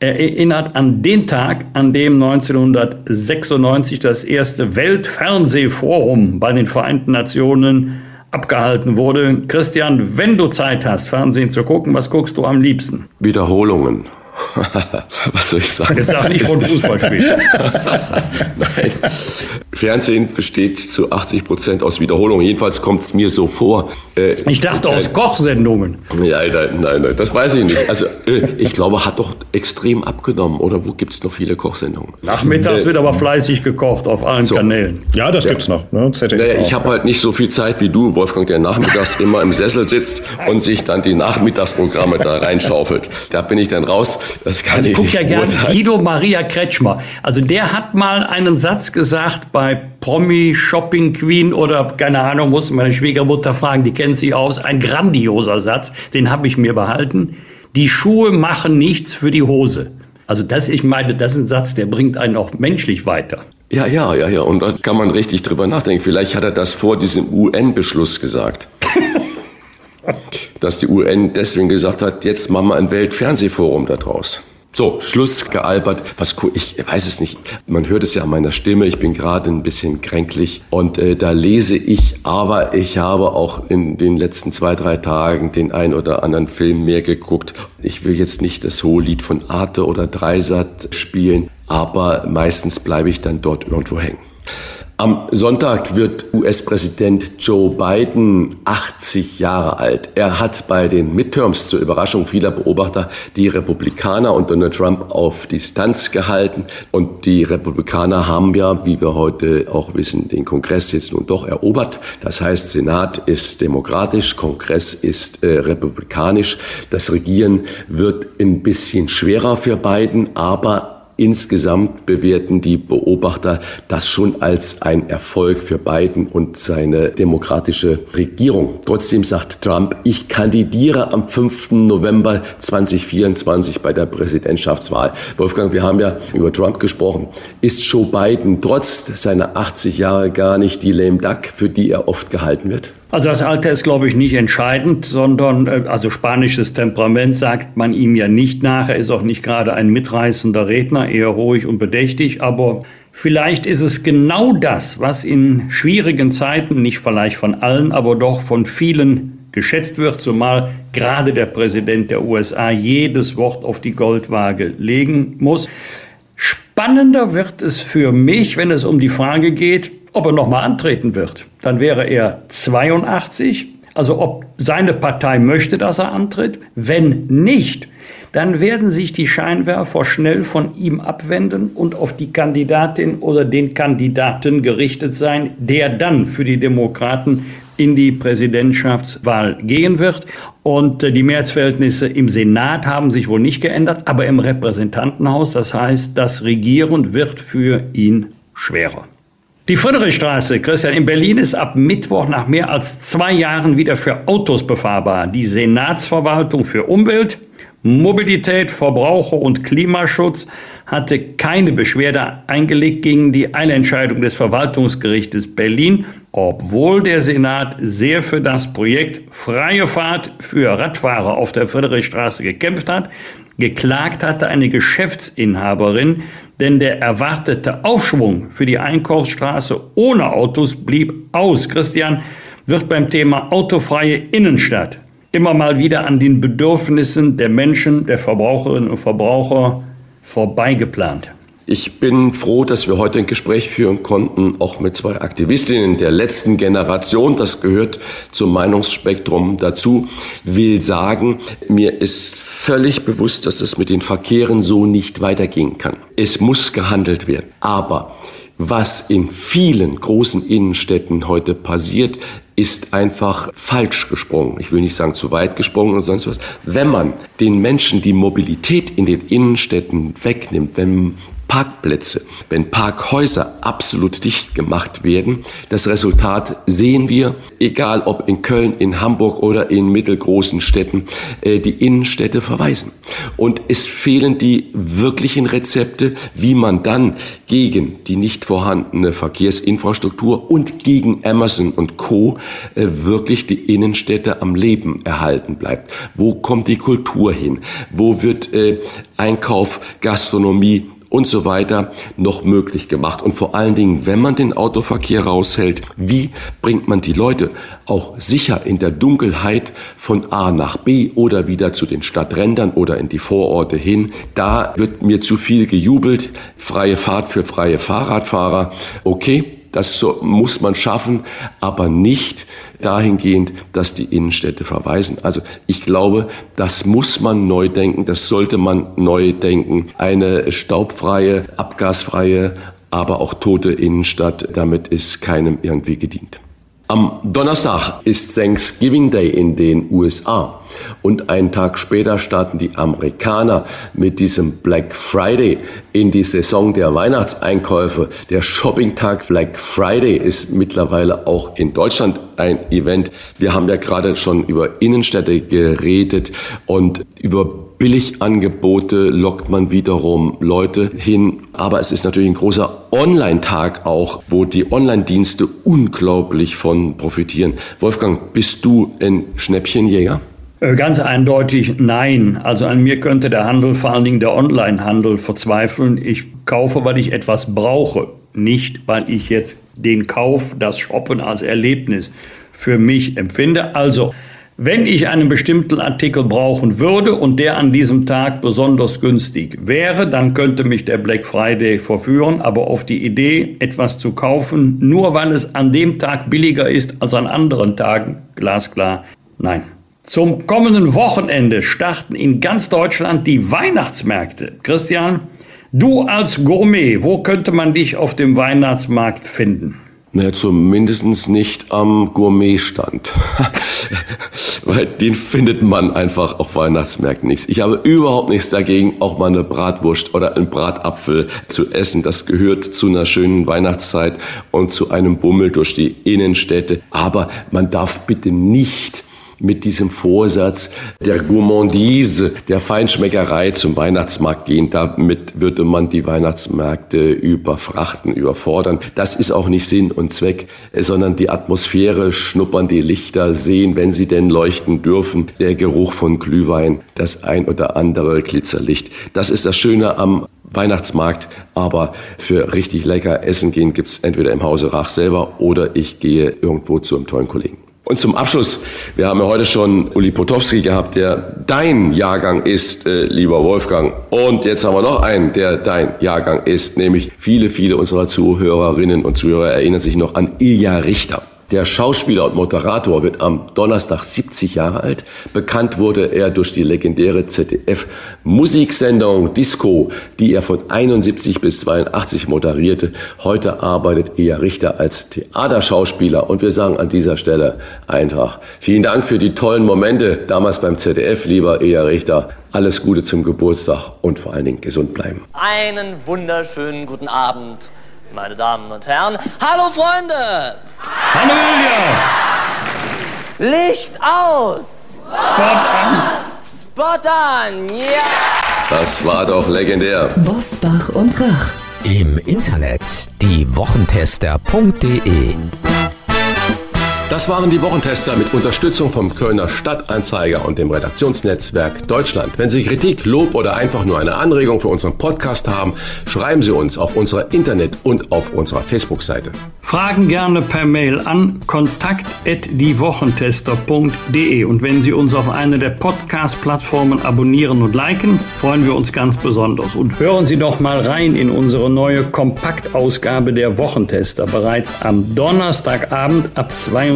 Er erinnert an den Tag, an dem 1996 das erste Weltfernsehforum bei den Vereinten Nationen abgehalten wurde. Christian, wenn du Zeit hast, Fernsehen zu gucken, was guckst du am liebsten? Wiederholungen. Was soll ich sagen? Jetzt sag nicht von Fußballspielen. Nein. Fernsehen besteht zu 80 Prozent aus Wiederholungen. Jedenfalls kommt es mir so vor. Äh, ich dachte aus Kochsendungen. Ja, nein, nein, nein, das weiß ich nicht. Also äh, ich glaube, hat doch extrem abgenommen. Oder wo gibt es noch viele Kochsendungen? Nachmittags äh, wird aber fleißig gekocht auf allen so. Kanälen. Ja, das ja. gibt's noch. Ne? Naja, ich habe halt nicht so viel Zeit wie du, Wolfgang, der nachmittags immer im Sessel sitzt und sich dann die Nachmittagsprogramme da reinschaufelt. Da bin ich dann raus. Das kann also ich gucke ja gerne Guido Maria Kretschmer. Also der hat mal einen Satz gesagt bei Promi Shopping Queen oder keine Ahnung, muss meine Schwiegermutter fragen, die kennt sich aus. Ein grandioser Satz, den habe ich mir behalten. Die Schuhe machen nichts für die Hose. Also das, ich meine, das ist ein Satz, der bringt einen auch menschlich weiter. Ja, ja, ja, ja. Und da kann man richtig drüber nachdenken. Vielleicht hat er das vor diesem UN-Beschluss gesagt. dass die UN deswegen gesagt hat, jetzt machen wir ein Weltfernsehforum daraus. So, Schluss gealbert. Was ich weiß es nicht. Man hört es ja an meiner Stimme. Ich bin gerade ein bisschen kränklich und äh, da lese ich. Aber ich habe auch in den letzten zwei drei Tagen den ein oder anderen Film mehr geguckt. Ich will jetzt nicht das hohe Lied von Arte oder Dreisat spielen, aber meistens bleibe ich dann dort irgendwo hängen. Am Sonntag wird US-Präsident Joe Biden 80 Jahre alt. Er hat bei den Midterms zur Überraschung vieler Beobachter die Republikaner und Donald Trump auf Distanz gehalten. Und die Republikaner haben ja, wie wir heute auch wissen, den Kongress jetzt nun doch erobert. Das heißt, Senat ist demokratisch, Kongress ist äh, republikanisch. Das Regieren wird ein bisschen schwerer für Biden, aber Insgesamt bewerten die Beobachter das schon als ein Erfolg für Biden und seine demokratische Regierung. Trotzdem sagt Trump, ich kandidiere am 5. November 2024 bei der Präsidentschaftswahl. Wolfgang, wir haben ja über Trump gesprochen. Ist Joe Biden trotz seiner 80 Jahre gar nicht die lame duck, für die er oft gehalten wird? Also das Alter ist, glaube ich, nicht entscheidend, sondern äh, also spanisches Temperament sagt man ihm ja nicht nach. Er ist auch nicht gerade ein mitreißender Redner, eher ruhig und bedächtig. Aber vielleicht ist es genau das, was in schwierigen Zeiten, nicht vielleicht von allen, aber doch von vielen geschätzt wird, zumal gerade der Präsident der USA jedes Wort auf die Goldwaage legen muss. Spannender wird es für mich, wenn es um die Frage geht, ob er nochmal antreten wird. Dann wäre er 82. Also ob seine Partei möchte, dass er antritt. Wenn nicht, dann werden sich die Scheinwerfer schnell von ihm abwenden und auf die Kandidatin oder den Kandidaten gerichtet sein, der dann für die Demokraten in die Präsidentschaftswahl gehen wird. Und äh, die Mehrheitsverhältnisse im Senat haben sich wohl nicht geändert, aber im Repräsentantenhaus, das heißt, das Regieren wird für ihn schwerer. Die Friedrichstraße, Christian, in Berlin ist ab Mittwoch nach mehr als zwei Jahren wieder für Autos befahrbar. Die Senatsverwaltung für Umwelt, Mobilität, Verbraucher und Klimaschutz hatte keine Beschwerde eingelegt gegen die Eilentscheidung des Verwaltungsgerichtes Berlin, obwohl der Senat sehr für das Projekt Freie Fahrt für Radfahrer auf der Friedrichstraße gekämpft hat. Geklagt hatte eine Geschäftsinhaberin, denn der erwartete Aufschwung für die Einkaufsstraße ohne Autos blieb aus. Christian wird beim Thema autofreie Innenstadt immer mal wieder an den Bedürfnissen der Menschen, der Verbraucherinnen und Verbraucher vorbeigeplant. Ich bin froh, dass wir heute ein Gespräch führen konnten, auch mit zwei Aktivistinnen der letzten Generation. Das gehört zum Meinungsspektrum dazu. Will sagen, mir ist völlig bewusst, dass es mit den Verkehren so nicht weitergehen kann. Es muss gehandelt werden. Aber was in vielen großen Innenstädten heute passiert, ist einfach falsch gesprungen. Ich will nicht sagen zu weit gesprungen oder sonst was. Wenn man den Menschen die Mobilität in den Innenstädten wegnimmt, wenn Parkplätze, wenn Parkhäuser absolut dicht gemacht werden. Das Resultat sehen wir, egal ob in Köln, in Hamburg oder in mittelgroßen Städten, äh, die Innenstädte verweisen. Und es fehlen die wirklichen Rezepte, wie man dann gegen die nicht vorhandene Verkehrsinfrastruktur und gegen Amazon und Co. Äh, wirklich die Innenstädte am Leben erhalten bleibt. Wo kommt die Kultur hin? Wo wird äh, Einkauf, Gastronomie, und so weiter noch möglich gemacht. Und vor allen Dingen, wenn man den Autoverkehr raushält, wie bringt man die Leute auch sicher in der Dunkelheit von A nach B oder wieder zu den Stadträndern oder in die Vororte hin? Da wird mir zu viel gejubelt. Freie Fahrt für freie Fahrradfahrer. Okay, das muss man schaffen, aber nicht dahingehend, dass die Innenstädte verweisen. Also ich glaube, das muss man neu denken, das sollte man neu denken. Eine staubfreie, abgasfreie, aber auch tote Innenstadt, damit ist keinem irgendwie gedient. Am Donnerstag ist Thanksgiving Day in den USA. Und einen Tag später starten die Amerikaner mit diesem Black Friday in die Saison der Weihnachtseinkäufe. Der Shoppingtag Black Friday ist mittlerweile auch in Deutschland ein Event. Wir haben ja gerade schon über Innenstädte geredet und über Billigangebote lockt man wiederum Leute hin. Aber es ist natürlich ein großer Online-Tag auch, wo die Online-Dienste unglaublich von profitieren. Wolfgang, bist du ein Schnäppchenjäger? Äh, ganz eindeutig nein. Also an mir könnte der Handel, vor allen Dingen der Online-Handel, verzweifeln. Ich kaufe, weil ich etwas brauche, nicht weil ich jetzt den Kauf, das Shoppen als Erlebnis für mich empfinde. Also, wenn ich einen bestimmten Artikel brauchen würde und der an diesem Tag besonders günstig wäre, dann könnte mich der Black Friday verführen. Aber auf die Idee, etwas zu kaufen, nur weil es an dem Tag billiger ist als an anderen Tagen, glasklar, nein. Zum kommenden Wochenende starten in ganz Deutschland die Weihnachtsmärkte. Christian, du als Gourmet, wo könnte man dich auf dem Weihnachtsmarkt finden? Naja, zumindest nicht am Gourmetstand. Weil den findet man einfach auf Weihnachtsmärkten nichts. Ich habe überhaupt nichts dagegen, auch mal eine Bratwurst oder einen Bratapfel zu essen. Das gehört zu einer schönen Weihnachtszeit und zu einem Bummel durch die Innenstädte. Aber man darf bitte nicht mit diesem Vorsatz der Gourmandise, der Feinschmeckerei zum Weihnachtsmarkt gehen. Damit würde man die Weihnachtsmärkte überfrachten, überfordern. Das ist auch nicht Sinn und Zweck, sondern die Atmosphäre, schnuppern die Lichter, sehen, wenn sie denn leuchten dürfen, der Geruch von Glühwein, das ein oder andere Glitzerlicht. Das ist das Schöne am Weihnachtsmarkt, aber für richtig lecker Essen gehen gibt's entweder im Hause Rach selber oder ich gehe irgendwo zu einem tollen Kollegen. Und zum Abschluss, wir haben ja heute schon Uli Potowski gehabt, der dein Jahrgang ist, äh, lieber Wolfgang. Und jetzt haben wir noch einen, der dein Jahrgang ist, nämlich viele, viele unserer Zuhörerinnen und Zuhörer erinnern sich noch an Ilja Richter. Der Schauspieler und Moderator wird am Donnerstag 70 Jahre alt. Bekannt wurde er durch die legendäre ZDF-Musiksendung Disco, die er von 71 bis 82 moderierte. Heute arbeitet er Richter als Theaterschauspieler und wir sagen an dieser Stelle einfach vielen Dank für die tollen Momente damals beim ZDF, lieber Eher Richter. Alles Gute zum Geburtstag und vor allen Dingen gesund bleiben. Einen wunderschönen guten Abend meine Damen und Herren. Hallo Freunde! Halleluja! Licht aus! Spot an! Spot an! Ja! Das war doch legendär. Bosbach und Rach. Im Internet diewochentester.de Das waren die Wochentester mit Unterstützung vom Kölner Stadtanzeiger und dem Redaktionsnetzwerk Deutschland. Wenn Sie Kritik, Lob oder einfach nur eine Anregung für unseren Podcast haben, schreiben Sie uns auf unserer Internet- und auf unserer Facebook-Seite. Fragen gerne per Mail an kontakt@diewochentester.de und wenn Sie uns auf einer der Podcast-Plattformen abonnieren und liken, freuen wir uns ganz besonders. Und hören Sie doch mal rein in unsere neue Kompaktausgabe der Wochentester bereits am Donnerstagabend ab 22